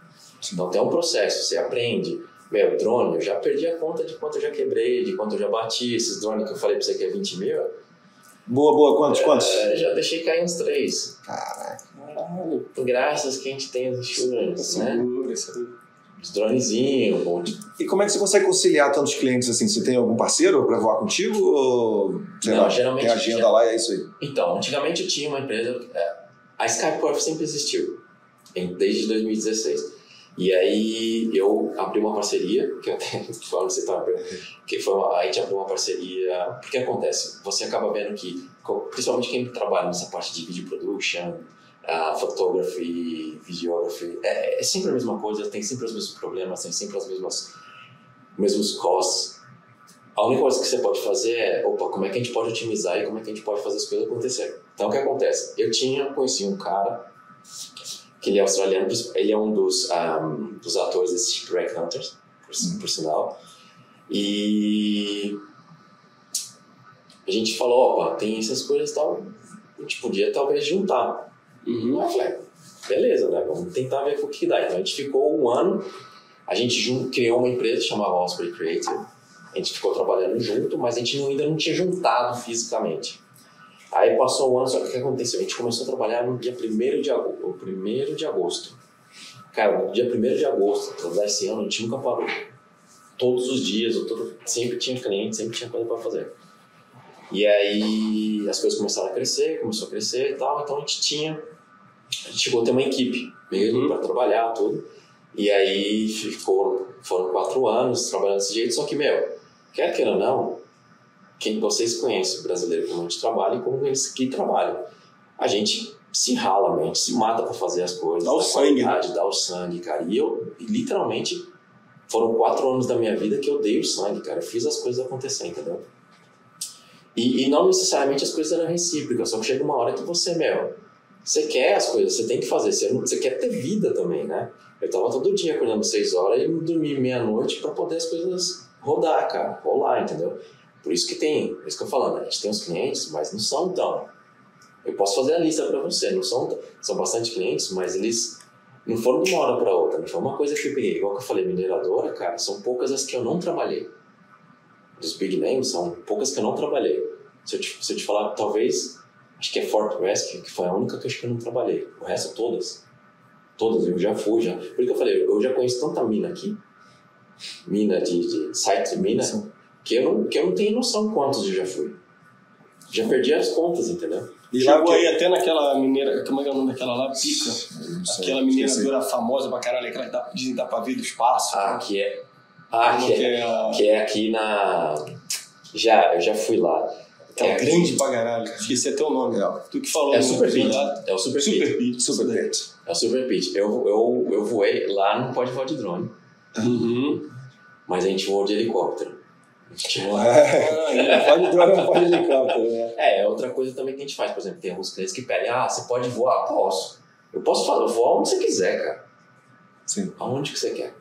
Então, tem um processo, você aprende. Meu, drone, eu já perdi a conta de quanto eu já quebrei, de quanto eu já bati. Esses drones que eu falei pra você que é 20 mil, Boa, boa, quantos, quantos? é, já deixei cair uns três. Caraca. Graças que a gente tem os insurance, né? Os dronezinhos, ou de E como é que você consegue conciliar tantos clientes assim? Você tem algum parceiro para voar contigo? Ou, sei Não, lá, geralmente tem agenda já- lá e é isso aí? Então, antigamente eu tinha uma empresa. é, A Skypecorp sempre existiu, desde 2016. E aí eu abri uma parceria, que eu até falo você estava que foi uma, a gente abriu uma parceria. Porque acontece, você acaba vendo que, principalmente quem trabalha nessa parte de video production, a photography, videography, é, é sempre a mesma coisa, tem sempre os mesmos problemas, tem sempre as mesmas mesmos costos. A única coisa que você pode fazer é, opa, como é que a gente pode otimizar e como é que a gente pode fazer as coisas acontecerem. Então, o que acontece? Eu tinha, conheci um cara, que ele é australiano, ele é um dos, um, dos atores desse Shipwreck Hunters, por, por sinal, e a gente falou, opa, tem essas coisas e tal, a gente podia talvez juntar. Uhum. Eu falei, beleza, né? Vamos tentar ver o que dá. Então a gente ficou um ano, a gente criou uma empresa chamada Osprey Creative. A gente ficou trabalhando junto, mas a gente ainda não tinha juntado fisicamente. Aí passou um ano, só que o que aconteceu? A gente começou a trabalhar no dia 1 de agosto. O 1 de agosto. Cara, no dia 1 de agosto desse ano, a gente nunca parou. Todos os dias, todo, sempre tinha cliente, sempre tinha coisa para fazer. E aí as coisas começaram a crescer, começou a crescer e tal, então a gente tinha, a gente chegou a ter uma equipe mesmo uhum. para trabalhar tudo. E aí ficou, foram quatro anos trabalhando desse jeito, só que, meu, quer queira ou não, quem vocês conhecem, o brasileiro, como a gente trabalha e como eles que trabalham. A gente se rala, a gente se mata para fazer as coisas. Dá o sangue. Né? Dá o sangue, cara. E eu, literalmente, foram quatro anos da minha vida que eu dei o sangue, cara. Eu fiz as coisas acontecer, entendeu? E, e, não necessariamente as coisas eram recíprocas, só que chega uma hora que você, meu, você quer as coisas, você tem que fazer, você, você quer ter vida também, né? Eu tava todo dia acordando seis horas e dormia meia-noite para poder as coisas rodar, cara, rolar, entendeu? Por isso que tem, por isso que eu falando, a gente tem os clientes, mas não são tão. Eu posso fazer a lista para você, não são, são bastante clientes, mas eles não foram de uma hora para outra, não foi uma coisa que eu peguei. Igual que eu falei, mineradora, cara, são poucas as que eu não trabalhei dos big names, são poucas que eu não trabalhei. Se eu te, se eu te falar, talvez, acho que é Fort Rescue, que foi a única que eu acho que eu não trabalhei. O resto, todas. Todas, eu já fui, já. Por isso que eu falei, eu já conheço tanta mina aqui, mina de, de site de mina, Sim. que eu, não, que eu não tenho noção quantos eu já fui. Já perdi as contas, entendeu? E lá aí até naquela mineira, como é que é o nome daquela lá? Pica. Aquela mineradora famosa pra caralho, aquela que dá, dizem que dá pra ver do espaço. Ah, que é ah, que, que, é, é que é aqui na. Já, eu já fui lá. É, é grande pra caralho. Esqueci até o nome. É. Tu que falou é o Super Pit. É o Super, Super Pit. Super Pit. É o Super Pit. Eu, eu, eu voei lá, não pode voar de drone. Uhum. Mas a gente voou de helicóptero. É, pode drone, não pode helicóptero. Né? É, é outra coisa também que a gente faz. Por exemplo, tem alguns clientes que pedem, ah, você pode voar? Posso. Eu posso voar onde você quiser, cara. Sim. Aonde que você quer.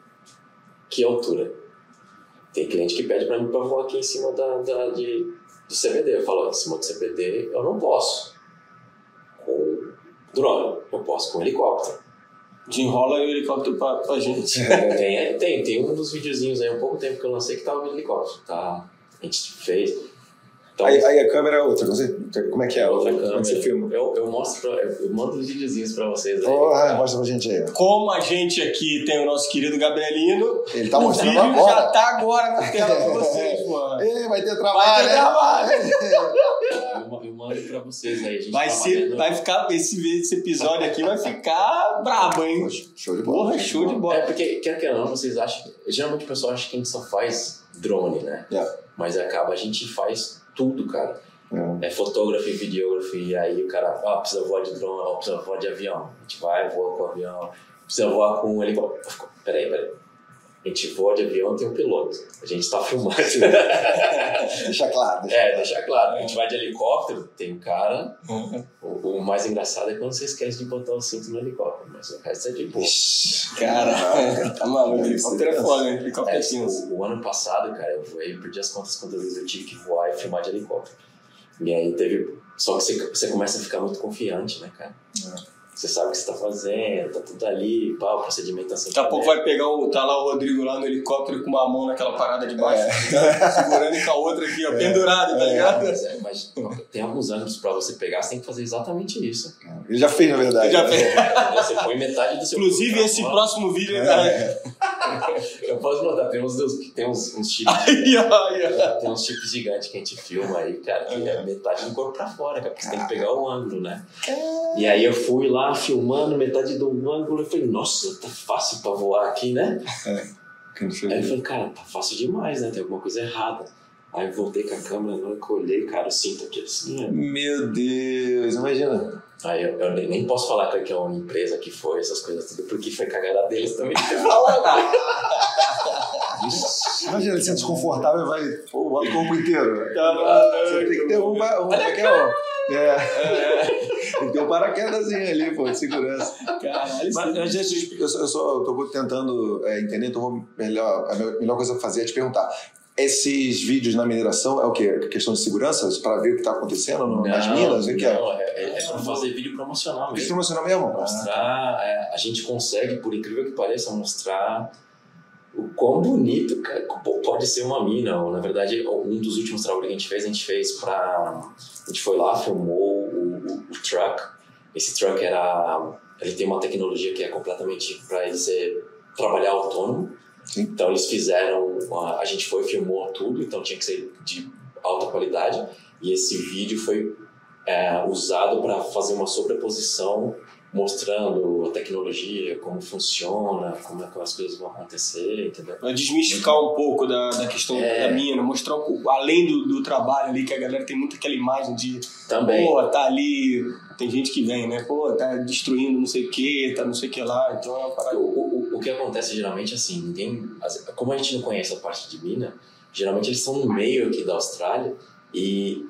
Que altura. Tem cliente que pede para mim para voar aqui em cima da, da, de, do CBD. Eu falo, em cima do CBD eu não posso. Com drone, eu posso com helicóptero. Desenrola o helicóptero pra, pra gente. tem, tem, tem um dos videozinhos aí, um pouco tempo que eu lancei que tava no helicóptero. Tá? A gente fez então, aí, aí, a câmera é outra, como é que é? Outra como câmera. você filma? Eu, eu mostro, pra, eu mando os videozinhos pra vocês aí. Oh, ah, mostra pra gente aí. Como a gente aqui tem o nosso querido Gabrielino, ele tá mostrando o vídeo agora. já tá agora na tela pra vocês, mano. Ei, vai ter trabalho, vai ter trabalho. eu, eu mando pra vocês aí. vai, tá ser, vai ficar, esse, esse episódio aqui vai ficar brabo, hein? Show de bola. Porra, show de bola. É porque, quer que não, vocês acham... Geralmente o pessoal acha que a gente só faz drone, né? Yeah. Mas acaba, a gente faz tudo, cara. É, é fotografia, videografia, e aí o cara, ah, precisa voar de drone, ó, precisa voar de avião. A gente vai, voa com o avião, precisa voar com um helicóptero. Peraí, peraí. A gente voa de avião tem um piloto. A gente está filmando. deixa claro. Deixa é, deixa claro. A gente vai de helicóptero, tem um cara. Uhum. O, o, mais engraçado é quando você esquece de botar o cinto no helicóptero, mas o resto é de boa. Cara, tá maluco. Helicóptero é foda, né? Helicóptero é, é o, o, ano passado, cara, eu voei, perdi as contas quantas vezes eu tive que voar e filmar de helicóptero. E aí teve. Só que você, você começa a ficar muito confiante, né, cara? É. Você sabe o que você tá fazendo, tá tudo ali, pá, o procedimento tá sempre. Daqui a pouco vai pegar o. Tá lá o Rodrigo lá no helicóptero com uma mão naquela parada de baixo, é. segurando e com a outra aqui, ó, é. pendurada, tá é. ligado? Mas, é, mas, tem alguns ângulos pra você pegar, você tem que fazer exatamente isso. Ele já fez, na verdade. Ele já fez. Você põe metade do seu Inclusive, corpo, esse próximo vídeo é. Tá... Eu posso botar, tem uns, tem uns, uns chips. Ai, ai, ai. Tem uns chips gigantes que a gente filma aí, cara, que é metade do corpo pra fora, cara, porque você tem que pegar o ângulo, né? E aí eu fui lá filmando metade do ângulo e falei, nossa, tá fácil pra voar aqui, né? É. Aí eu falei, cara, tá fácil demais, né? Tem alguma coisa errada. Aí eu voltei com a câmera, na hora que eu olhei, cara, eu sinto aqui assim. Né? Meu Deus, imagina. Aí eu, eu nem- posso falar que é uma empresa que foi, essas coisas tudo, porque foi cagada deles também. Não falar nada. Imagina, ele sente desconfortável e vai, pô, bota o corpo inteiro. Tá Você tem que ter um, um, aqui, ó. É. Tem que ter um paraquedazinho ali, pô, de segurança. Caralho, Mas, mas, gente, eu só, eu só eu tô tentando é, entender, então vou melhor, a me- melhor coisa a fazer é te perguntar. Esses vídeos na mineração é o quê? Questão de segurança? Para ver o que está acontecendo no- nas minas? O que é? não, é, é, é pra fazer vídeo promocional mesmo. promocional mesmo? Mostrar, é, a gente consegue, por incrível que pareça, mostrar o quão bonito cara, pode ser uma mina. Ou, na verdade, um dos últimos trabalhos que a gente fez, a gente fez pra. A gente foi lá, filmou o, o, o truck. Esse truck era. Ele tem uma tecnologia que é completamente para ele ser trabalhar autônomo. Sim. Então eles fizeram. A, a gente foi, filmou tudo, então tinha que ser de alta qualidade. E esse vídeo foi é, usado para fazer uma sobreposição mostrando a tecnologia, como funciona, como é que as coisas vão acontecer, entendeu? Pra desmistificar um pouco da, da questão É. da mina, mostrar um pouco, além do, do trabalho ali, que a galera tem muito aquela imagem de, Também. pô, tá ali, tem gente que vem, né? Pô, tá destruindo não sei o que, tá não sei o que lá, então é uma parada. o, o- o que acontece geralmente é assim, ninguém, como a gente não conhece a parte de mina, geralmente eles estão no meio aqui da Austrália e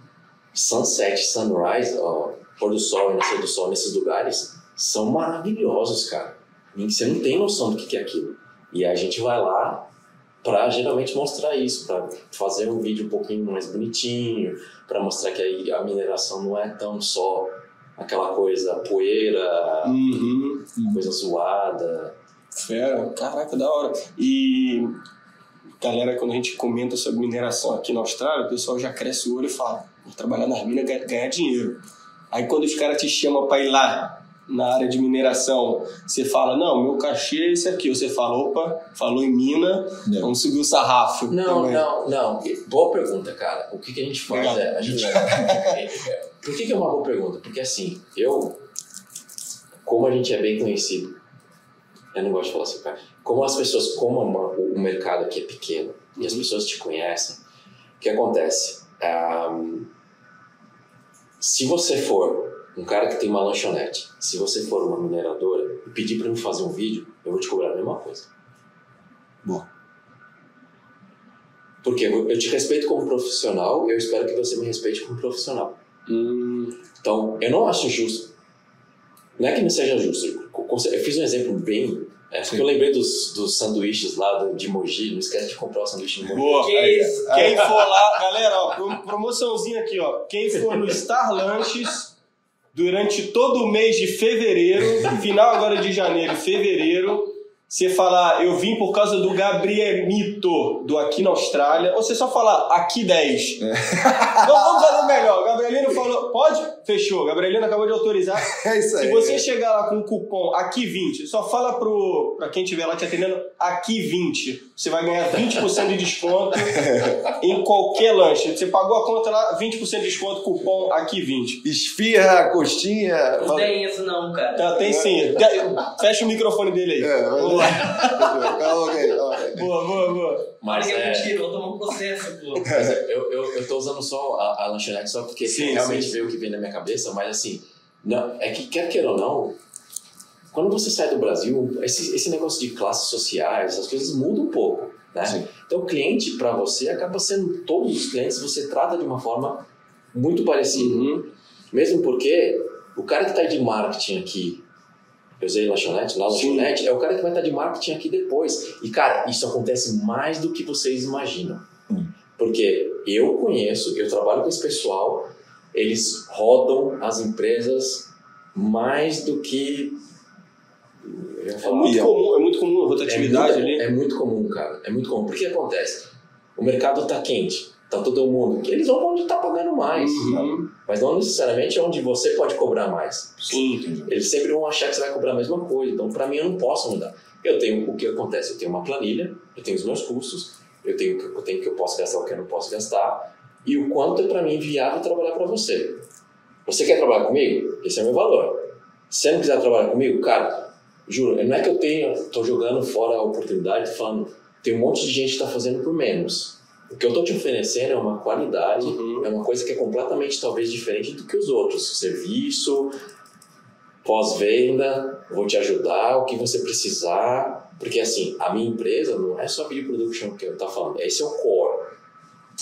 sunset, sunrise, ó, pôr do sol e nascer do sol nesses lugares são maravilhosos, cara. E Você não tem noção do que é aquilo. E a gente vai lá para geralmente mostrar isso, para fazer um vídeo um pouquinho mais bonitinho, para mostrar que a mineração não é tão só aquela coisa poeira, Uhum. coisa zoada. Fera, caraca, da hora. E, galera, quando a gente comenta sobre mineração aqui na Austrália, o pessoal já cresce o olho e fala: vou trabalhar nas minas ganhar, ganhar dinheiro. Aí quando os caras te chamam pra ir lá na área de mineração, você fala: não, meu cachê é esse aqui. Ou você fala: opa, falou em mina, É. vamos subir o sarrafo. Não, também. não, não. Boa pergunta, cara. O que, que a gente faz é. A gente, por que, que é uma boa pergunta? Porque assim, eu. Como a gente é bem conhecido, eu não gosto de falar assim, cara. Como as pessoas, como uma- o mercado aqui é pequeno e as pessoas te conhecem, o que acontece? Ahm, se você for um cara que tem uma lanchonete, se você for uma mineradora e pedir para mim fazer um vídeo, eu vou te cobrar a mesma coisa. Boa. Porque eu eu te respeito como profissional, eu espero que você me respeite como profissional. Hum, Então, eu não acho justo. Não é que não seja justo. Eu eu fiz um exemplo bem. É porque eu lembrei dos, dos sanduíches lá do- de Mogi. Não esquece de comprar o sanduíche de Mogi. boa. Que Aí, isso? Quem for lá, galera, ó, prom- promoçãozinha aqui, ó. Quem for no Star Lanches durante todo o mês de fevereiro, final agora de janeiro e fevereiro, você falar, eu vim por causa do Gabrielito do Aqui na Austrália, ou você só falar aqui 10. Não, vamos fazer melhor. O Gabrielino falou, pode? Fechou. Gabrielino acabou de autorizar. É isso aí. Se você chegar lá com o cupom aqui 20, só fala pro pra quem estiver lá te atendendo aqui 20. Você vai ganhar 20% de desconto em qualquer lanche. Você pagou a conta lá, 20% de desconto, cupom aqui 20. Esfirra, coxinha. Não tem isso não, cara. Tá, tem sim. Fecha o microfone dele aí. É, Vamos lá. Boa, boa, boa. Mas é. mentira, vou tomar um processo, pô. Eu, eu, eu tô usando só a, a lanchonete só porque Sim, realmente sim. veio o que vem na minha cabeça, mas assim, não, é que quer queira ou não, quando você sai do Brasil, esse, esse negócio de classes sociais, essas coisas mudam um pouco, né? Sim. Então o cliente para você acaba sendo todos os clientes você trata de uma forma muito parecida, Uhum. mesmo porque o cara que está de marketing aqui eu usei lanchonete, na lanchonete, é o cara que vai estar de marketing aqui depois. E, cara, isso acontece mais do que vocês imaginam. Hum. Porque eu conheço, eu trabalho com esse pessoal, eles rodam as empresas mais do que. É muito comum, é muito comum a é rotatividade muito, ali. é muito comum, cara. É muito comum. Porque acontece? O mercado tá quente, tá todo mundo. Eles vão onde tá pagando mais. Uhum. Mas não necessariamente onde você pode cobrar mais. Sim. Eles sempre vão achar que você vai cobrar a mesma coisa. Então, para mim, eu não posso mudar. Eu tenho o que acontece. Eu tenho uma planilha, eu tenho os meus custos, eu tenho o que eu tenho que eu posso gastar, o que eu não posso gastar, e o quanto é para mim viável trabalhar para você. Você quer trabalhar comigo? Esse é o meu valor. Se você não quiser trabalhar comigo, cara, juro, não é que eu tenho, tô jogando fora a oportunidade, falando, tem um monte de gente que está fazendo por menos. O que eu tô te oferecendo é uma qualidade, Uhum. é uma coisa que é completamente talvez diferente do que os outros. Serviço, pós-venda, vou te ajudar, o que você precisar. Porque assim, a minha empresa não é só video production que eu tô falando, esse é o core.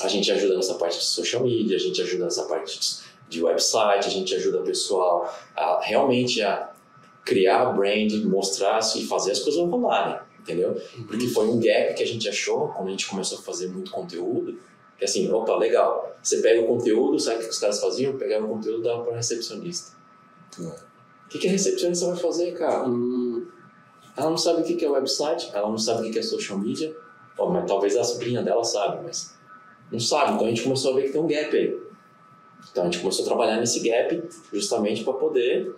A gente ajuda nessa parte de social media, a gente ajuda nessa parte de website, a gente ajuda o pessoal a realmente a criar brand, mostrar-se e fazer as coisas rolarem, entendeu? Porque foi um gap que a gente achou quando a gente começou a fazer muito conteúdo, que assim, opa, legal, você pega o conteúdo, sabe o que os caras faziam? Pegavam o conteúdo e davam para recepcionista. O que, que a recepcionista vai fazer, cara? Ela não sabe o que, que é website, ela não sabe o que, que é social media, Ó, mas talvez a sobrinha dela sabe, mas não sabe. Então a gente começou a ver que tem um gap aí. Então a gente começou a trabalhar nesse gap justamente para poder,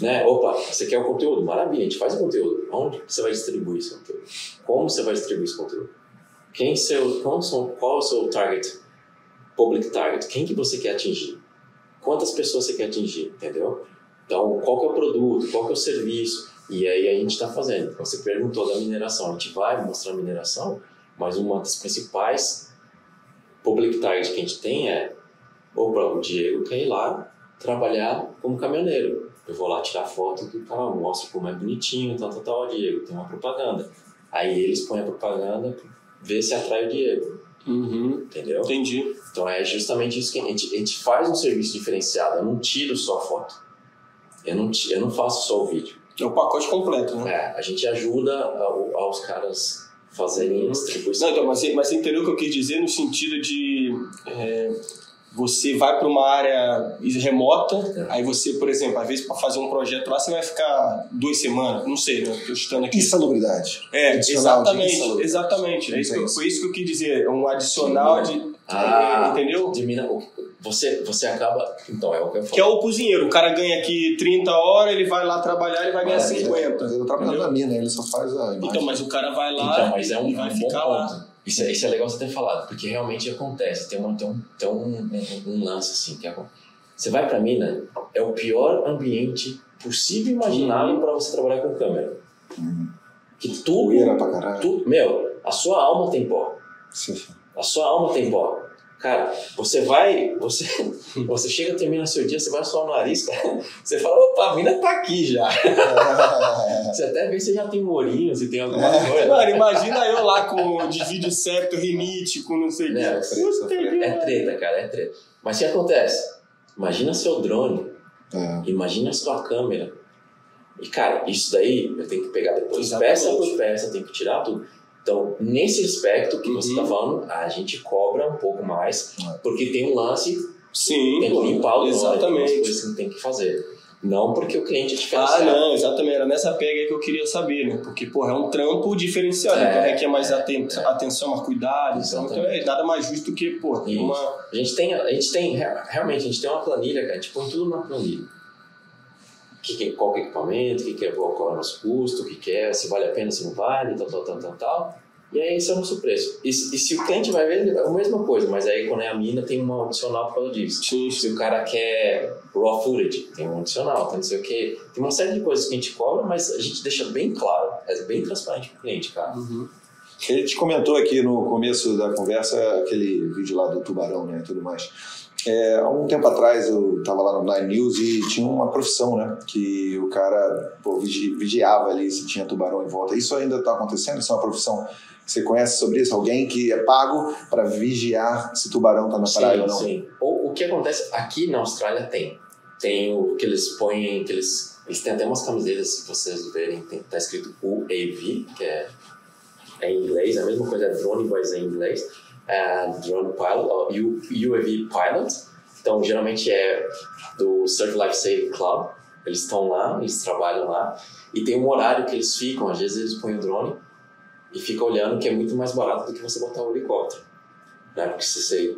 né? Opa, você quer o conteúdo? Maravilha, a gente faz o conteúdo. Onde você vai distribuir esse conteúdo? Como você vai distribuir esse conteúdo? Quem seu, qual, qual é o seu target? Public target. Quem que você quer atingir? Quantas pessoas você quer atingir? Entendeu? Então, qual que é o produto? Qual que é o serviço? E aí a gente está fazendo. Você perguntou da mineração. A gente vai mostrar a mineração, mas uma das principais public target que a gente tem é Opa, o Diego quer ir lá trabalhar como caminhoneiro. Eu vou lá tirar foto do cara, mostro como é bonitinho, tal, tal, tal, Diego, tem uma propaganda. Aí eles põem a propaganda, vê se atrai o Diego. Uhum. Entendeu? Entendi. Então é justamente isso que a gente, a gente faz um serviço diferenciado. Eu não tiro só a foto. Eu não, eu não faço só o vídeo. É o pacote completo, né? É, a gente ajuda ao, aos caras fazerem a distribuição. Não, então, mas, você- mas você entendeu o que eu quis dizer no sentido de. é, você vai para uma área remota, É. aí você, por exemplo, às vezes para fazer um projeto lá, você vai ficar duas semanas, não sei, né? Tô chutando aqui. Insalubridade. É, exatamente, insalubridade. exatamente. É isso que Isso. foi isso que eu quis dizer. É um adicional de. Ah, entendeu? Dimina, você, você acaba. Então, é o que eu falo. Que é o cozinheiro. O cara ganha aqui 30 horas, ele vai lá trabalhar, ele vai ganhar Maravilha. 50. Eu trabalho entendeu? na mina, ele só faz a imagem. Então, mas o cara vai lá Então, mas é um, e é vai um bom ficar ponto. lá. Isso é, isso é legal você ter falado, porque realmente acontece. Tem, uma, tem, um, tem um, um, lance assim. Que é, você vai pra mina, é o pior ambiente possível e imaginável para você trabalhar com câmera. Que tudo, tudo. Meu, a sua alma tem pó. Sim. A sua alma tem pó. Cara, você vai, você, você chega, termina seu dia, você vai suar o nariz, cara, você fala, opa, a mina tá aqui já. Você até vê se já tem um olhinho, se tem alguma coisa. Mano, imagina eu lá com de vídeo certo, rinite, com não sei o que. É treta, cara, é treta. Mas o que acontece? Imagina seu drone, É. imagina a sua câmera. E, cara, isso daí eu tenho que pegar depois Exatamente. peça por peça, tenho que tirar tudo. Então, nesse aspecto que você Uhum. está falando, a gente cobra um pouco mais, É. porque tem um lance, Sim, tem que limpar o exatamente. coisas que tem que fazer. Não porque o cliente é Ah, diferenciado. não, exatamente. Era nessa pega que eu queria saber, né? Porque, porra, é um trampo diferenciado. É, então requer mais é, é. atenção, mais cuidado. Exatamente. então é nada mais justo que, pô, uma. A gente tem, a gente tem, rea- realmente, a gente tem uma planilha, cara, a gente põe tudo na planilha. Que, que, qual que é o equipamento, o que, que é, qual é o nosso custo, o que, que é, se vale a pena, se não vale, tal, tal, tal, tal, tal. E aí esse é o nosso preço. E, e se o cliente vai ver, é a mesma coisa, mas aí quando é a mina tem um adicional por causa disso. Sim, Se o cara quer raw footage, tem um adicional, tem não sei o que. Tem uma série de coisas que a gente cobra, mas a gente deixa bem claro, é bem transparente pro cliente, cara. A gente comentou aqui no começo da conversa aquele vídeo lá do tubarão, né, e tudo mais. É, há um tempo atrás eu estava lá no Nine News e tinha uma profissão, né, que o cara pô, vigi- vigiava ali se tinha tubarão em volta. Isso ainda está acontecendo? Isso é uma profissão que você conhece sobre isso? Alguém que é pago para vigiar se tubarão está na praia ou não? Sim. Ou o que acontece aqui na Austrália tem. Tem o que eles põem, que eles, eles têm até umas camisetas, se vocês verem, tem, tá escrito UAV, que é, é em inglês, é a mesma coisa, é drone, mas é em inglês. É drone pilot, ó, U, UAV pilot. Então, geralmente é do Surf Life Saving Club. Eles estão lá, eles trabalham lá. E tem um horário que eles ficam, às vezes eles põem o drone e ficam olhando, que é muito mais barato do que você botar o helicóptero. Né? Porque se você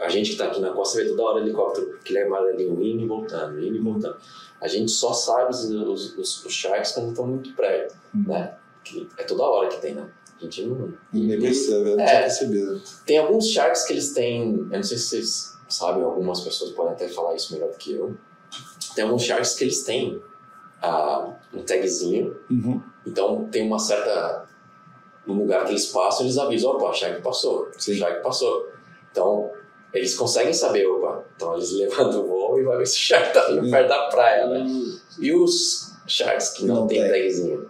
a gente que está aqui na costa vê toda hora helicóptero que leva ali indo e voltando, indo e voltando. A gente só sabe os, os, os, os sharks quando estão muito perto, né? Que é toda hora que tem, né? A gente não... Nem percebe, eu não É. tinha percebido. Tem alguns sharks que eles têm, eu não sei se vocês sabem, algumas pessoas podem até falar isso melhor do que eu. Tem alguns sharks que eles têm ah, um tagzinho, Uhum. então tem uma certa... No lugar que eles passam, eles avisam, opa, shark passou, Sim. shark passou. Então, eles conseguem saber, opa, então eles levantam o voo e vai ver se o Shark tá vindo perto da praia, né? E os Sharks que não, Não tem. tagzinho?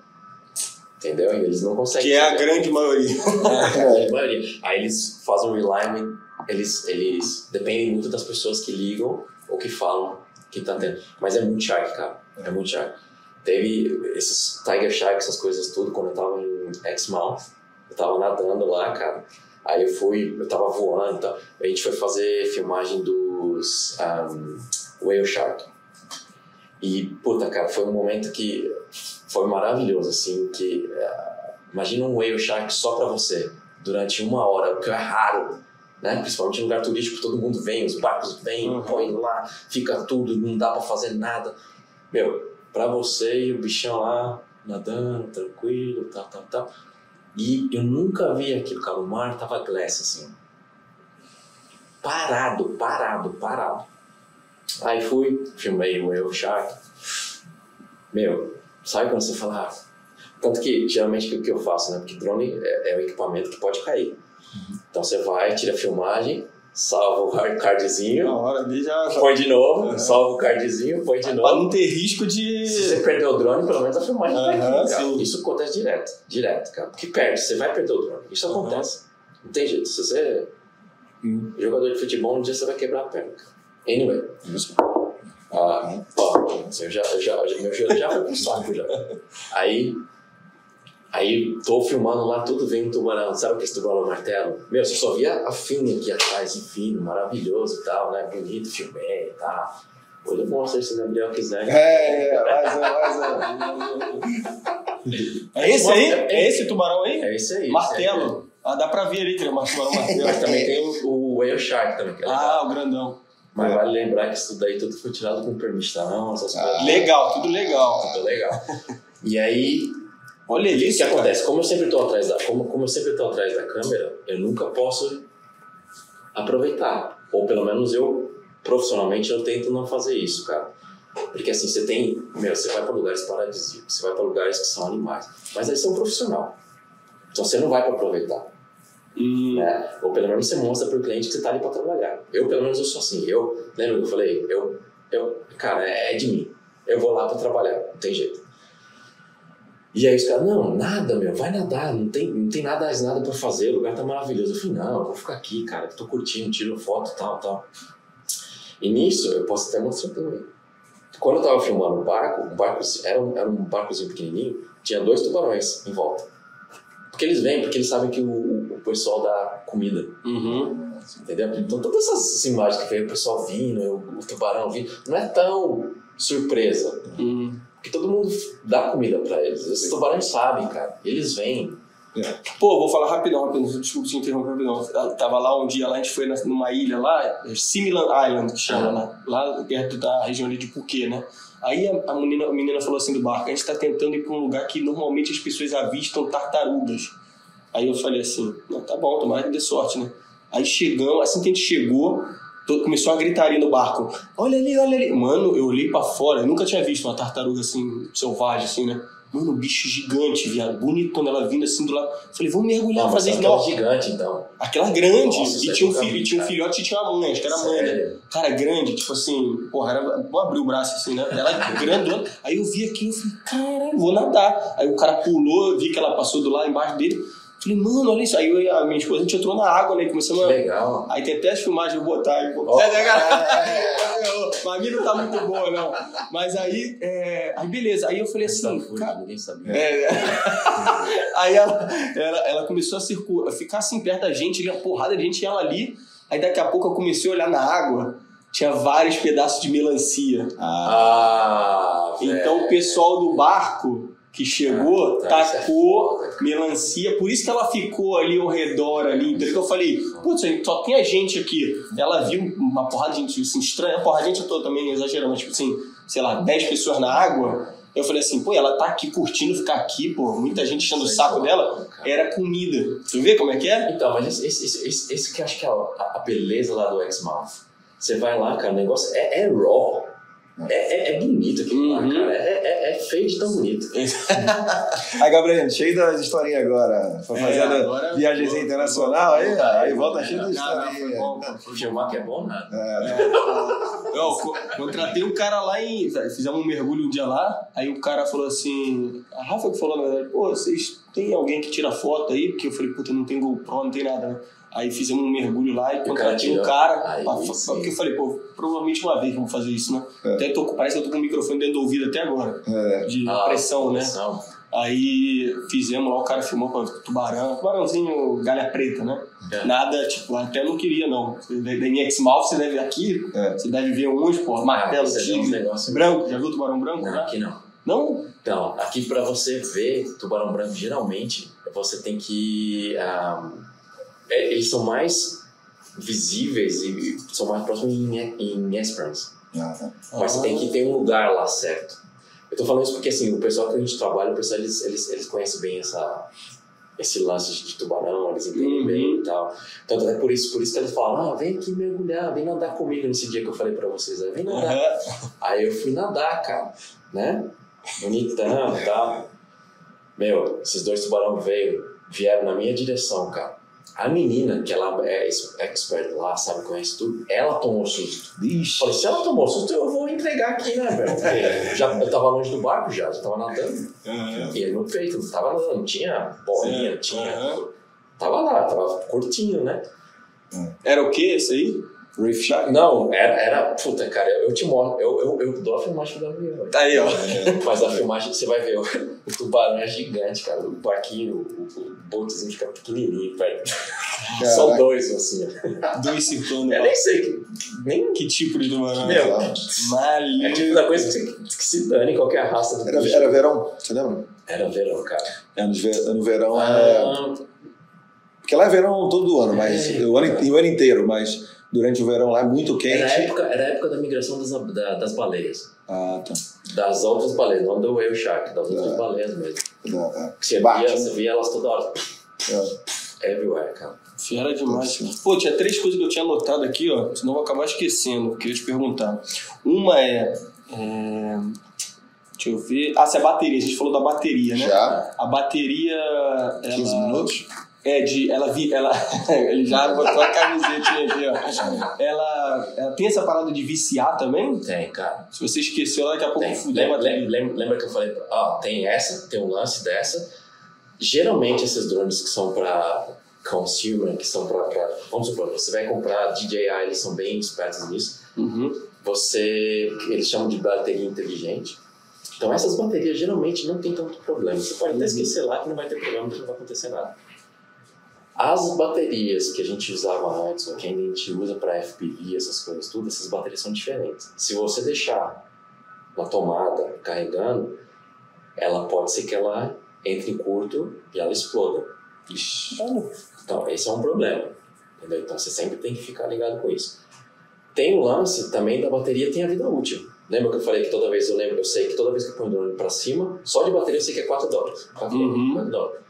Entendeu? E eles não conseguem. Que é a grande maioria. É, a maioria. Aí eles fazem um realignment, eles, eles dependem muito das pessoas que ligam ou que falam que tá tendo. Mas é muito shark, cara. É muito shark. Teve esses Tiger Shark, essas coisas tudo, quando eu tava em Exmouth, eu tava nadando lá, cara. Aí eu fui, eu tava voando e tal. A gente foi fazer filmagem dos um, Whale Shark. E, puta, cara, foi um momento que foi maravilhoso, assim, que... eh, imagina um Whale Shark só pra você, durante uma hora, o que é raro, né? Principalmente em lugar turístico, todo mundo vem, os barcos vêm, Uhum. põem lá, fica tudo, não dá pra fazer nada. Meu, pra você e o bichão lá, nadando, tranquilo, tal, tal, tal. E eu nunca vi aquilo, cara, o mar tava glass, assim. Parado, parado, parado. Aí fui, filmei o Whale Shark. Meu, sabe quando você fala... ah, Tanto que, geralmente, o que eu faço, né? Porque drone é, é um equipamento que pode cair. Então você vai, tira a filmagem, salva o cardzinho, Na hora ali já. põe de novo, salva o cardzinho, põe de Pra novo. não ter risco de. Se você perder o drone, pelo menos a filmagem tá Aham, aqui, cara. sim. Isso acontece direto, direto, cara. Porque perde, você vai perder o drone. Isso Aham. acontece. Não tem jeito. Se você é jogador de futebol, um dia você vai quebrar a perna, cara. Anyway. Ah, ó, eu já, eu já, eu- meu joelho já foi pro saco já. Aí, aí tô filmando lá, tudo vem um tubarão. Sabe aquele tubarão martelo? Meu, você só via a fina aqui atrás, e fino, maravilhoso e tal, né? Bonito, filmei e tal. Depois eu mostro aí se o Gabriel quiser. É, mais um, mais um. É esse aí? É esse tubarão aí? É isso aí. Martelo. Ah, dá pra ver ali que ele é tubarão martelo. Mas também tem o, o Whale Shark também, que é. Ah, o grandão. Mas vale lembrar que isso daí tudo foi tirado com permissão, essas coisas. Legal, tudo legal. Tudo legal. E aí, Olha o que, isso, que cara. acontece? Como eu sempre estou atrás da, como, como eu sempre estou atrás da câmera, eu nunca posso aproveitar. Ou pelo menos eu, profissionalmente, eu tento não fazer isso, cara. Porque assim, você tem, meu, você vai para lugares paradisíacos, você vai para lugares que são animais, mas aí você é um profissional. Então você não vai para aproveitar. Né? Ou pelo menos você mostra pro cliente que você tá ali para trabalhar. Eu, pelo menos, eu sou assim. Eu, lembra que eu falei? Eu, eu cara, é de mim. Eu vou lá para trabalhar, não tem jeito. E aí os caras, não, nada, meu, vai nadar, não tem, não tem nada mais nada para fazer, o lugar tá maravilhoso. Eu falei, não, eu vou ficar aqui, cara, tô curtindo, tiro foto, tal, tal. E nisso, eu posso até mostrar também. Quando eu tava filmando o barco, o barco era um, era um barcozinho pequenininho, tinha dois tubarões em volta. Porque eles vêm, porque eles sabem que o, o- o pessoal dá comida. uhum. Entendeu? Então todas essas imagens que veio o pessoal vindo, o, tubarão vindo, não é tão surpresa. Uhum. Porque todo mundo dá comida pra eles. Esses tubarões sabem, cara. Eles vêm. Pô, vou falar rapidão, rapidão. Desculpa te interromper rapidão. Eu tava lá um dia, lá a gente foi numa ilha lá, é Similan Island, que chama, né? Lá perto da região ali de Phuket, né? Aí a, a menina, a menina falou assim do barco, a gente tá tentando ir pra um lugar que normalmente as pessoas avistam tartarugas. Aí eu falei assim, não, tá bom, tomara que dê sorte, né? Aí chegamos, assim que a gente chegou, começou a gritaria no barco. Olha ali, olha ali. Mano, eu olhei pra fora, eu nunca tinha visto uma tartaruga assim, selvagem, assim, né? Mano, um bicho gigante, viado. Bonitona, ela vindo assim do lado. Falei, vamos mergulhar, fazer isso. Não, aquelas gigante, então. aquela grande. Nossa, e é tinha um, filho, tinha um filhote e tinha uma mãe, acho que era a mãe, né? Cara, grande, tipo assim, porra, era, vou abrir o braço assim, né? Ela grandona. Aí eu vi aquilo, eu falei, caralho, vou nadar. Aí o cara pulou, eu vi que ela passou do lado embaixo dele. Falei, mano, olha isso. Aí eu e a minha esposa, a gente entrou na água, né? Começamos Que a... legal. Aí tem até as filmagens, eu vou botar aí. Ó. É, né, cara? Mas a minha não tá muito boa, não. Mas aí, é... aí beleza. Aí eu falei assim, Essa cara, ninguém sabia. é. Aí ela, ela, ela começou a circular, ficar assim perto da gente, uma porrada de gente e ela ali. Aí daqui a pouco eu comecei a olhar na água, tinha vários pedaços de melancia. Ah, velho. Então o pessoal do barco que chegou Ah, tá, é tacou cara. melancia, por isso que ela ficou ali ao redor ali, entendeu? Que eu falei, putz, só tem a gente aqui. Ela viu uma porrada de gente assim, estranha, porrada de gente eu tô também exagerando, mas tipo assim, sei lá, 10 pessoas na água. Eu falei assim, pô, ela tá aqui curtindo ficar aqui, pô, muita gente enchendo o é saco dela. Era comida. Tu vê como é que é? Então, mas esse, esse, esse, esse, esse que eu acho que é a, a beleza lá do X-Mouth. Você vai lá, cara, o negócio é, é raw. É, é, é bonito aquilo lá, Uhum. cara. É, é, é feio de tão bonito. Aí, Gabriel, cheio das historinhas agora. Foi É, fazendo agora- viagem internacional, aí, aí volta cheio das foi historinhas. bom, O Gilmar que é bom nada. Eu co- contratei um cara lá em. Fizemos um mergulho um dia lá, aí o cara falou assim. A Rafa que falou, na verdade, pô, vocês tem alguém que tira foto aí? Porque eu falei, puta, não tem GoPro, não tem nada, né? Aí fizemos um mergulho lá e contratei um cara. Aí pra- porque eu falei, pô, provavelmente uma vez vamos fazer isso, né? É. Até tô, com- parece que eu tô com o microfone dentro do ouvido até agora. É. De Ah, pressão, né? pressão. Aí fizemos lá, o cara filmou com tubarão, tubarãozinho galha preta, né? É. Nada, tipo, até não queria não. Você deve- Da X-Mouth você deve ver aqui, É. você deve ver uns, pô, martelo, você vê uns tigre, branco, já viu tubarão branco? Não, né? aqui não. Não? Então, aqui pra você ver tubarão branco, geralmente, você tem que. ah, é, eles são mais visíveis e são mais próximos em, em Esperance. Ah, tá. Mas você tem que ter um lugar lá certo. Eu tô falando isso porque, assim, o pessoal que a gente trabalha, o pessoal, eles, eles, eles conhecem bem essa, esse lance de tubarão, eles entendem Uhum. bem e tal. Então, é por isso, por isso que eles falam, ah, vem aqui mergulhar, vem nadar comigo nesse dia que eu falei pra vocês. Aí, vem nadar. Aham. Aí eu fui nadar, cara, né? Bonitão e tal. Meu, esses dois tubarão veio, vieram na minha direção, cara. A menina, que ela é ex- expert lá, sabe, conhece tudo, ela tomou susto. Ixi. Falei, se ela tomou susto, eu vou entregar aqui, né, velho? Porque já, eu tava longe do barco já, já tava nadando. Aham. E ele no peito, não tava nadando, não tinha bolinha, Sim, tinha. aham. Tava lá, tava curtinho, né? Era o que esse aí? Reef Shark? Não, era, era. Puta, cara, eu te mostro. Eu, eu, eu dou a filmagem do avião. Tá aí, ó. Mas a filmagem você vai ver, o, o tubarão é gigante, cara. O barquinho, o, o, o botezinho fica pequenininho, velho. São Caraca. dois, assim. Dois circulando. Eu nem sei, que- nem. Que tipo de tubarão? Meu, Maluco. é tipo da coisa que, se- que se dane qualquer raça do Era, bicho. era verão, você lembra? Era verão, cara. É, no, ve- no verão é. Ah, Porque lá é verão todo ano, mas É. o, ano, o ano inteiro, mas durante o verão lá é muito quente. era, a época, era a época da migração das, da- das baleias. Ah, tá. Das outras baleias, não do whale shark, das outras É. baleias mesmo. Dá. Que você, Bate, via, né? você via elas toda hora. É. Everywhere, cara. Fera demais. Pô, tinha três coisas que eu tinha anotado aqui, ó. Senão eu vou acabar esquecendo. que eu Queria te perguntar. Uma é. é, Deixa eu ver. Ah, se é a bateria. A gente falou da bateria, né? Já? A bateria. Ela... 15 minutos? É, de. Ela vi. Ela. Ele já botou a camisetinha aqui, ó. Ela, ela tem essa parada de viciar também? Tem, cara. Se você esqueceu, daqui a pouco Tem. fudeu Lembra, lembra, lembra- lembra que eu falei, ó, tem essa, tem um lance dessa. Geralmente esses drones que são para consumer, que são para, vamos supor, você vai comprar DJI, eles são bem espertos nisso. Uhum. Você, eles chamam de bateria inteligente. Então essas baterias geralmente não tem tanto problema. Você pode até esquecer lá que não vai ter problema, que não vai acontecer nada. As baterias que a gente usava antes, ou que ainda a gente usa para FPV, essas coisas tudo, essas baterias são diferentes. Se você deixar na tomada carregando, ela pode ser que ela entre em curto e ela exploda. Então, esse é um problema. Entendeu? Então, você sempre tem que ficar ligado com isso. Tem o lance também da bateria tem a vida útil. Lembra que eu falei que toda vez eu lembro, eu sei que toda vez que eu ponho o drone pra cima, só de bateria eu sei que é 4 dólares. 4 Uhum. dólares, 4 dólares.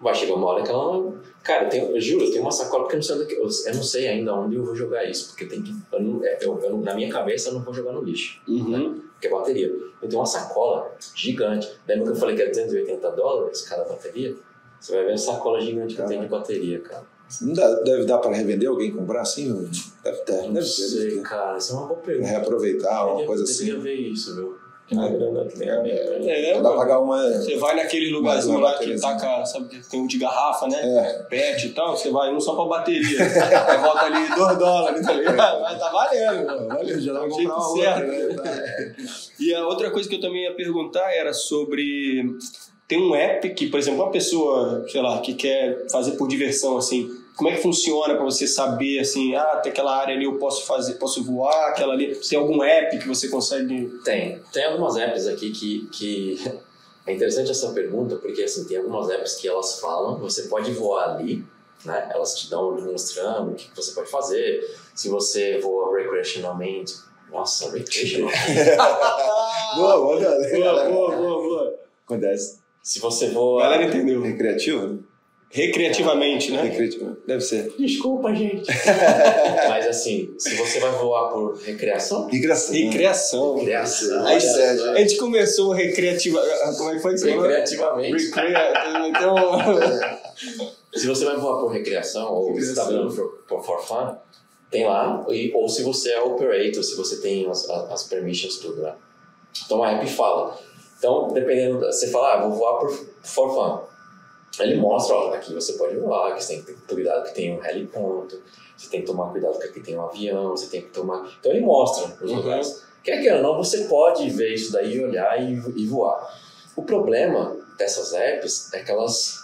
Vai chegar uma hora que ela. Cara, eu, tenho, eu juro, eu tenho uma sacola porque eu não sei, onde, que- eu, eu não sei ainda onde eu vou jogar isso. Porque tem que. Eu não- é, eu- eu- na minha cabeça eu não vou jogar no lixo. Uhum. Porque é bateria. Eu tenho uma sacola gigante. Lembra que eu falei que era 280 dólares cada bateria? Você vai ver a sacola gigante que eu tenho de bateria, cara. Não dá- deve dar para revender alguém comprar assim? Deve ter, Não deve sei, ter. cara. Isso é uma boa pergunta. Reaproveitar, uma Eu coisa assim. ver isso, viu? É. A grana tem a. É, Não dá pagar uma. Você vai naquele lugarzinho lá que bateriazinha. taca, sabe que tem um de garrafa, né? É. Pet e tal, você vai um só pra bateria. Aí volta ali 2 dólares, tá ligado? Mas tá valendo, mano. Valeu, já dá Do jeito certo. outra, né? E a outra coisa que eu também ia perguntar era sobre. Tem um app que, por exemplo, uma pessoa, sei lá, que quer fazer por diversão, assim, como é que funciona pra você saber, assim, ah, tem aquela área ali eu posso fazer, posso voar, aquela ali. Tem algum app que você consegue. Tem. Tem algumas apps aqui que, que... É interessante essa pergunta, porque assim, tem algumas apps que elas falam, você pode voar ali, né? Elas te dão demonstrando o que você pode fazer. Se você voa recreationalmente... Nossa, recreationalmente. Boa, boa, galera. Boa, boa, boa, boa. Acontece. Se você voa... A galera entendeu. Recreativo, né? Recreativamente, né? Recreativamente. Deve ser. Desculpa, gente. Mas assim, se você vai voar por recreação, Recreação. Recreação. recreação. Aí, Olha, a gente começou recreativa. Como é que foi falou? recreativamente. Recrea- Então, Se você vai voar por recreação ou você está Recreação. voando for, por for fun, tem lá. E, ou se você é operator, se você tem as, as permissions tudo lá. Então a app fala. Então, dependendo, você fala, ah, vou voar por for fun. Ele mostra, ó, aqui você pode voar, que você tem que ter cuidado que tem um heliponto, você tem que tomar cuidado que aqui tem um avião, você tem que tomar... Então ele mostra os Uhum. lugares. Quer queira ou não, você pode ver isso daí, olhar e, e voar. O problema dessas apps é que elas,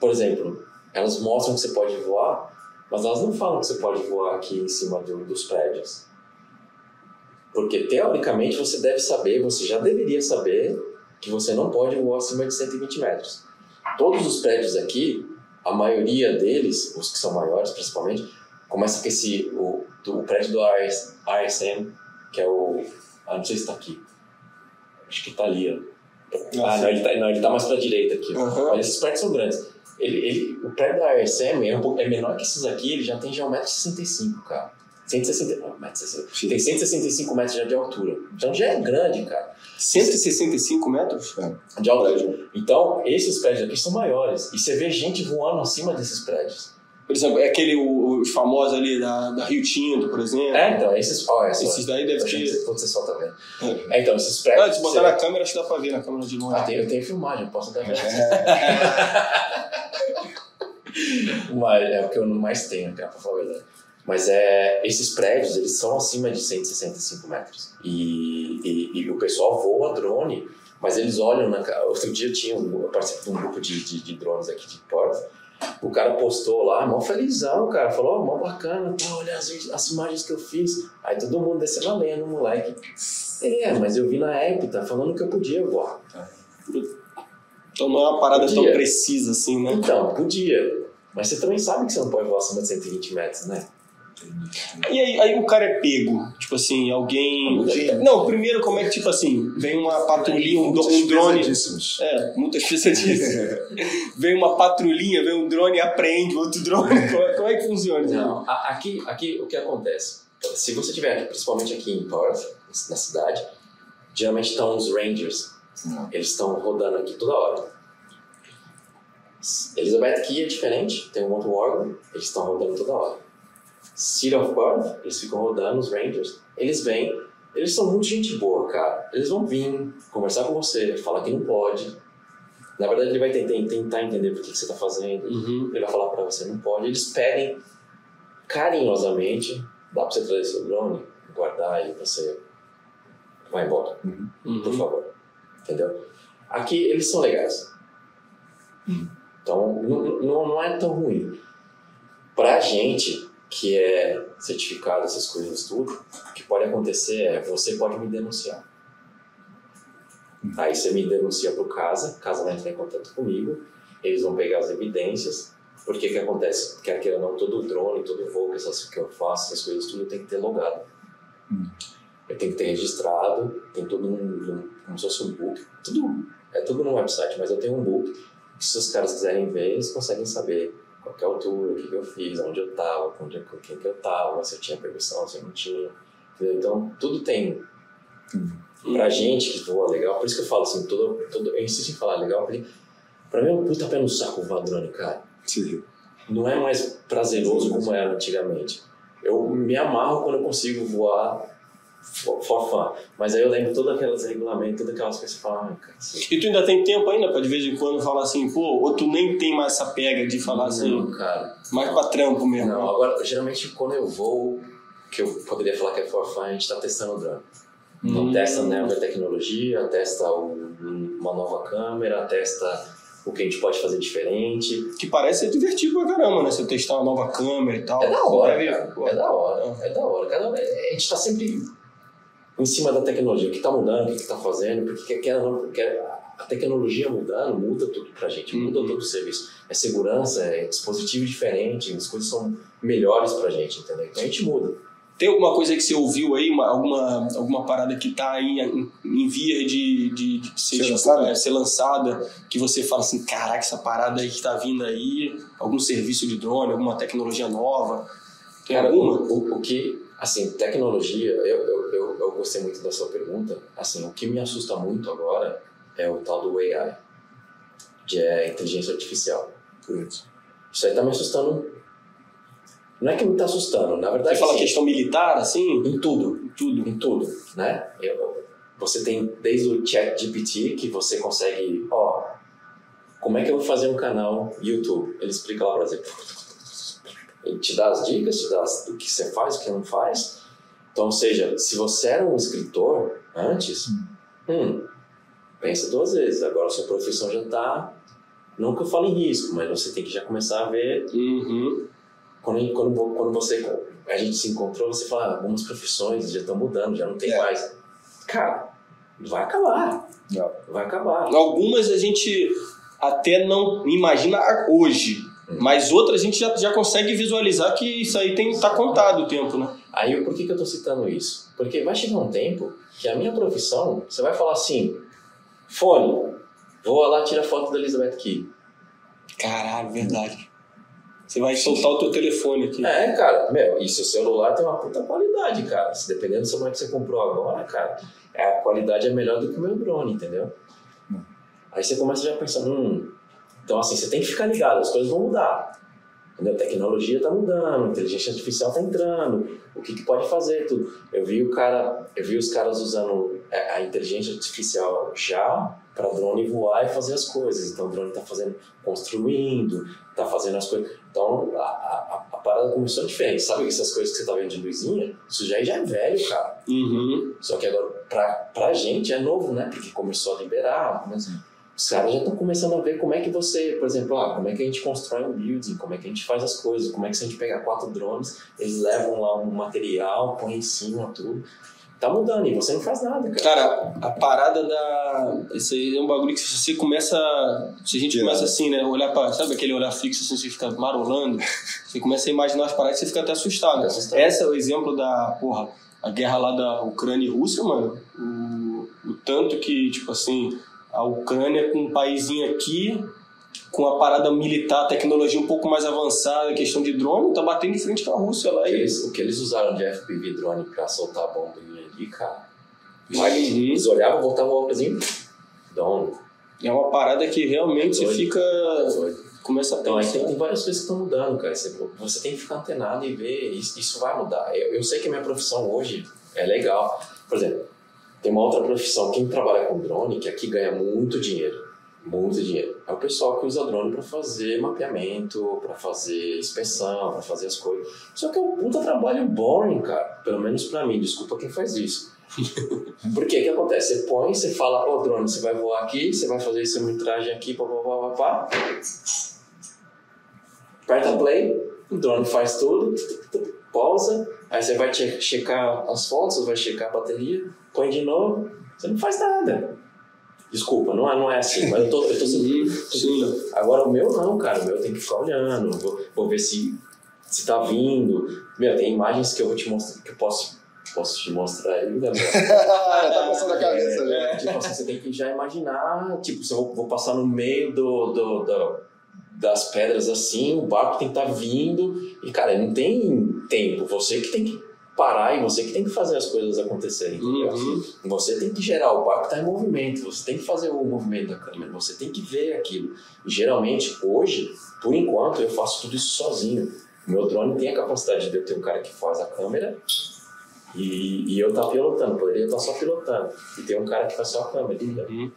por exemplo, elas mostram que você pode voar, mas elas não falam que você pode voar aqui em cima do- dos prédios. Porque teoricamente você deve saber, você já deveria saber que você não pode voar acima de 120 metros. Todos os prédios aqui, a maioria deles, os que são maiores principalmente, começa com esse o, do- o prédio do RS, RSM, que é o ah, não sei se está aqui. Acho que está ali, ó. Ah, não, ele tá, não, ele tá mais pra direita aqui. ó. Aham. Mas esses prédios são grandes. Ele, ele, o prédio da RSM é, um pouco, é menor que esses aqui, ele já tem já 1,65m, cara. 160, ah, 1,60m. Tem 165 metros já de altura. Então já é grande, cara. 165 metros? De altura. Então, esses prédios aqui são maiores. E você vê gente voando acima desses prédios. Por exemplo, é aquele, o- os famosos ali da, da Rio Tinto, por exemplo. É, então, esses. Ó, essa, Esses daí devem ter. Você só tá vendo. É, então, esses prédios. Ah, se botar na vê- câmera, acho que dá pra ver na câmera de longe. Ah, tem, eu tenho filmagem, eu posso até ver. Mas é o que eu mais tenho, cara, pra falar a verdade. Mas é, esses prédios, eles são acima de 165 metros. E, e, e o pessoal voa drone, mas eles olham na... Outro dia tinha um, eu participei de um grupo de, de, de drones aqui de Perth. O cara postou lá, mó felizão, cara. Falou, ó, mó bacana, pô, olha as, as imagens que eu fiz. Aí todo mundo descendo a lenha no moleque. Ele, é, mas eu vi na app, tá falando que eu podia voar. Então não é uma parada tão Podia. precisa assim, né? Então, podia. Mas você também sabe que você não pode voar acima de 120 metros, né? E aí, aí o cara é pego, tipo assim, alguém. Não, primeiro, como é que, tipo assim, vem uma patrulhinha, um, um drone. É, muita especialista. vem uma patrulhinha, vem um drone e apreende outro drone. Como é, como é que funciona? Não, aqui, aqui o que acontece? Se você tiver, principalmente aqui em Perth, na cidade, geralmente estão os Rangers. Eles estão rodando aqui toda hora. Elizabeth Key é diferente, tem um outro órgão, eles estão rodando toda hora. City of Perth, eles ficam rodando, os Rangers. Eles vêm, eles são muito gente boa, cara. Eles vão vir conversar com você, falar que não pode. Na verdade, ele vai tentar, tentar entender por que que você está fazendo. Uhum. Ele vai falar pra você, não pode. Eles pedem carinhosamente, dá pra você trazer seu drone, guardar e você vai embora, por favor. Entendeu? Aqui eles são legais. Então não, não, não é tão ruim. Pra gente que é certificado, essas coisas tudo, o que pode acontecer é você pode me denunciar. Aí você me denuncia pro casa, casa vai entrar em contato comigo, eles vão pegar as evidências, porque que acontece? Quer queira não, todo drone, todo voo que, essas, que eu faço, essas coisas tudo, tem que ter logado. Eu tenho que ter registrado, tem tudo num, num, como se fosse um book, tudo, é tudo no website, mas eu tenho um book, que se os caras quiserem ver, eles conseguem saber qual que é a altura, o que, que eu fiz, onde eu estava, com, quem que eu estava, se eu tinha permissão, se eu não tinha. entendeu? Então, tudo tem. Pra gente que voa legal, por isso que eu falo assim, todo, todo, eu insisto em falar legal, porque pra mim é um puta pé no saco voar drone, cara Sim. não é mais prazeroso como era antigamente. Eu me amarro quando eu consigo voar fun. Mas aí eu lembro todos aqueles regulamentos, todas aquelas coisas que você fala, cara, E tu ainda tem tempo ainda pra de vez em quando falar assim, pô, ou tu nem tem mais essa pega de falar assim, não, cara. mais pra trampo mesmo. Não, agora, geralmente quando eu vou, que eu poderia falar que é for fun, a gente tá testando o drone. Então Hum. testa né, a tecnologia, testa uma nova câmera, testa o que a gente pode fazer diferente. Que parece ser divertido pra caramba, né? Você testar uma nova câmera e tal. É da hora, cara. É da hora, é da hora. Cada, a gente tá sempre em cima da tecnologia. O que tá mudando, o que, que tá fazendo, porque quer, quer, a tecnologia mudando, muda tudo pra gente, muda Uhum. todo o serviço. É segurança, é dispositivo diferente, as coisas são melhores pra gente, entendeu? Então a gente muda. Tem alguma coisa que você ouviu aí, uma- alguma, alguma parada que tá em, em, em via de, de, de ser, Ser tipo, lançada? é, ser lançada, que você fala assim, caraca, essa parada aí que tá vindo aí, algum serviço de drone, alguma tecnologia nova? Tem Cara, alguma? o, o, o que, assim, tecnologia, eu, eu gostei muito da sua pergunta. Assim, o que me assusta muito agora é o tal do AI, que é inteligência artificial. Isso aí tá me assustando. Não é que me tá assustando, na verdade. Você fala assim, questão militar, assim? em tudo, Em tudo. em tudo, né? Eu- você tem desde o chat GPT que você consegue, ó, como é que eu vou fazer um canal YouTube? Ele explica lá, por exemplo, ele te dá as dicas, te dá as- do que você faz, o que não faz. Então, ou seja, se você era um escritor antes, hum, pensa duas vezes. Agora a sua profissão já está, não que eu fale em risco, mas você tem que já começar a ver Uhum. quando, quando, quando você a gente se encontrou, você fala, ah, algumas profissões já estão mudando, já não tem É. mais. Cara, vai acabar. Não. Vai acabar. Algumas a gente até não imagina hoje, Hum. mas outras a gente já, já consegue visualizar que isso aí tem, tá contado o tempo, né? Aí, por que, que eu tô citando isso? Porque vai chegar um tempo que a minha profissão, você vai falar assim, fone, vou lá tirar foto da Elizabeth Key. Caralho, verdade. Você vai soltar o teu telefone aqui. É, cara, meu, e seu celular tem uma puta qualidade, cara. Se dependendo do celular que você comprou agora, cara, é, a qualidade é melhor do que o meu drone, entendeu? Aí você começa já a pensar, hum, então assim, você tem que ficar ligado, as coisas vão mudar. A tecnologia tá mudando, a inteligência artificial tá entrando, o que, que pode fazer, tudo. Eu vi o cara, eu vi os caras usando é, a inteligência artificial já para drone voar e fazer as coisas. Então o drone tá fazendo, construindo, tá fazendo as coisas. Então a, a, a parada começou diferente. Sabe essas coisas que você tá vendo de luzinha? Isso já, já é velho, cara. Uhum. Só que agora, pra, pra gente, é novo, né? Porque começou a liberar. Mas os caras já estão começando a ver como é que você, por exemplo, ah, como é que a gente constrói um building, como é que a gente faz as coisas, como é que se a gente pegar quatro drones, eles levam lá um material, põem em cima, tudo. Tá mudando e você não faz nada, cara. Cara, a parada da. Isso aí é um bagulho que se você começa. Se a gente começa assim, né? Olhar pra. Sabe aquele olhar fixo assim, você fica marolando? Você começa a imaginar as paradas e você fica até assustado. Assustado. Esse é o exemplo da. Porra, a guerra lá da Ucrânia e Rússia, mano. O, o tanto que, tipo assim, a Ucrânia com um paísinho aqui, com a parada militar, tecnologia um pouco mais avançada, questão de drone, tá batendo de frente com a Rússia lá. O que eles, o que eles usaram de FPV drone pra soltar a bombinha ali, cara. Vai, Uhum. Eles olhavam, voltavam o óculos dom. é uma parada que realmente você fica. Começa a Então, aí pensar. tem, tem várias coisas que estão mudando, cara. Você, você tem que ficar antenado e ver, isso, isso vai mudar. Eu, eu sei que a minha profissão hoje é legal. Por exemplo, tem uma outra profissão, quem trabalha com drone, que aqui ganha muito dinheiro, muito dinheiro, é o pessoal que usa drone para fazer mapeamento, para fazer inspeção, para fazer as coisas. Só que é um puta trabalho boring, cara. Pelo menos para mim, desculpa quem faz isso. Por quê? O que acontece? Você põe, você fala, ó, drone, você vai voar aqui, você vai fazer essa metragem aqui, pá, pá, pá, pá, pá. Aperta play, o drone faz tudo, pausa, aí você vai che- checar as fotos, vai checar a bateria, põe de novo, você não faz nada. Desculpa, não é, não é assim, mas eu tô, eu tô Sim, sim. Agora o meu não, cara, o meu tem que ficar olhando, vou, vou ver se, se tá vindo. Meu, tem imagens que eu vou te mostrar, que eu posso, posso te mostrar aí, Gabriel. tá passando a cabeça, né? É, tipo assim, você tem que já imaginar, tipo, se eu vou, vou passar no meio do, do, do- das pedras assim, o barco tem que estar vindo, e cara, não tem tempo, você que tem que parar e você que tem que fazer as coisas acontecerem, entendeu? Uhum. Você tem que gerar, o barco está em movimento, você tem que fazer o movimento da câmera, você tem que ver aquilo. E geralmente, hoje, por enquanto, eu faço tudo isso sozinho. Meu drone tem a capacidade de eu ter um cara que faz a câmera e, e eu estar pilotando, poderia estar só pilotando. E ter um cara que faz só a câmera, entendeu? Uhum.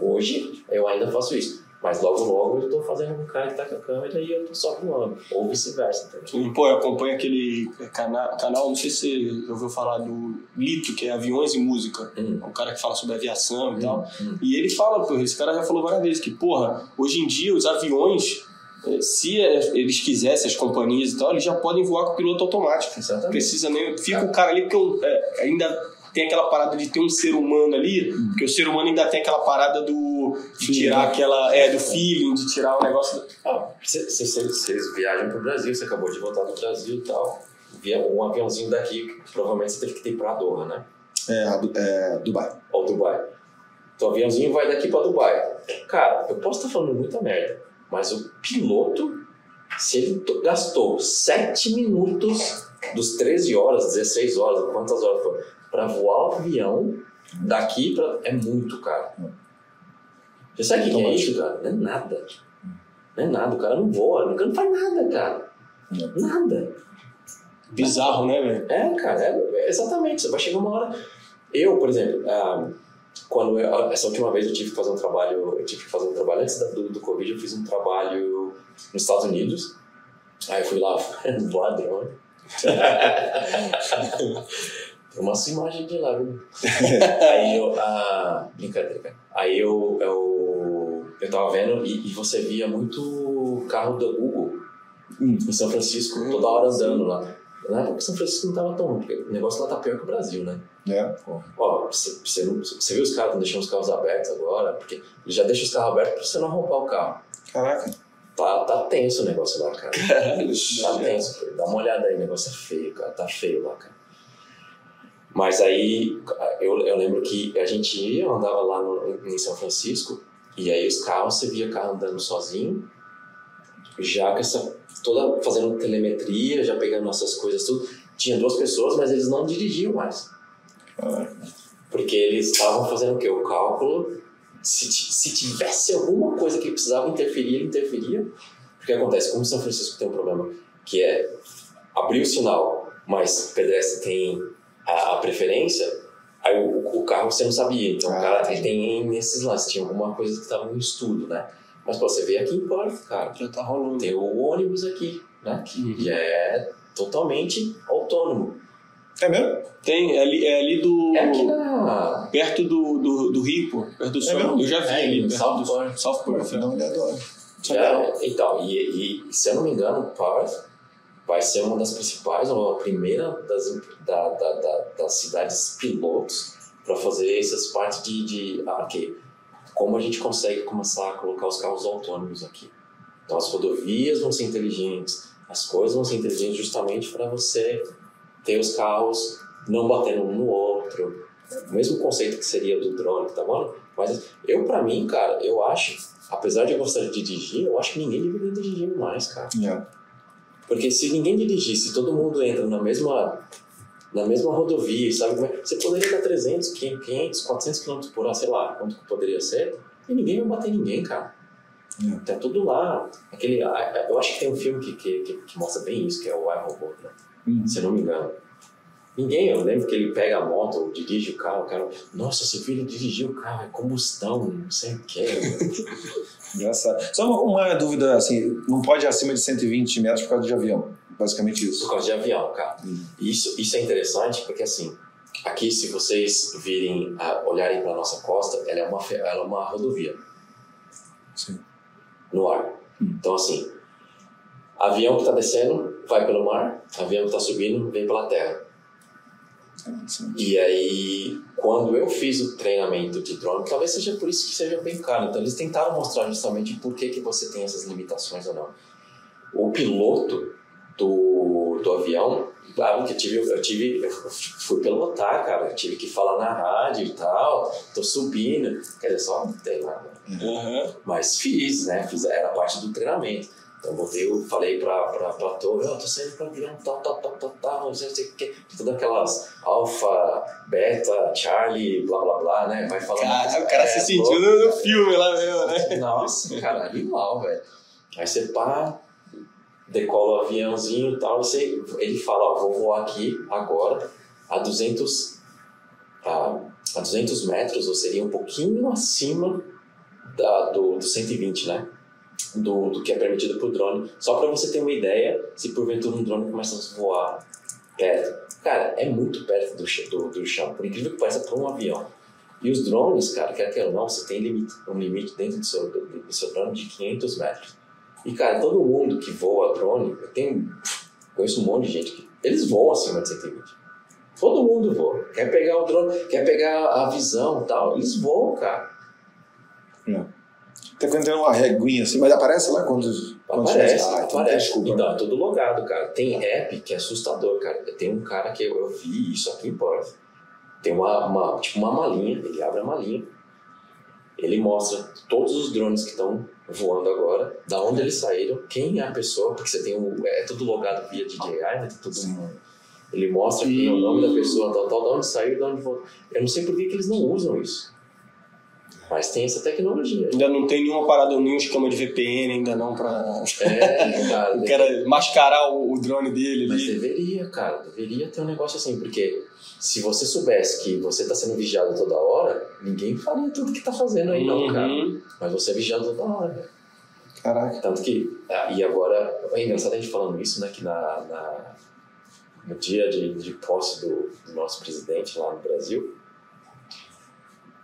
Hoje, eu ainda faço isso. Mas logo, logo, eu estou fazendo com um cara que está com a câmera e eu estou só voando. Ou vice-versa? Sim, Pô, eu acompanho aquele cana canal, não sei se você ouviu falar do Lito, que é Aviões e Música. Hum. É um cara que fala sobre aviação e Hum, tal. hum. E ele fala, pô, esse cara já falou várias vezes que, porra, hoje em dia os aviões, eh, se eh, eles quisessem, as companhias e tal, eles já podem voar com piloto automático. Exatamente. precisa nem. Fica o cara ali, porque um, é, ainda tem aquela parada de ter um ser humano ali, porque o ser humano ainda tem aquela parada do. De tirar aquela. É, do feeling, de tirar o negócio. Ah, Vocês viajam pro Brasil, você acabou de voltar do Brasil e tal. um aviãozinho daqui, provavelmente você teve que ter pra Doha, né? É, é, Dubai. Ou Dubai. Então o aviãozinho vai daqui pra Dubai. Cara, eu posso estar falando muita merda, mas o piloto, se ele to- gastou 7 minutos dos 13 horas, 16 horas, quantas horas foi, pra voar o avião daqui pra. É muito caro. Você sabe o que, que é isso, cara? Não é nada. Não é nada, o cara não voa, o cara não faz nada, cara. Nada. Bizarro, né, velho? É, cara, é, é exatamente. Você vai chegar uma hora. Eu, por exemplo, ah, quando eu- essa última vez eu tive que fazer um trabalho, eu tive que fazer um trabalho antes do, do Covid, eu fiz um trabalho nos Estados Unidos. Aí eu fui lá voar drone. Tem umas imagens de lá, viu? Aí eu. Ah, brincadeira, cara. Aí eu, eu, eu tava vendo e, e você via muito carro da Google em São Francisco, toda hora andando lá. Na época São Francisco não tava tão ruim, porque o negócio lá tá pior que o Brasil, né? É. Ó, você, você viu os caras estão deixando os carros abertos agora? Porque eles já deixam os carros abertos pra você não roubar o carro. Caraca. Tá, tá tenso o negócio lá, cara. Caralho. Tá tenso, cara. Dá uma olhada aí, o negócio é feio, cara. Tá feio lá, cara. Mas aí, eu, eu lembro que a gente ia, andava lá no, em São Francisco, e aí os carros, você via carro andando sozinho, já com essa, toda fazendo telemetria, já pegando nossas coisas, tudo. Tinha duas pessoas, mas eles não dirigiam mais. Porque eles estavam fazendo o quê? O cálculo. Se, se tivesse alguma coisa que precisava interferir, ele interferia. O que acontece? Como São Francisco tem um problema que é abrir o sinal, mas pedestre tem a, a preferência, aí o, o carro você não sabia. Então o Ah, cara entendi. tem nesses lances. Tinha alguma coisa que estava em estudo, né? Mas pô, você vê aqui em Perth, cara, Já tá rolando. tem o ônibus aqui, né? Que é totalmente autônomo. É mesmo? Tem, é ali, é ali do. É aqui na. Perto do, do, do Rio, pô. Perto do sol. mesmo? Eu já vi É, ali. South do Perth. South Perth. olhada lá. Já, então, e, e se eu não me engano, Perth vai ser uma das principais, ou a primeira das, da, da, da- das cidades pilotos para fazer essas partes de, de ah, como a gente consegue começar a colocar os carros autônomos aqui. Então as rodovias vão ser inteligentes, as coisas vão ser inteligentes justamente para você ter os carros não batendo um no outro. O mesmo conceito que seria do drone, tá bom? Mas eu, pra mim, cara, eu acho, apesar de eu gostar de dirigir, eu acho que ninguém deveria dirigir mais, cara. É. Porque se ninguém dirigisse, todo mundo entra na mesma na mesma rodovia, sabe como é? Você poderia dar 300, 500, 400 km por hora, sei lá, quanto poderia ser, e ninguém vai bater ninguém, cara. É. Tá tudo lá. Aquele, eu acho que tem um filme que, que, que, que mostra bem isso, que é o iRobot, né? Uhum. Se eu não me engano. Ninguém, eu lembro que ele pega a moto, dirige o carro, o cara, nossa, seu filho dirigiu o carro, é combustão, não sei o que. Engraçado. Só uma, uma dúvida, assim, não pode ir acima de 120 metros por causa de avião. Basicamente isso. Por causa de avião, cara. Isso, isso é interessante porque, assim, aqui, se vocês virem, ah, olharem para nossa costa, ela é uma, ela é uma rodovia Sim. no ar. Então, assim, avião que está descendo vai pelo mar, avião que está subindo vem pela terra. E aí, quando eu fiz o treinamento de drone, talvez seja por isso que seja bem caro. Então, eles tentaram mostrar justamente por que, que você tem essas limitações ou não. O piloto do, do avião, claro que eu tive, eu tive, eu fui pilotar, cara, eu tive que falar na rádio e tal, tô subindo, quer dizer, só não tem nada. Aham. Mas fiz, né? Fiz, era parte do treinamento. Então botei, eu falei pra, pra, pra torre, ó, tô saindo pra avião, tal, tal, tal, tal, tal, não sei o que, todas aquelas alfa, beta, charlie, blá blá blá, né? Vai falando. Cara, o cara se É, sentiu louco, no, no filme lá mesmo, né? Nossa, cara, animal, velho. Aí você pá, decola o aviãozinho e tal, você, ele fala, ó, vou voar aqui agora a 200, a, a 200 metros, ou seria um pouquinho acima da, do, do 120, né? Do, do que é permitido pro drone. Só para você ter uma ideia, se porventura um drone começa a voar perto. Cara, é muito perto do, do, do chão, por incrível que pareça, para um avião. E os drones, cara, quer queira ou não, você tem limite, um limite dentro do seu, do, do seu drone de 500 metros. E, cara, todo mundo que voa drone, eu tenho, conheço um monte de gente que eles voam acima de 120. Todo mundo voa. Quer pegar o drone, quer pegar a visão e tal, eles voam, cara. Tá tem uma reguinha assim, mas aparece lá quando. Quando Aparece, Ah, então aparece. desculpa, então, é tudo logado, cara. Tem app que é assustador, cara. Tem um cara que eu, eu vi isso aqui em Perth. Tem uma, uma- tipo uma malinha, ele abre a malinha, ele mostra todos os drones que estão voando agora, da onde eles saíram, quem é a pessoa, porque você tem o. É tudo logado via DJI, né? Tem tudo ele mostra é o nome da pessoa, tal, tal, de onde saiu, de onde voltou. Eu não sei por que, que eles não usam isso. Mas tem essa tecnologia. Ainda não tem nenhuma parada, nenhum esquema de VPN ainda não pra É, cara. o cara mascarar o, o drone dele Mas ali. deveria, cara, deveria ter um negócio assim, porque se você soubesse que você está sendo vigiado toda hora, ninguém faria tudo que tá fazendo aí, não, cara. Uhum. Mas você é vigiado toda hora, velho. Caraca. Tanto que, ah, e agora, é engraçado a gente falando isso, né, que na, na- no dia de, de posse do, do nosso presidente lá no Brasil,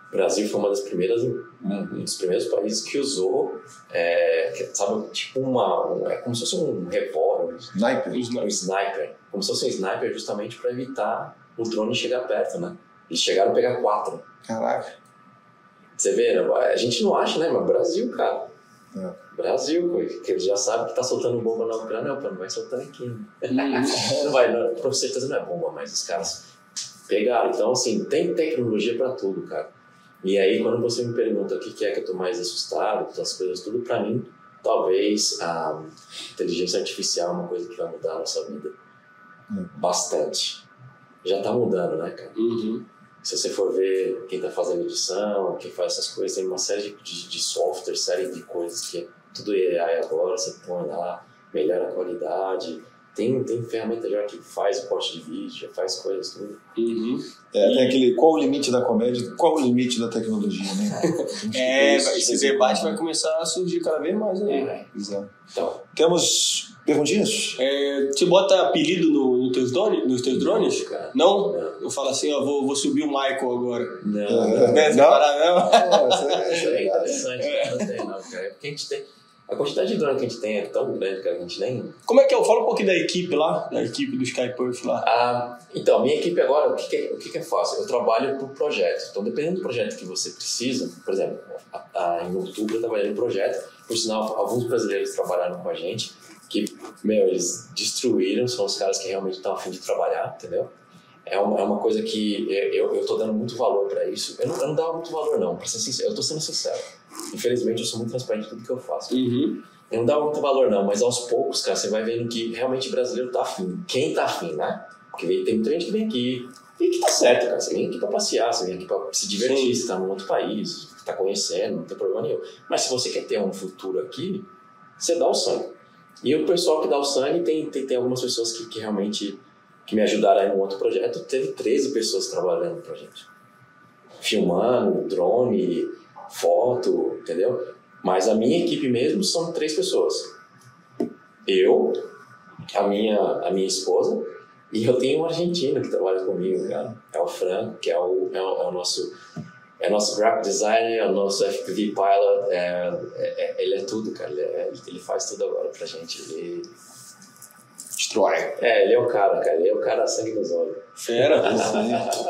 o Brasil foi uma das primeiras, um um dos primeiros países que usou, é, que, sabe, tipo uma, um- é como se fosse um revólver, um Sniper. um sniper, como se fosse um sniper justamente para evitar o drone chegar perto, né? Eles chegaram a pegar quatro. Caraca. Você vê, né? a gente não acha, né? Mas Brasil, cara. É. Brasil, que eles já sabem que tá soltando bomba na Ucrânia, opa, não vai soltar aqui. né? não vai, não, com certeza não é bomba, mas os caras pegaram. Então, assim, tem tecnologia para tudo, cara. E aí, quando você me pergunta o que é que eu tô mais assustado, as coisas, tudo, para mim, talvez a inteligência artificial é uma coisa que vai mudar a nossa vida. Bastante. Já tá mudando, né, cara? Uhum. Se você for ver quem está fazendo edição, quem faz essas coisas, tem uma série de, de software, série de coisas que é tudo AI agora, você põe lá, melhora a qualidade. Tem, tem ferramenta já que faz o corte de vídeo, já faz coisas tudo. Uhum. É, tem aquele qual o limite da comédia, qual o limite da tecnologia, né? É, esse debate vai começar a surgir cada vez mais aí. É. Exato. Então, Temos perguntinhas? É, você bota apelido no, no teus drone, nos teus drones? cara. Não? Não. Eu falo assim, ó, vou, vou subir o Michael agora. Não, É. não. Não é essa Não? parada, não? Ah, isso é- Isso é interessante, não tem não, cara. É porque a gente tem. A quantidade de drone que a gente tem é tão grande, cara, que a gente nem. Como é que é? Fala um pouquinho da equipe lá, da equipe do Skyperf lá. Ah, então, minha equipe agora, o que, que é, o que, que é fácil? Eu trabalho por projeto. Então, dependendo do projeto que você precisa, por exemplo, a- a- em outubro eu trabalhei no projeto, por sinal, alguns brasileiros trabalharam com a gente, que, meu, eles destruíram, são os caras que realmente estão a fim de trabalhar, entendeu? É uma, é uma coisa que eu, eu tô dando muito valor para isso. Eu não, eu não dava muito valor, não, pra ser sincero. Eu tô sendo sincero. Infelizmente, eu sou muito transparente em tudo que eu faço. Uhum. Eu não dava muito valor, não, mas aos poucos, cara, você vai vendo que realmente o brasileiro tá afim. Quem tá afim, né? Porque tem muita gente que vem aqui. E que tá certo, cara. Você vem aqui pra passear, você vem aqui pra se divertir, Sim. você tá num outro país, tá conhecendo, não tem problema nenhum. Mas se você quer ter um futuro aqui, você dá o sangue. E o pessoal que dá o sangue, tem, tem, tem algumas pessoas que, que realmente que me ajudaram aí num outro projeto. Teve 13 pessoas trabalhando no projeto. Filmando, drone, foto, entendeu? Mas a minha equipe mesmo são três pessoas. Eu, a minha, a minha esposa, e eu tenho um argentino que trabalha comigo, cara. É o Franco, que é o, é o, é o nosso é nosso graphic designer, é o nosso FPV pilot, é, é- é- ele é tudo, cara. Ele, é- ele faz tudo agora pra gente. Ele, Destrói. é, ele é o cara, cara. Ele é o cara sangue nos olhos. Fera.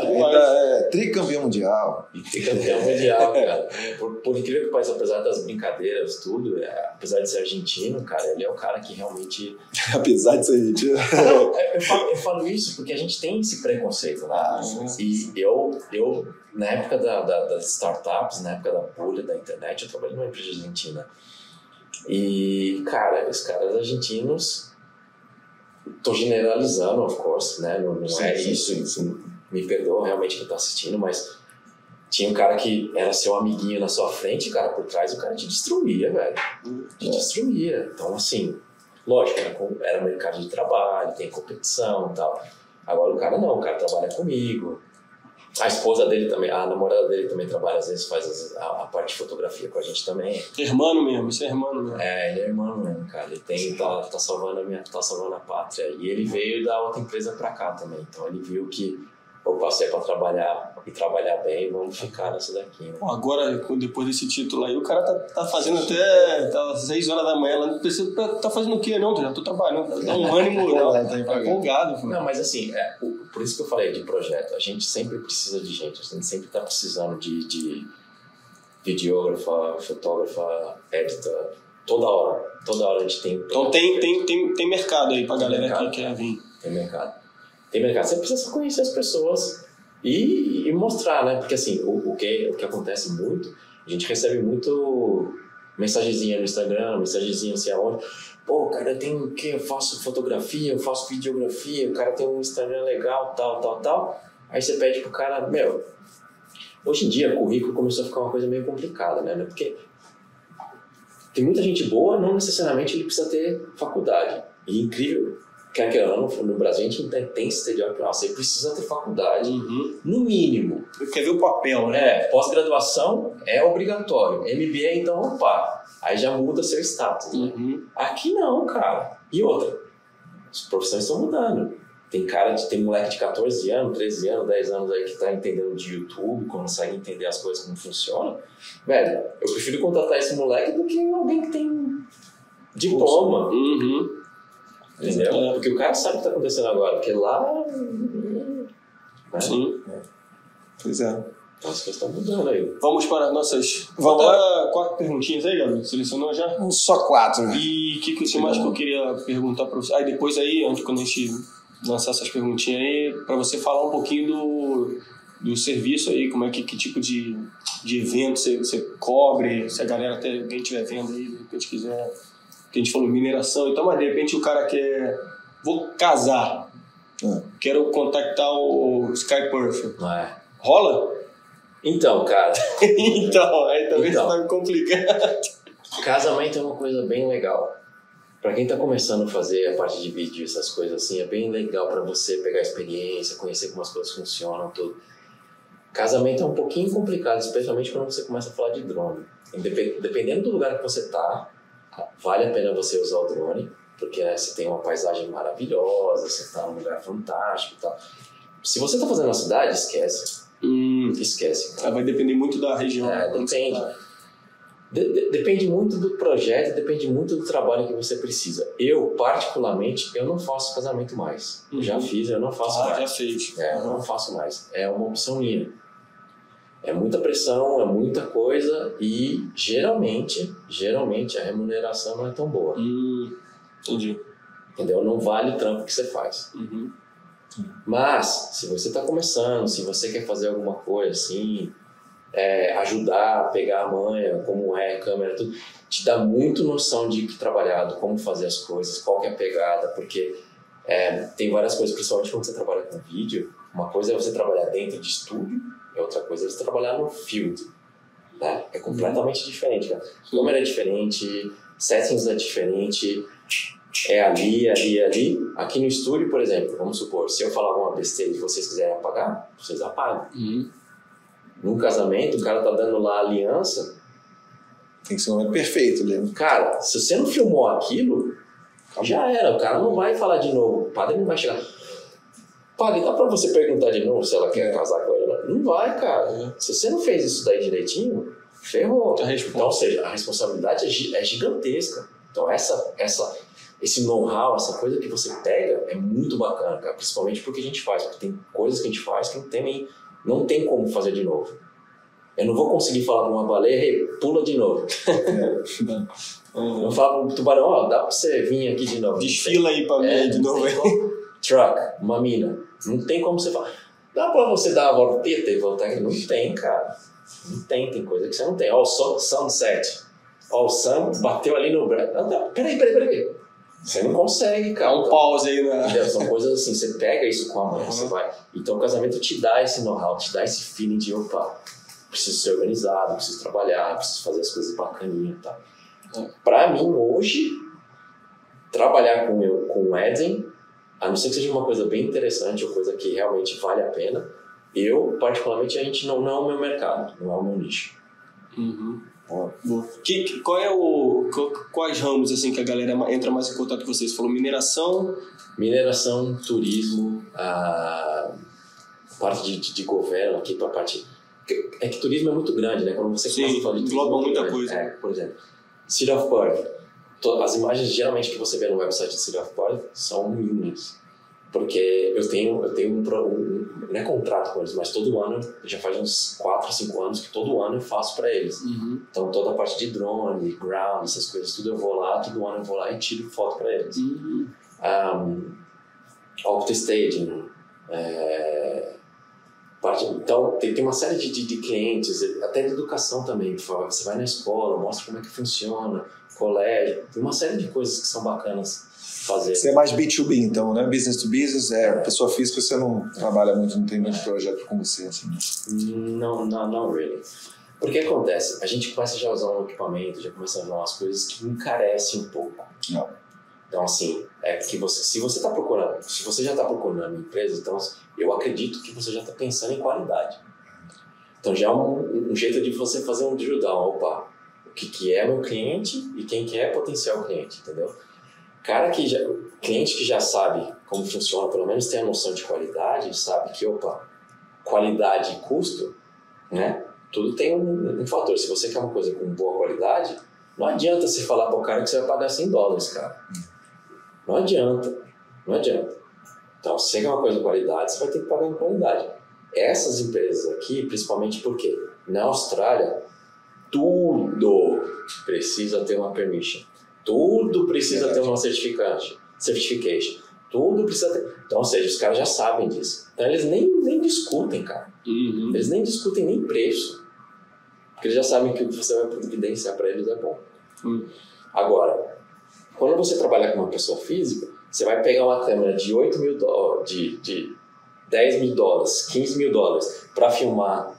Ainda é tricampeão mundial. E que campeão mundial, cara. Por, por incrível que pareça, apesar das brincadeiras, tudo, é, apesar de ser argentino, cara, ele é o cara que realmente Apesar de ser argentino. Eu falo, eu falo isso porque a gente tem esse preconceito, né? Ah, e eu, eu, na época da, da- das startups, na época da bolha da internet, eu trabalhei numa empresa argentina. E, cara, os caras argentinos, tô generalizando, of course, né? Não, não Sim, é sim, isso, me perdoa realmente quem tá assistindo, mas tinha um cara que era seu amiguinho na sua frente, cara, por trás o cara te destruía, velho. Te destruía. Então, assim, lógico, era, com- era mercado de trabalho, tem competição e tal. Agora o cara não, o cara trabalha comigo. A esposa dele também, a namorada dele também trabalha, às vezes faz a, a parte de fotografia com a gente também. Irmão mesmo, isso é irmão mesmo. É, ele é irmão mesmo, cara. Ele tem, tá, tá salvando a minha, tá salvando a pátria. E ele veio da outra empresa pra cá também. Então ele viu que eu passei pra trabalhar e trabalhar bem, vamos ficar nessa daqui, né? Pô, agora, depois desse título aí, o cara tá, tá fazendo até tá, 6 horas da manhã lá. Não precisa, tá, tá fazendo o quê? Não, já tô trabalhando. Dá um ânimo, não. Tá Tá empolgado. Não, mas assim, é, o- por isso que eu falei de projeto. A gente sempre precisa de gente, a gente sempre está precisando de, de videógrafa, fotógrafa, editor, Toda hora. Toda hora a gente tem. Então tem, tem, tem, tem mercado aí pra Tem galera mercado. que quer vir. Tem mercado. Tem mercado. Você precisa conhecer as pessoas e, e mostrar, né? Porque assim, o, o, que, o que acontece muito, a gente recebe muito mensagenzinha no Instagram, mensagenzinha assim aonde. Pô, cara, tenho o quê? Eu faço fotografia, eu faço videografia, o cara tem um Instagram legal, tal, tal, tal. Aí você pede pro cara, meu. Hoje em dia, currículo começou a ficar uma coisa meio complicada, né? Porque tem muita gente boa, não necessariamente ele precisa ter faculdade. E incrível, quer que não, no Brasil a gente não tem, tem esse estereótipo, ah, você precisa ter faculdade, Uhum. no mínimo. Quer ver o papel, né? É, pós-graduação é obrigatório. MBA, então, opa, aí já muda seu status. né? Uhum. Aqui não, cara. E outra, as profissões estão mudando. Tem cara de tem moleque de 14 anos, 13 anos, 10 anos aí que tá entendendo de YouTube, consegue entender as coisas como funcionam. Velho, eu prefiro contratar esse moleque do que alguém que tem diploma, Uhum. Entendeu? É. Porque o cara sabe o que tá acontecendo agora, porque lá. né? Sim. Pois é. Então as coisas estão mudando aí. Vamos para as nossas. Vamos Agora, quatro perguntinhas aí, Gabriel. Selecionou já? Só quatro. E o que, que você mais que eu queria perguntar para você? Aí depois aí, antes quando a gente lançar essas perguntinhas aí, para você falar um pouquinho do, do serviço aí, como é que, que tipo de, de evento você, você cobre, se a galera até alguém estiver vendo aí, de repente quiser. Que a gente falou mineração, então, mas de repente o cara quer. Vou casar. Ah. Quero contactar o Sky Perfect. É? Rola? Então, cara, então, aí também Então. vai me complicar. casamento é uma coisa bem legal. Pra quem tá começando a fazer a parte de vídeo, essas coisas assim, é bem legal pra você pegar experiência, conhecer como as coisas funcionam, tudo. Casamento é um pouquinho complicado, especialmente quando você começa a falar de drone. Dependendo do lugar que você tá, vale a pena você usar o drone, porque né, você tem uma paisagem maravilhosa, você tá num lugar fantástico e tal. Se você tá fazendo na cidade, esquece. Hum, Esquece. aí vai depender muito da região. É, depende. tá- De- de- depende muito do projeto, depende muito do trabalho que você precisa. Eu, particularmente, eu não faço casamento mais. Eu já Uhum. fiz, eu não faço Ah, já mais. fez. É, eu não faço mais. É uma opção minha. É muita pressão, é muita coisa e geralmente, geralmente a remuneração não é tão boa. Hum, entendi. Entendeu? Não vale o trampo que você faz. Uhum. Mas, se você está começando, se você quer fazer alguma coisa assim, é, ajudar a pegar a manha, como é a câmera, tudo, te dá muito noção de que trabalhado, como fazer as coisas, qual que é a pegada, porque é, tem várias coisas, principalmente quando você trabalha com vídeo, uma coisa é você trabalhar dentro de estúdio, e outra coisa é você trabalhar no field. Né? É completamente diferente, cara. Câmera é diferente, settings é diferente, é ali, ali, ali. Aqui no estúdio, por exemplo, vamos supor, se eu falar alguma besteira e vocês quiserem apagar, vocês apagam. Uhum. Num casamento, o cara tá dando lá a aliança. Tem que ser um momento perfeito, Leno. Cara, se você não filmou aquilo, já era. O cara não vai falar de novo. O padre não vai chegar. Padre, dá pra você perguntar de novo se ela quer É. casar com ele? Não vai, cara. Se você não fez isso daí direitinho, ferrou. Então, ou seja, a responsabilidade é, é gigantesca. Então, essa, essa, esse know-how, essa coisa que você pega é muito bacana, cara. Principalmente porque a gente faz. Porque tem coisas que a gente faz que não tem, não tem como fazer de novo. Eu não vou conseguir falar pra uma baleia, "Ei, pula de novo. Eu Uhum. vou falar pro tubarão, ó, dá pra você vir aqui de novo. Desfila aí pra mim É, de novo. Truck, uma mina. Não tem como você falar. Dá pra você dar uma volteta e voltar aqui? Não tem, cara. Não tem, tem coisa que você não tem. Ó, o sun, sunset. Ó, o sun bateu ali no braço. Peraí, peraí, peraí. Você não consegue, Dá cara. um pause aí. Entendeu? São coisas assim, você pega isso com a mão, você vai. Então o casamento te dá esse know-how, te dá esse feeling de opa, preciso ser organizado, preciso trabalhar, preciso fazer as coisas bacaninhas e tal. Pra mim, hoje, trabalhar com, eu, com o Eden, a não ser que seja uma coisa bem interessante ou coisa que realmente vale a pena, eu, particularmente, a gente não, não é o meu mercado, não é o meu nicho. Uhum. Boa. Que, que- qual é o. qual- quais ramos assim que a galera entra mais em contato com vocês? Você falou mineração. Mineração, turismo, a parte de, de, de governo aqui para a parte. É que turismo é muito grande, né? Quando você Sim, começa a falar de turismo. engloba é muita grande. coisa. É, por exemplo, City of Perth. As imagens geralmente que você vê no website de City of Perth são minhas. Porque eu tenho, eu tenho um, um, não é contrato com eles, mas todo ano, já faz uns 4, 5 anos que todo ano eu faço para eles. Uhum. Então toda a parte de drone, ground, essas coisas, tudo eu vou lá, todo ano eu vou lá e tiro foto para eles. Uhum. Um, Optostaging, é, parte, então tem, tem uma série de, de, de clientes, até de educação também. Você vai na escola, mostra como é que funciona, colégio, tem uma série de coisas que são bacanas fazer. Você é mais B2B, então, né? Business to business, é pessoa física, você não trabalha muito, não tem muito projeto com você, assim. Não, não, não really. Porque acontece, a gente começa já a usar um equipamento, já começa a usar umas coisas que encarecem um pouco. Não. Então, assim, é que você, se você está procurando, se você já está procurando uma empresa, então eu acredito que você já está pensando em qualidade. Então, já é um, um jeito de você fazer um drill down. Opa, o que, que é meu cliente e quem que é potencial cliente, entendeu? Cara que já, cliente que já sabe como funciona, pelo menos tem a noção de qualidade, sabe que, opa, qualidade e custo, né? Tudo tem um, um fator. Se você quer uma coisa com boa qualidade, não adianta você falar para o cara que você vai pagar 100 dólares, cara. Não adianta. Não adianta. Então, se você quer uma coisa de qualidade, você vai ter que pagar em qualidade. Essas empresas aqui, principalmente porque na Austrália, tudo precisa ter uma permission. Tudo precisa ter uma certificante, certification. Tudo precisa ter. Então, ou seja, os caras já sabem disso. Então, eles nem, nem discutem, cara. Uhum. Eles nem discutem nem preço. Porque eles já sabem que o que você vai providenciar para eles é bom. Hum. Agora, quando você trabalha com uma pessoa física, você vai pegar uma câmera de 8 mil dólares, de, de 10 mil dólares, 15 mil dólares, para filmar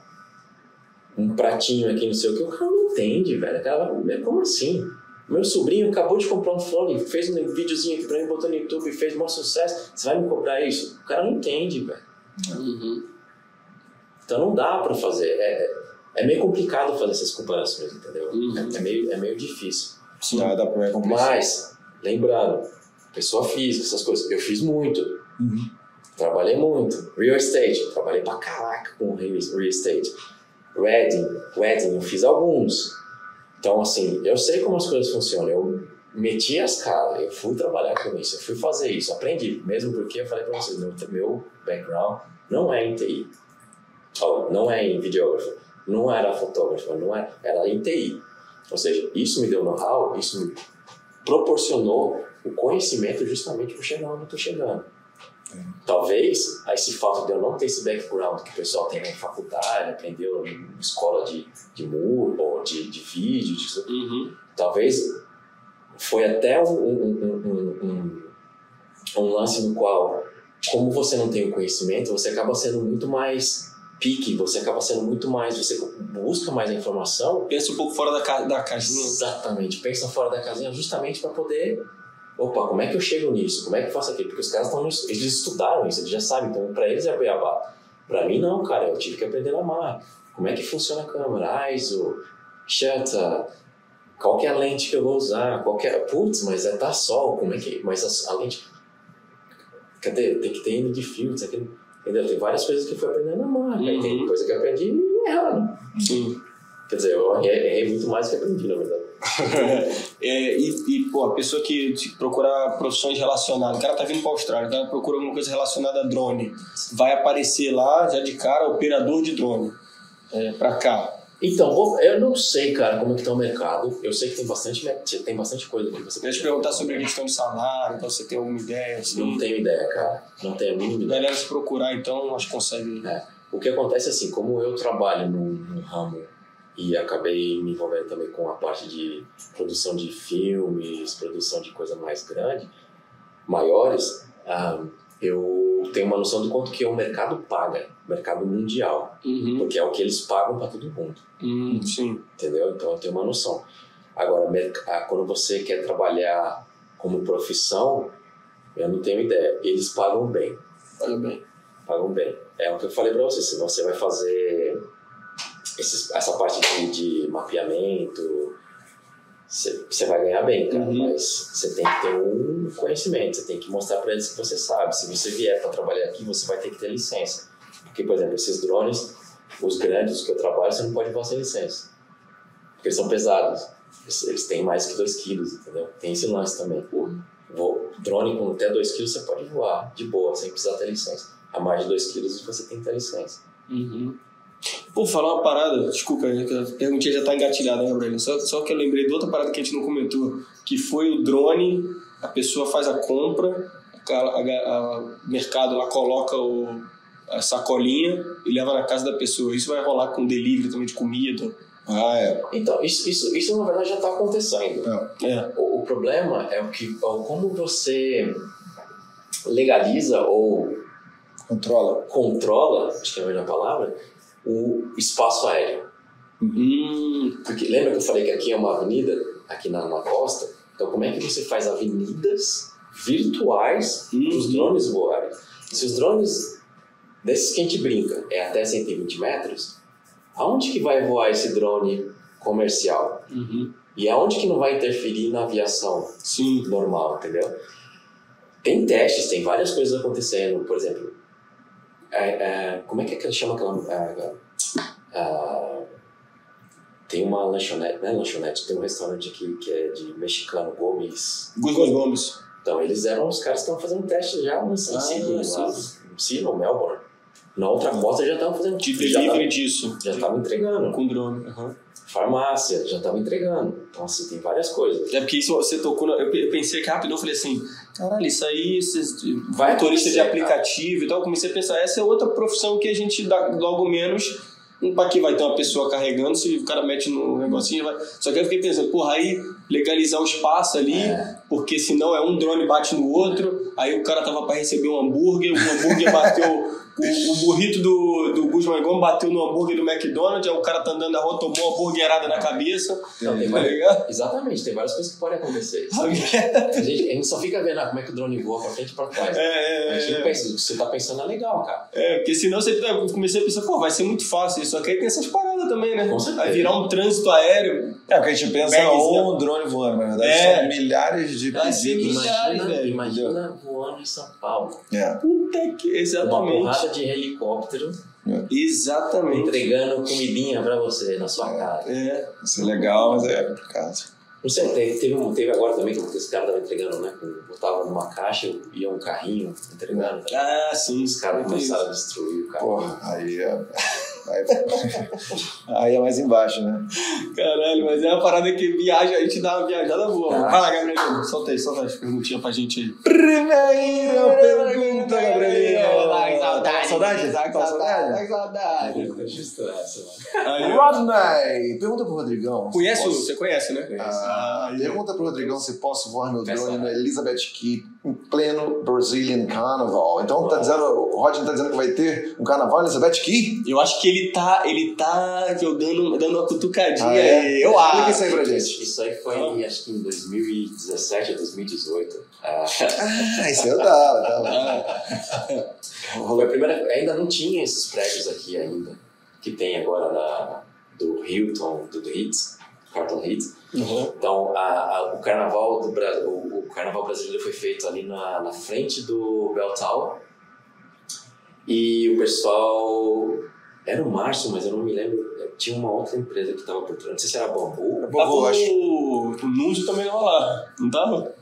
um pratinho aqui, não sei o que, o cara não entende, velho. O cara como assim? Meu sobrinho acabou de comprar um fone, fez um videozinho aqui pra mim, botou no YouTube, fez maior sucesso. Você vai me cobrar isso? O cara não entende, velho. Uhum. Então não dá pra fazer. É, é meio complicado fazer essas comparações, entendeu? Uhum. É, é meio, é meio difícil. Dá, dá pra é complexo. Mas, lembrando, pessoa física, essas coisas, eu fiz muito. Uhum. Trabalhei muito. Real estate, trabalhei pra caraca com real estate. Wedding, wedding, eu fiz alguns. Então, assim, eu sei como as coisas funcionam. Eu meti as caras, eu fui trabalhar com isso, eu fui fazer isso, aprendi. Mesmo porque eu falei pra vocês, meu, meu background não é em TI. Oh, não é em videógrafo, não era fotógrafo, não era, era em TI. Ou seja, isso me deu know-how, isso me proporcionou o conhecimento justamente para chegar onde eu estou chegando. Talvez esse fato de eu não ter esse background que o pessoal tem na faculdade, aprendeu em escola de, de muro, ou de, de vídeo, de, Uhum. talvez foi até um, um, um, um, um lance no qual, como você não tem o conhecimento, você acaba sendo muito mais pique, você acaba sendo muito mais, você busca mais a informação Pensa um pouco fora da, ca da caixinha. Exatamente, pensa fora da casinha justamente para poder. Opa, como é que eu chego nisso? Como é que eu faço aquilo? Porque os caras estão. Eles estudaram isso, eles já sabem, então para eles é beabá. Para mim, não, cara, eu tive que aprender na marra. Como é que funciona a câmera? ISO, shutter, qual que é a lente que eu vou usar? Qual que é... Putz, mas é tá sol, como é que. Mas a, a lente. Cadê? Tem que ter N de filtros, aquele. Entendeu? Tem várias coisas que eu fui aprendendo na marra. Aí Tem Uhum. coisa que eu aprendi errado. Sim. Quer dizer, eu errei muito mais do que aprendi, na verdade. É, e, e, pô, a pessoa que procurar profissões relacionadas, o cara tá vindo pra Austrália, o cara procura alguma coisa relacionada a drone, vai aparecer lá, já de cara, operador de drone, é, pra cá. Então, eu não sei, cara, como é que tá o mercado. Eu sei que tem bastante, tem bastante coisa que você Eu ia te perguntar sobre a questão de salário, então você tem alguma ideia, assim. Não tenho ideia, cara. Não tenho a mínima ideia. galera se procurar, então, acho que consegue. É. O que acontece é assim, como eu trabalho num, num ramo e acabei me envolvendo também com a parte de produção de filmes, produção de coisa mais grande, maiores, ah, eu tenho uma noção do quanto que o mercado paga, mercado mundial, Uhum. porque é o que eles pagam para todo mundo. Uhum. Sim. entendeu? Então eu tenho uma noção. Agora, ah, quando você quer trabalhar como profissão, eu não tenho ideia. Eles pagam bem, Olha bem. pagam bem. É o que eu falei para você, se você vai fazer esses- essa parte de, de mapeamento, você vai ganhar bem, cara, Uhum. mas você tem que ter um conhecimento, você tem que mostrar para eles que você sabe. Se você vier para trabalhar aqui, você vai ter que ter licença. Porque, por exemplo, esses drones, os grandes que eu trabalho, você não pode voar sem licença. Porque eles são pesados. Eles, eles têm mais que 2 quilos, entendeu? Tem esse lance também. Vou, drone com até 2 kg você pode voar de boa, sem precisar ter licença. A mais de 2 kg você tem que ter licença. Uhum. Pô, falar uma parada, desculpa, é que a perguntinha já tá engatilhada, né, Gabriel? Só, só que eu lembrei de outra parada que a gente não comentou, que foi o drone, a pessoa faz a compra, a, a- a- o mercado lá coloca o, a sacolinha e leva na casa da pessoa. Isso vai rolar com delivery também de comida. Ah, é. Então, isso, isso, isso na verdade já está acontecendo. É. O, o problema é o que, é o como você legaliza ou Controla. controla, acho que é a melhor palavra, o espaço aéreo. Hum, Porque lembra que eu falei que aqui é uma avenida, aqui na, na costa? Então, como é que você faz avenidas virtuais para os Uhum. drones voarem? Se os drones desses que a gente brinca é até 120 metros, aonde que vai voar esse drone comercial? uhum. E aonde que não vai interferir na aviação Sim. normal, entendeu? Tem testes, tem várias coisas acontecendo. Por exemplo, é, é, como é que, é que chama aquela. é, é, tem uma lanchonete, não é lanchonete, tem um restaurante aqui que é de mexicano Gomes. Gus Gomes. Então, eles eram os caras que estavam fazendo teste já no Ah, Sydney, sim. no Sydney, ou Melbourne. Na outra costa já estavam fazendo De já delivery tava- disso. Já estavam entregando. Com drone. Uhum. Farmácia, já estavam entregando. Então, assim, tem várias coisas. É porque isso você tocou. Na, eu pe- pensei que rapidão, eu falei assim: caralho, isso aí, esses Vai motorista de aplicativo e tal. Comecei a pensar: essa é outra profissão que a gente dá logo menos. Um pra que vai ter uma pessoa carregando, se o cara mete no negocinho, vai. Só que eu fiquei pensando, porra, aí legalizar o espaço ali, porque senão é um drone bate no outro, aí o cara tava pra receber um hambúrguer, o hambúrguer bateu. O, o burrito do, do Guzmán Gomes bateu no hambúrguer do McDonald's, aí o cara tá andando na rua, tomou uma hambúrguerada na cabeça. Não, tem Tá ligado? Exatamente, tem várias coisas que podem acontecer. A gente, a gente só fica vendo ah, como é que o drone voa pra frente e pra trás. É, a gente é, não pensa, o que você tá pensando é legal, cara. É, porque senão você eu comecei a pensar, pô, vai ser muito fácil isso. Só que aí tem essas paradas também, né? Com certeza. Vai virar um trânsito aéreo. É, o que a gente pensa é Bagzinho. um drone voando, mas na verdade É. são milhares de milhares. Imagina, velho, imagina voando em São Paulo. É. Puta que. Uma Exatamente. porrada de helicóptero Exatamente. entregando comidinha pra você na sua casa. É. Isso é legal, mas é complicado. Não sei, teve, teve, um- teve agora também que esse cara tava entregando, né? com- Botava numa caixa e ia um carrinho entregando. Né? Ah, sim. Os caras começaram a destruir o carro. Porra, aí é. Aí, aí é mais embaixo, né? Caralho, mas é uma parada que viaja, a gente dá uma viajada boa. Ah. Vai lá, Gabriel. Solta aí, solta as perguntinhas pra gente aí. Primeira pergunta. Tá com saudade? Tá Tá saudade? saudade. Mano. Aí, Rodney, pergunta pro Rodrigão. Conhece Você conhece, né? Ah, pergunta pro Rodrigão se posso voar meu drone no lá. Elizabeth Key em pleno Brazilian Carnival. Então tá dizendo, o Rodney tá dizendo que vai ter um carnaval em Elizabeth Key? Eu acho que ele tá, ele tá dando, dando uma cutucadinha Ah, é? aí. Eu Explica acho. isso aí pra gente. Isso aí foi, acho que em 2017 ou 2018. Ah, Ah, isso eu tava, tava. Foi a primeira, ainda não tinha esses prédios aqui ainda, que tem agora na, do Hilton, do, do Hits, Carlton Hits. Uhum. Então, a, a- o carnaval do o, o carnaval brasileiro foi feito ali na, na frente do Bell Tower. E o pessoal era o Márcio, mas eu não me lembro. Tinha uma outra empresa que estava por trás. Não sei se era Bambu. Tava acho. o, o Núzio também tava lá, não tava?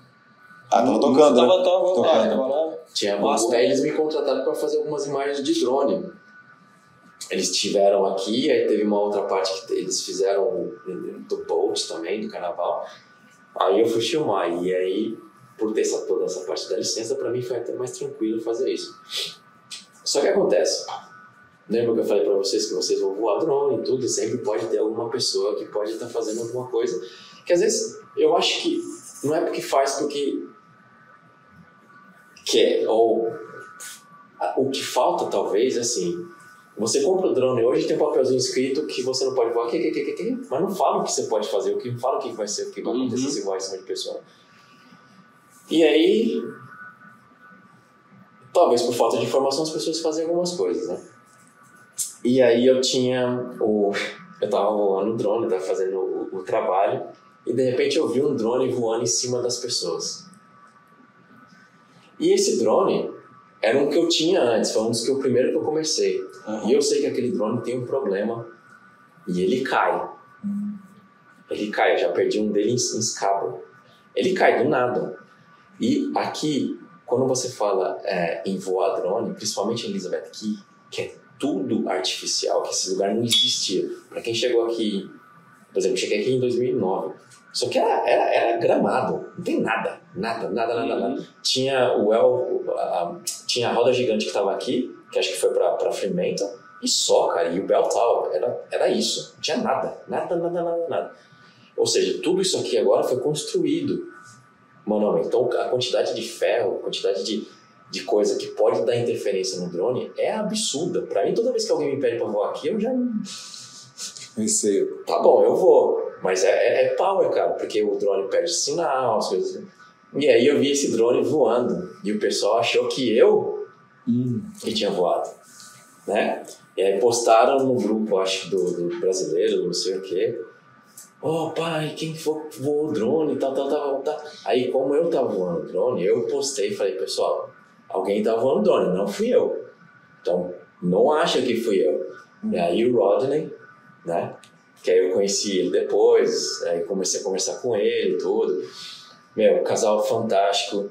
Ah, tava tocando, né? Tava, tava, Tocando. tava, tava lá. Tinha. Bambu. Aí eles me contrataram para fazer algumas imagens de drone. Eles estiveram aqui, aí teve uma outra parte que eles fizeram do boat também, do carnaval. Aí eu fui filmar, e aí, por ter essa, toda essa parte da licença, para mim foi até mais tranquilo fazer isso. Só que acontece, lembra que eu falei para vocês que vocês vão voar drone e tudo, e sempre pode ter alguma pessoa que pode estar fazendo alguma coisa, que às vezes eu acho que não é porque faz porque quer, ou o que falta talvez, assim, você compra o drone hoje tem um papelzinho escrito que você não pode voar, que, que, que, que, mas não fala o que você pode fazer, o que não fala o que vai ser, o que vai acontecer Uhum. se voar em cima de pessoa. E aí, talvez por falta de informação as pessoas fazem algumas coisas, né? E aí eu tinha o. Eu tava voando o drone, tava fazendo o, o trabalho, e de repente eu vi um drone voando em cima das pessoas. E esse drone era um que eu tinha antes, foi um dos que o primeiro que eu comecei. E eu sei que aquele drone tem um problema e ele cai. Ele cai, eu já perdi um dele em, em. Ele cai do nada. E aqui, quando você fala é, em voar drone, principalmente em Elizabeth Key, que é tudo artificial, que esse lugar não existia. Para quem chegou aqui, por exemplo, cheguei aqui em 2009. Só que era, era, era gramado, não tem nada, nada, nada, nada, nada. Tinha o El, tinha a roda gigante que estava aqui, que acho que foi para Fremantle, e só, cara, e o Bell Tower, era, era isso, não tinha nada, nada, nada, nada, nada. Ou seja, tudo isso aqui agora foi construído manualmente. Então, a quantidade de ferro, a quantidade de, de coisa que pode dar interferência no drone é absurda. Para mim, toda vez que alguém me pede para voar aqui, eu já Receio. Tá bom, eu vou. Mas é, é, é power, cara, porque o drone perde sinal, as coisas. assim. E aí eu vi esse drone voando. E o pessoal achou que eu que tinha voado. Né? E aí postaram no grupo, acho do, do brasileiro, não sei o quê. Ó, pai, quem for voou o drone, tal, tal, tal, tal. Aí, como eu tava voando o drone, eu postei e falei, pessoal, alguém tá voando o drone, não fui eu. Então, não acha que fui eu. E aí o Rodney, né? Que aí eu conheci ele depois, aí comecei a conversar com ele e tudo. Meu, casal fantástico.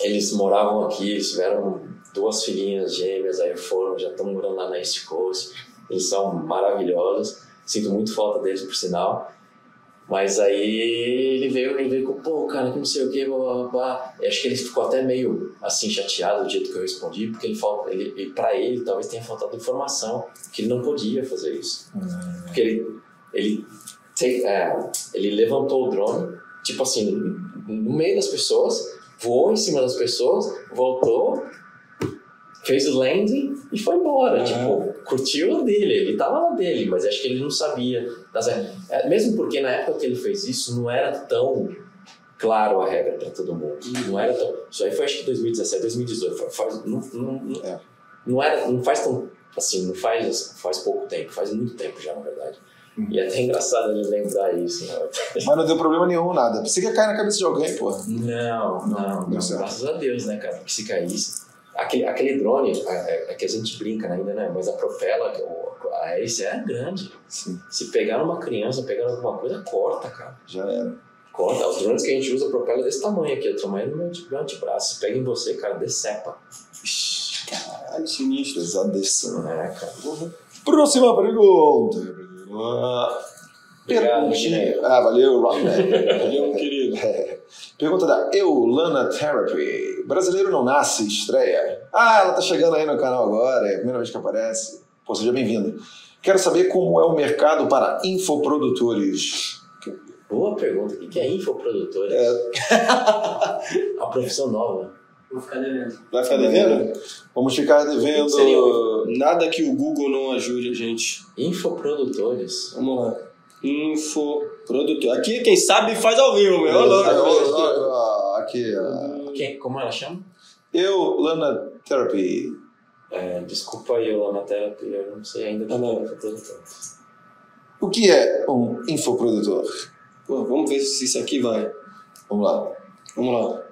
Eles moravam aqui, eles tiveram duas filhinhas gêmeas, aí foram, já estão morando lá na East Coast. Eles são maravilhosos. Sinto muito falta deles, por sinal. Mas aí ele veio, ele veio com, pô, cara, que não sei o que, blá, blá, blá. Acho que ele ficou até meio assim chateado do jeito que eu respondi, porque ele falta, ele, ele, pra ele talvez tenha faltado informação, que ele não podia fazer isso. Porque ele, ele, te- é, ele levantou o drone, tipo assim, no meio das pessoas, voou em cima das pessoas, voltou, fez o landing e foi embora. Tipo, curtiu a dele, ele tava na dele, mas acho que ele não sabia. das- é, mesmo porque na época que ele fez isso, não era tão claro a regra para todo mundo. Não era tão. Isso aí foi acho que 2017, 2018. Fa- Faz, não, não, não, É. não era, não faz tão. Assim, não faz, faz pouco tempo, faz muito tempo já, na verdade. E é até engraçado ele lembrar isso. Né? Mas não deu problema nenhum, nada. Você quer cair na cabeça de alguém, pô. Não, não, não. certo. Graças a Deus, né, cara? Porque se caísse. Aquele, aquele drone, é, é- é que a gente brinca ainda, né? Mas a propela, o- a hélice é grande. Sim, Se pegar uma criança, pegar alguma coisa, corta, cara. já era. Corta. Os drones que a gente usa, a propela é desse tamanho aqui, é do tamanho do meu, meu antebraço. Se pega em você, cara, decepa. Caralho, sinistro. Pesadíssimo. É, cara. Próxima pergunta. Obrigado, Perguntinha. Ah, valeu, Rodney. Valeu, querido. Pergunta da Eulana Therapy. Brasileiro não nasce, estreia. Ah, ela tá chegando aí no canal agora, é a primeira vez que aparece. Pô, seja bem-vinda. Quero saber como é o mercado para infoprodutores. Boa pergunta. O que é infoprodutor? É. A profissão nova. Vou ficar devendo. Vai ficar devendo? Vamos ficar devendo. Seria Nada que o Google não ajude a gente. Infoprodutores. Vamos lá. Info produtor. Aqui, quem sabe, faz ao vivo, meu. Ah, ó, ó, Aqui, ó. Quem, como ela chama? Eulana Therapy. É, desculpa aí, eu lá na terapia, eu não sei ainda o que Ah, não. é. O que é um infoprodutor? Pô, vamos ver se isso aqui vai. Vamos lá. Vamos lá.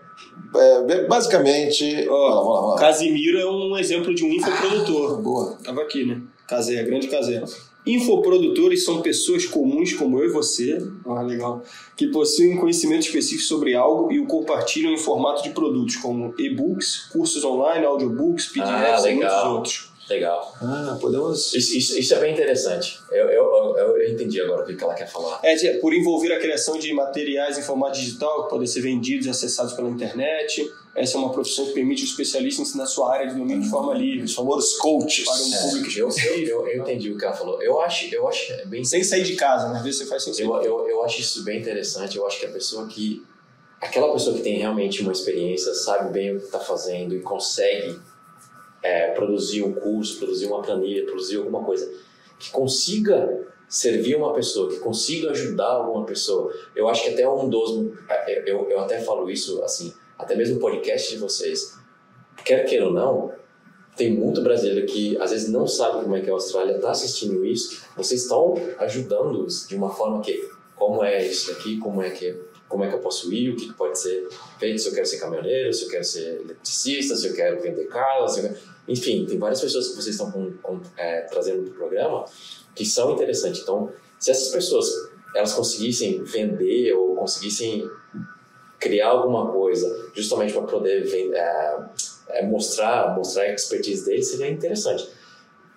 É, basicamente. Ó, vamos lá, vamos lá. Vamos lá. Casimiro é um exemplo de um infoprodutor. Boa. Tava aqui, né? Casé, grande Casé. Infoprodutores são pessoas comuns como eu e você, ah, legal, que possuem conhecimento específico sobre algo e o compartilham em formato de produtos, como e-books, cursos online, audiobooks, PDFs Ah, e muitos outros. Legal. Ah, podemos. Isso, isso, isso é bem interessante. Eu, eu, eu, eu entendi agora o que ela quer falar. É, por envolver a criação de materiais em formato digital que podem ser vendidos e acessados pela internet. Essa é uma profissão que permite o especialista ensinar sua área de domínio de forma livre, Os famosos coaches. para um público Eu, eu, eu, eu entendi o que ela falou. Eu acho, eu acho é bem Sem sair de casa, né? Às vezes você faz sem sair. Eu, eu, eu acho isso bem interessante. Eu acho que a pessoa que. Aquela pessoa que tem realmente uma experiência, sabe bem o que está fazendo e consegue é, produzir um curso, produzir uma planilha, produzir alguma coisa, que consiga servir uma pessoa, que consiga ajudar alguma pessoa. Eu acho que até um dos. é, Eu, eu até falo isso assim, até mesmo o podcast de vocês. Quer queira ou não, tem muito brasileiro que às vezes não sabe como é que é a Austrália, está assistindo isso, vocês estão ajudando-os de uma forma que, como é isso aqui, como é que como é que eu posso ir, o que pode ser feito, se eu quero ser caminhoneiro, se eu quero ser eletricista, se eu quero vender eu quero... enfim, tem várias pessoas que vocês estão com, com, é, trazendo para o programa que são interessantes. Então, se essas pessoas elas conseguissem vender ou conseguissem criar alguma coisa justamente para poder ven- é, é, mostrar, mostrar a expertise dele seria interessante.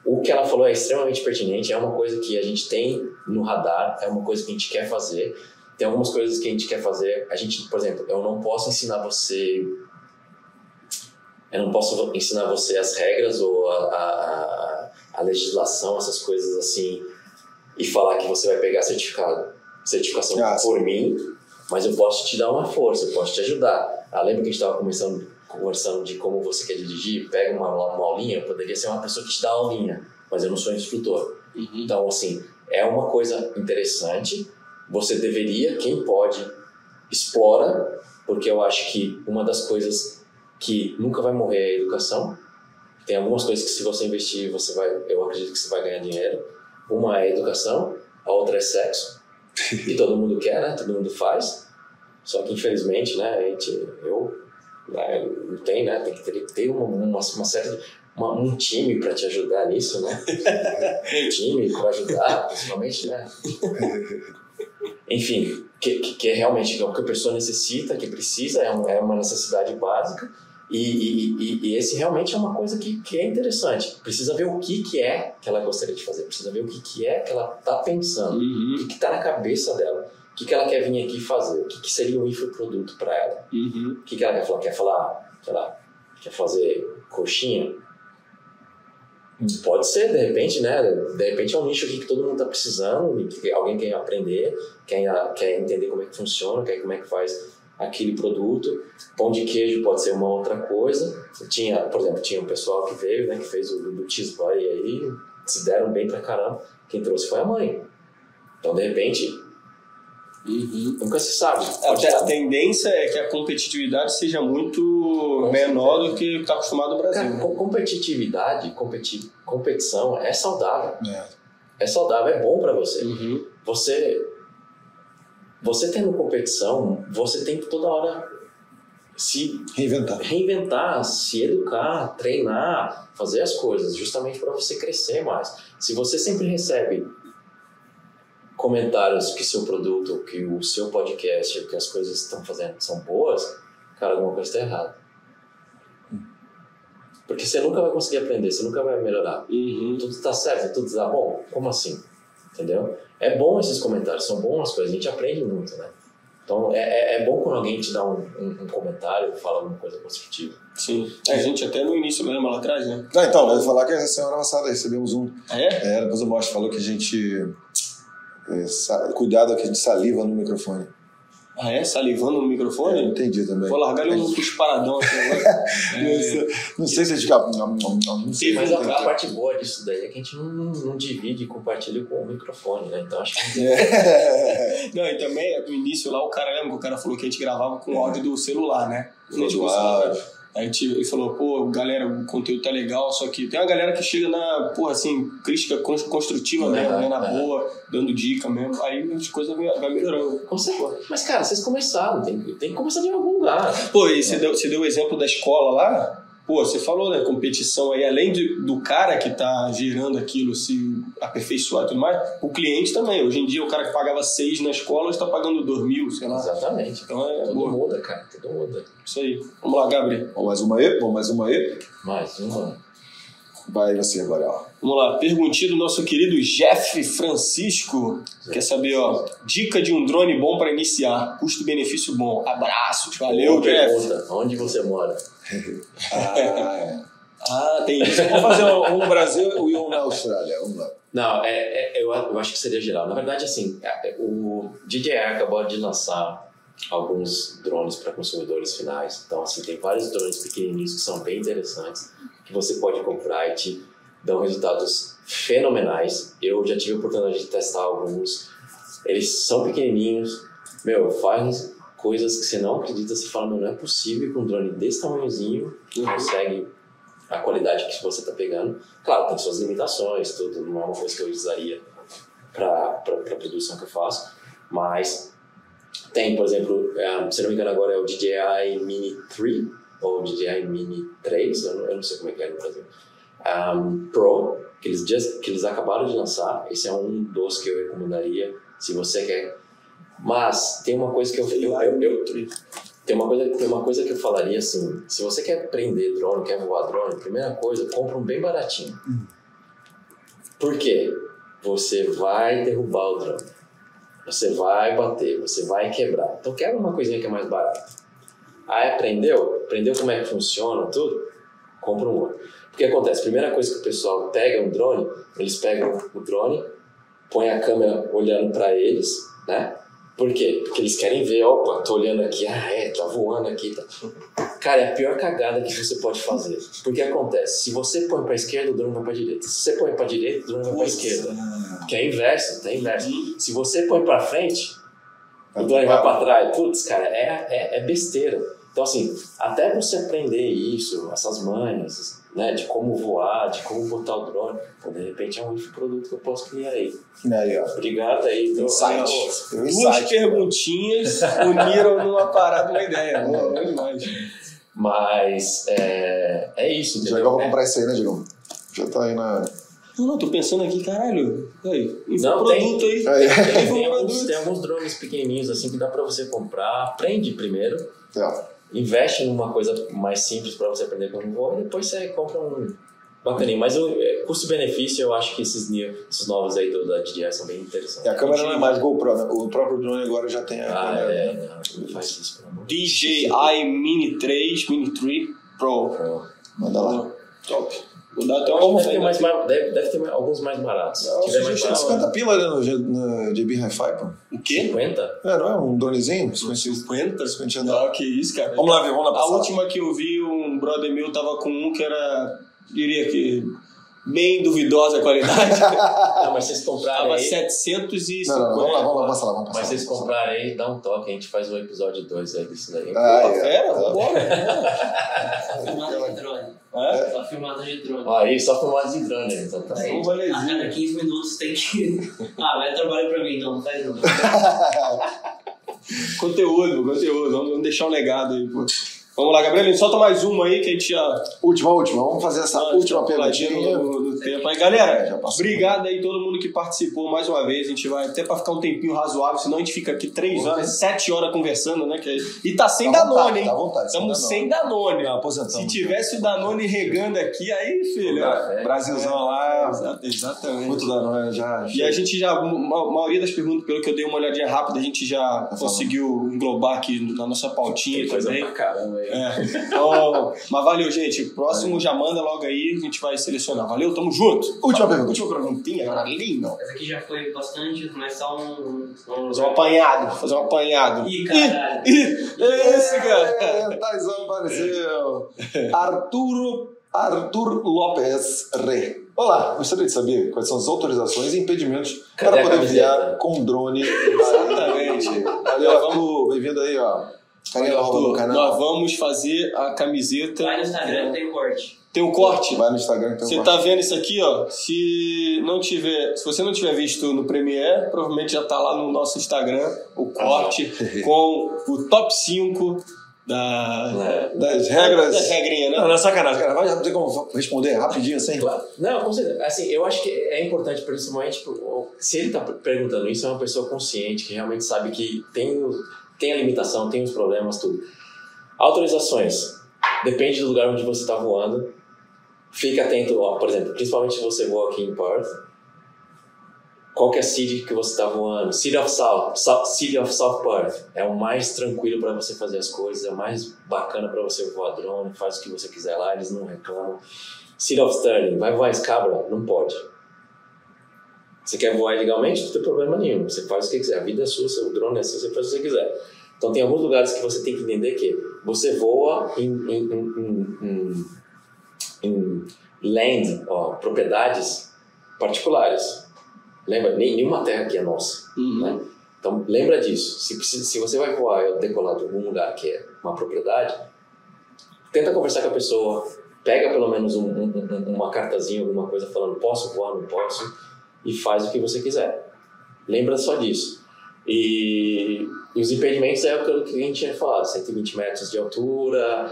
O que ela falou é extremamente pertinente, é uma coisa que a gente tem no radar, é uma coisa que a gente quer fazer. Tem algumas coisas que a gente quer fazer. A gente, por exemplo, eu não posso ensinar você. Eu não posso ensinar você as regras ou a, a, a- legislação, essas coisas assim, e falar que você vai pegar certificado, certificação Ah, por mim, mas eu posso te dar uma força, eu posso te ajudar. Ah, lembra que a gente estava conversando, conversando de como você quer dirigir? Pega uma, uma aulinha, eu poderia ser uma pessoa que te dá aulinha, mas eu não sou instrutor. Então, assim, é uma coisa interessante. Você deveria, quem pode, explora, porque eu acho que uma das coisas que nunca vai morrer é a educação. Tem algumas coisas que se você investir, você vai, eu acredito que você vai ganhar dinheiro. Uma é educação, a outra é sexo. E todo mundo quer, né? Todo mundo faz. Só que infelizmente, né, a gente, eu né, não tem, né? Tem que ter, ter uma, uma, uma série uma, um time para te ajudar nisso, né? um time para ajudar, principalmente, né? Enfim, que, que, que é realmente o que a pessoa necessita, que precisa, é, um, é uma necessidade básica. E, e, e, e esse realmente é uma coisa que, que é interessante. Precisa ver o que, que é que ela gostaria de fazer, precisa ver o que, que é que ela está pensando, Uhum, o que está na cabeça dela, o que, que ela quer vir aqui fazer, o que, que seria um infoproduto para ela. uhum. O que, que ela quer falar? Quer falar, sei lá, quer fazer coxinha? Pode ser, de repente, né? De repente é um nicho aqui que todo mundo está precisando, que alguém quer aprender, quer, quer entender como é que funciona, quer como é que faz aquele produto. Pão de queijo pode ser uma outra coisa. Tinha, por exemplo, tinha um pessoal que veio, né, que fez o do Cheese Boy aí, se deram bem pra caramba. Quem trouxe foi a mãe. Então, de repente, nunca se sabe. Pode Até a estar- tendência é que a competitividade seja muito menor do que está acostumado o Brasil. Cara, né? com- competitividade, competi competição é saudável. É. É saudável, é bom pra você. Uhum. Você você tendo competição, você tem que toda hora se Reinventar. reinventar, se educar, treinar, fazer as coisas, justamente para você crescer mais. Se você sempre recebe comentários que seu produto, que o seu podcast, que as coisas que estão fazendo são boas, cara, alguma coisa está errada. Porque você nunca vai conseguir aprender, você nunca vai melhorar. Uhum. Tudo está certo, tudo está bom. Como assim? Entendeu? É bom esses comentários, são boas as coisas, a gente aprende muito, né? Então é, é, é bom quando alguém te dá um, um, um comentário, fala alguma coisa construtiva. Sim. A gente até no início, lembra lá atrás, né? Ah, então, eu ia falar que a semana passada recebemos um. Ah, é? É, depois o Mostra falou que a gente. É, cuidado que a gente saliva no microfone. Ah, é? Salivando no microfone? entendi também. Vou largar ele um cusparadão aqui agora. É. Não sei se a gente fica. Não sei. Mas a, a parte boa disso daí é que a gente não, não divide e compartilha com o microfone, né? Então acho que É. Não, e também no início lá o cara lembra que o cara falou que a gente gravava com áudio do celular, né? A gente Do começou a- áudio. A gente ele falou, pô, galera, o conteúdo tá legal, só que tem uma galera que chega na, porra, assim, crítica cons- construtiva É, mesmo, né? Na é. boa, dando dica mesmo. Aí as coisas vai melhorando. consegue. Mas cara, vocês começaram, tem, tem que começar de algum lugar. Pô, e você deu, você deu o exemplo da escola lá. Pô, você falou, né, competição aí, além de, do cara que tá gerando aquilo se aperfeiçoar e tudo mais, o cliente também. Hoje em dia, o cara que pagava seis na escola está pagando dois mil, sei lá. Exatamente. Então é Tudo boa. muda, cara, tudo muda. Isso aí. Vamos lá, Gabriel. Bom, mais uma aí? Bom, mais uma aí? Mais uma. Vai você agora, ó. Vamos lá, perguntinha do nosso querido Jeff Francisco. Quer saber, ó, dica de um drone bom para iniciar, custo-benefício bom. Abraços, valeu, Boa Jeff. pergunta. Onde você mora? Ah, é. Ah, tem isso. Vamos fazer um no Brasil e um na Austrália. Vamos lá. Não, é, é- eu, eu acho que seria geral. Na verdade, assim, é- o DJI acabou de lançar alguns drones para consumidores finais. Então, assim, tem vários drones pequenininhos que são bem interessantes, que você pode comprar e te dão resultados fenomenais. Eu já tive a oportunidade de testar alguns. Eles são pequenininhos, meu, faz coisas que você não acredita. Você fala, meu, não é possível que um drone desse tamanhozinho consegue a qualidade que você está pegando. Claro, tem suas limitações, tudo, não é uma coisa que eu usaria para a produção que eu faço, mas tem, por exemplo, eh, se não me engano agora é o DJI Mini 3 ou DJI Mini 3, eu não, eu não sei como é que é no Brasil, um, Pro, que eles, just, que eles acabaram de lançar, esse é um dos que eu recomendaria se você quer. Mas tem uma coisa que eu, eu, eu, eu Tem uma, coisa, tem uma coisa que eu falaria assim: se você quer aprender drone, quer voar drone, primeira coisa, compra um bem baratinho. Por quê? Você vai derrubar o drone. Você vai bater, você vai quebrar. Então quebra uma coisinha que é mais barata. Aí aprendeu? Aprendeu como é que funciona tudo? Compra um outro. O que acontece? Primeira coisa que o pessoal pega um drone, eles pegam o drone, põe a câmera olhando para eles, né? Por quê? Porque eles querem ver, opa, tô olhando aqui, ah é, tá voando aqui, tá. Cara, é a pior cagada que você pode fazer. Porque acontece, se você põe pra esquerda, o drone vai pra direita. Se você põe pra direita, o drone vai pra esquerda. Que é inverso, é inverso. Se você põe pra frente, o drone vai pra trás. Putz, cara, é, é, é besteira. Então, assim, até você aprender isso, essas manhas, né, de como voar, de como botar o drone, pô, de repente é um produto que eu posso criar aí. Aí. Obrigado aí. Então, Insight. ó, Duas insight. perguntinhas uniram numa parada, uma ideia. Bom demais. Mas é, é isso, entendeu? vou comprar isso aí, né, Diegão? Já tá aí na. Não, não, tô pensando aqui, caralho. Aí, Não, tem- produto aí. Aí. Tem, tem alguns, tem alguns drones pequenininhos assim que dá pra você comprar. Aprende primeiro, É. investe numa coisa mais simples pra você aprender como voar e depois você compra um bacaninho. Mas o é, custo-benefício, eu acho que esses, new- esses novos aí do, da DJI são bem interessantes. E a câmera não é mais GoPro, né? O próprio drone agora já tem a Ah, câmera. é, não, não faz isso, pelo amor DJI Mini 3, Mini 3 Pro. Deus. Manda lá. Top. Vou dar até uma Deve ter, mais, deve, deve ter mais- alguns mais baratos. Se Eu tiver mais barato, 50 pila ali no, no JB Hi-Fi, pô. O quê? 50? É, não é um dronezinho? 50 50? 50 Não, que isso, cara. Vamos lá ver, vamos lá A passar. última que eu vi, um brother meu tava com um que era, diria que, bem duvidosa a qualidade. Não, mas vocês comprarem tava aí, 750. Não, não, vamos lá, vamos lá, passa lá, vamos passar. mas vocês comprarem aí, dá um toque, a gente faz o episódio 2 aí disso daí. Ah, Pô, é. fera, vambora. Filmada de drone. É? Só filmada de drone. Aí só filmagem de drone, então tá Aí, um a cada 15 minutos tem que. Ah, vai trabalhar pra mim, não, não faz não. Conteúdo, conteúdo. Vamos, vamos deixar um legado aí, pô. Vamos lá, Gabriel, solta mais uma aí que a gente já. Última, última. Vamos fazer essa última puladinha perguntinha. no, no tempo. Aí, É, galera, passou. obrigado aí todo mundo que participou mais uma vez. A gente vai até pra ficar um tempinho razoável, senão a gente fica aqui três horas, sete horas conversando, né? Que- E tá sem Tá Danone, vontade, hein? tá à vontade, Estamos Danone. sem Danone. Não, aposentamos. Se tivesse o Danone regando aqui, aí, filho. ó. É, Brasilzão lá, Exa- Exatamente. muito da não, já. E a gente já, a maioria das perguntas, pelo que eu dei uma olhadinha rápida, a gente já conseguiu englobar aqui na nossa pautinha Tem coisa também. pra caramba aí. É. Então, mas valeu, gente. Próximo já manda logo aí, a gente vai selecionar. Valeu, tamo junto. Última pergunta. Última perguntinha, agora linda. Essa aqui já foi bastante, mas só um. um... Fazer um apanhado, fazer um apanhado. Ih, caralho. Ih, esse, cara. É, Taizão apareceu. Arturo, Arthur Lopes Re. Olá, gostaria de saber quais são as autorizações e impedimentos Cadê para poder camiseta? enviar com drone. Exatamente. Valeu, Arthur. Bem-vindo aí, ó. Carinha nova no canal. nós vamos fazer a camiseta. Vai no Instagram, tem corte. Tem um corte. Vai no Instagram então. Você tá vendo isso aqui, ó? Se não tiver, se você não tiver visto no Premiere, provavelmente já tá lá no nosso Instagram o corte com o top 5 da Das regras. das regrinhas, né? Não, não é sacanagem, cara. Vai ter como responder rapidinho assim? Claro. Não, com certeza. Assim, eu acho que é importante, principalmente, se ele está perguntando isso, é uma pessoa consciente, que realmente sabe que tem, tem a limitação, tem os problemas, tudo. Autorizações. Depende do lugar onde você está voando. Fique atento, ó, por exemplo, principalmente se você voa aqui em Perth. Qual que é a city que você está voando? City of South, South, City of South Perth. É o mais tranquilo para você fazer as coisas, é o mais bacana para você voar drone, faz o que você quiser lá, eles não reclamam. City of Sterling, vai voar Scabra? Não pode. Você quer voar ilegalmente? Não tem problema nenhum. Você faz o que quiser. A vida é sua, seu drone é seu, você faz o que você quiser. Então tem alguns lugares que você tem que entender que você voa em, em, em, em, land, ó, propriedades particulares. Lembra? Nenhuma terra aqui é nossa. Né? Então lembra disso. Se, se você vai voar ou decolar de algum lugar que é uma propriedade, tenta conversar com a pessoa, pega pelo menos um- um- uma cartazinha, alguma coisa falando posso voar, não posso, e faz o que você quiser. Lembra só disso. E, e os impedimentos é aquilo que a gente tinha falado, 120 metros de altura,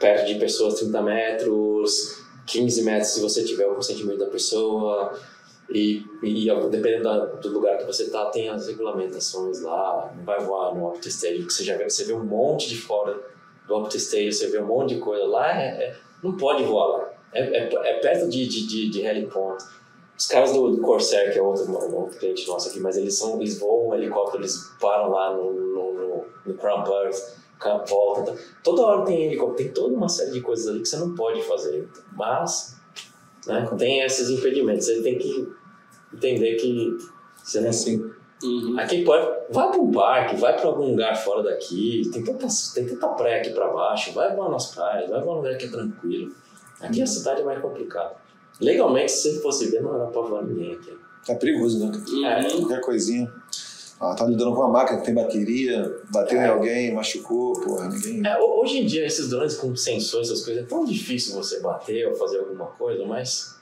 perto de pessoas 30 metros, 15 metros se você tiver o consentimento da pessoa, E, e dependendo da- do lugar que você tá, tem as regulamentações lá. Não vai voar no Stadium, que você já vê, você vê um monte de fora do Optus Stadium, você vê um monte de coisa. Lá é, é- não pode voar lá. É, é, é perto de, de, de, de Helipont. Os caras do, do Corsair, que é outro, um cliente nosso aqui, mas eles, são, eles voam um helicóptero, eles param lá no, no, no, no Crown ca- voltam. tá? Toda hora tem helicóptero, tem toda uma série de coisas ali que você não pode fazer. Mas né, tem esses impedimentos. Você tem que entender que você não. Assim. Aqui pode. Vai para um parque, vai para algum lugar fora daqui. Tem tanta, tem tanta praia aqui para baixo. Vai voar nas praias, vai voar num lugar que é tranquilo. Aqui a cidade é mais complicada. Legalmente, se você fosse ver, não era para voar ninguém aqui. É perigoso, né? É, Qualquer coisinha. Ah, tá lidando com uma máquina que tem bateria, bateu em alguém, machucou, porra, ninguém. É, ho- hoje em dia, esses drones com sensores, essas coisas, é tão difícil você bater ou fazer alguma coisa, mas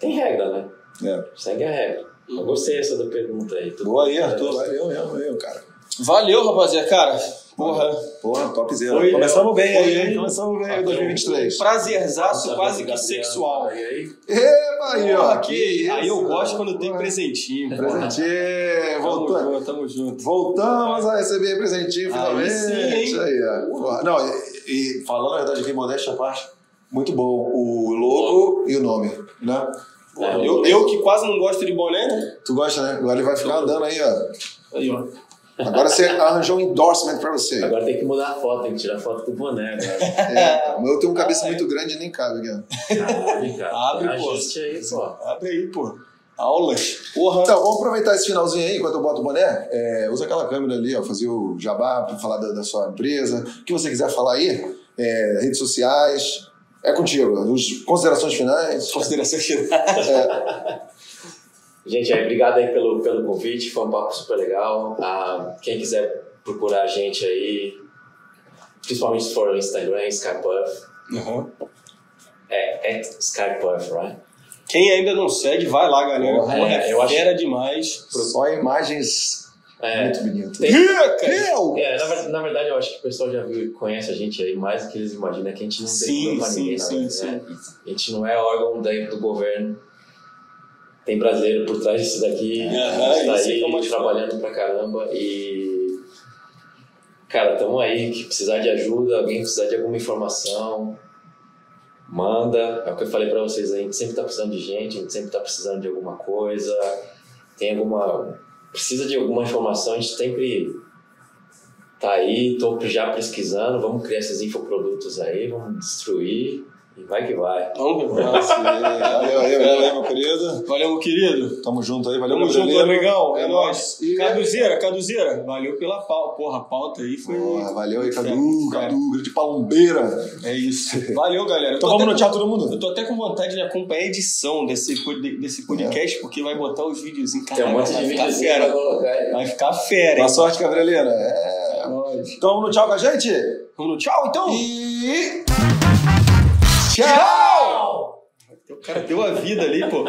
tem regra, né? É. Segue a regra. Eu gostei dessa da pergunta aí. Tudo Boa aí? Arthur. Valeu mesmo, valeu, cara. Valeu, rapaziada. Cara, porra. Porra, top zero. Foi, Começamos bem foi, aí, hein? Começamos bem aí, 2023. Prazerzaço quase que sexual. aí, aí? Eba aí, ó. Porra, Que que- Aí eu isso, gosto quando tem porra. presentinho. porra. Presentinho, Tamo voltando. junto, tamo junto. Voltamos a receber presentinho finalmente. sim, hein? Isso aí, ó. Porra, Não, e, e falando a verdade aqui, modéstia à parte, muito bom o logo e o nome, né? É, Eu, eu que quase não gosto de boné, né? Tu gosta, né? Agora ele vai ficar andando aí, ó. Aí, ó. Agora você arranjou um endorsement pra você. Agora tem que mudar a foto, tem que tirar foto com o boné agora. É, mas eu tenho uma cabeça muito grande e nem cabe aqui, ó. Ah, vem cá. Abre, pô. Ajuste aí, pô. Abre aí, pô. Aulas. Porra. Então, vamos aproveitar esse finalzinho aí, enquanto eu boto o boné. É, usa aquela câmera ali, ó, fazer o jabá pra falar da, da sua empresa. O que você quiser falar aí, é, redes sociais. É contigo. Os, considerações finais. Consideração final. Gente, aí, obrigado aí pelo, pelo convite, foi um papo super legal. Ah, quem quiser procurar a gente aí, principalmente se for no Instagram, Skypuff. Uhum. É, é Skypuff, right? Quem ainda não segue, vai lá, galera. Porra, Porra, é, é eu acho- demais. Só imagens É, muito bonitas. tem- Rica! Eu? é, na, na verdade, eu acho que o pessoal já viu e conhece a gente aí mais do que eles imaginam, que a gente não Sim, tem pra sim, ninguém, sim, sim. né? A gente não é órgão daí do governo. Tem brasileiro por trás disso daqui, tá isso é aí é trabalhando pra caramba e. Cara, tamo aí, que precisar de ajuda, alguém precisar de alguma informação, manda. É o que eu falei pra vocês aí, a gente sempre tá precisando de gente, a gente sempre tá precisando de alguma coisa, tem alguma. Precisa de alguma informação, a gente sempre tá aí, tô já pesquisando, vamos criar esses infoprodutos aí, vamos destruir e vai que vai. Vamos ver. Valeu, valeu, valeu, meu querido. Valeu, meu querido. Tamo junto aí, valeu, Tamo junto, amigão. É, É nóis. E- Caduzeira, Caduzeira. Valeu pela pauta. Porra, a pauta aí foi. Porra, valeu aí, Cadu, Fera. Cadu, grande palombeira. É isso. Valeu, galera. Então vamos notear com- todo mundo? Eu tô até com vontade de acompanhar a edição desse, desse podcast, porque vai botar os videozinhos. Tem um monte de vai ficar vídeos. Vai ficar fera, Boa sorte, Gabrieleira. É. É nóis. Então vamos no tchau com a gente? Vamos no tchau, então? E. Tchau! O cara deu a vida ali, pô.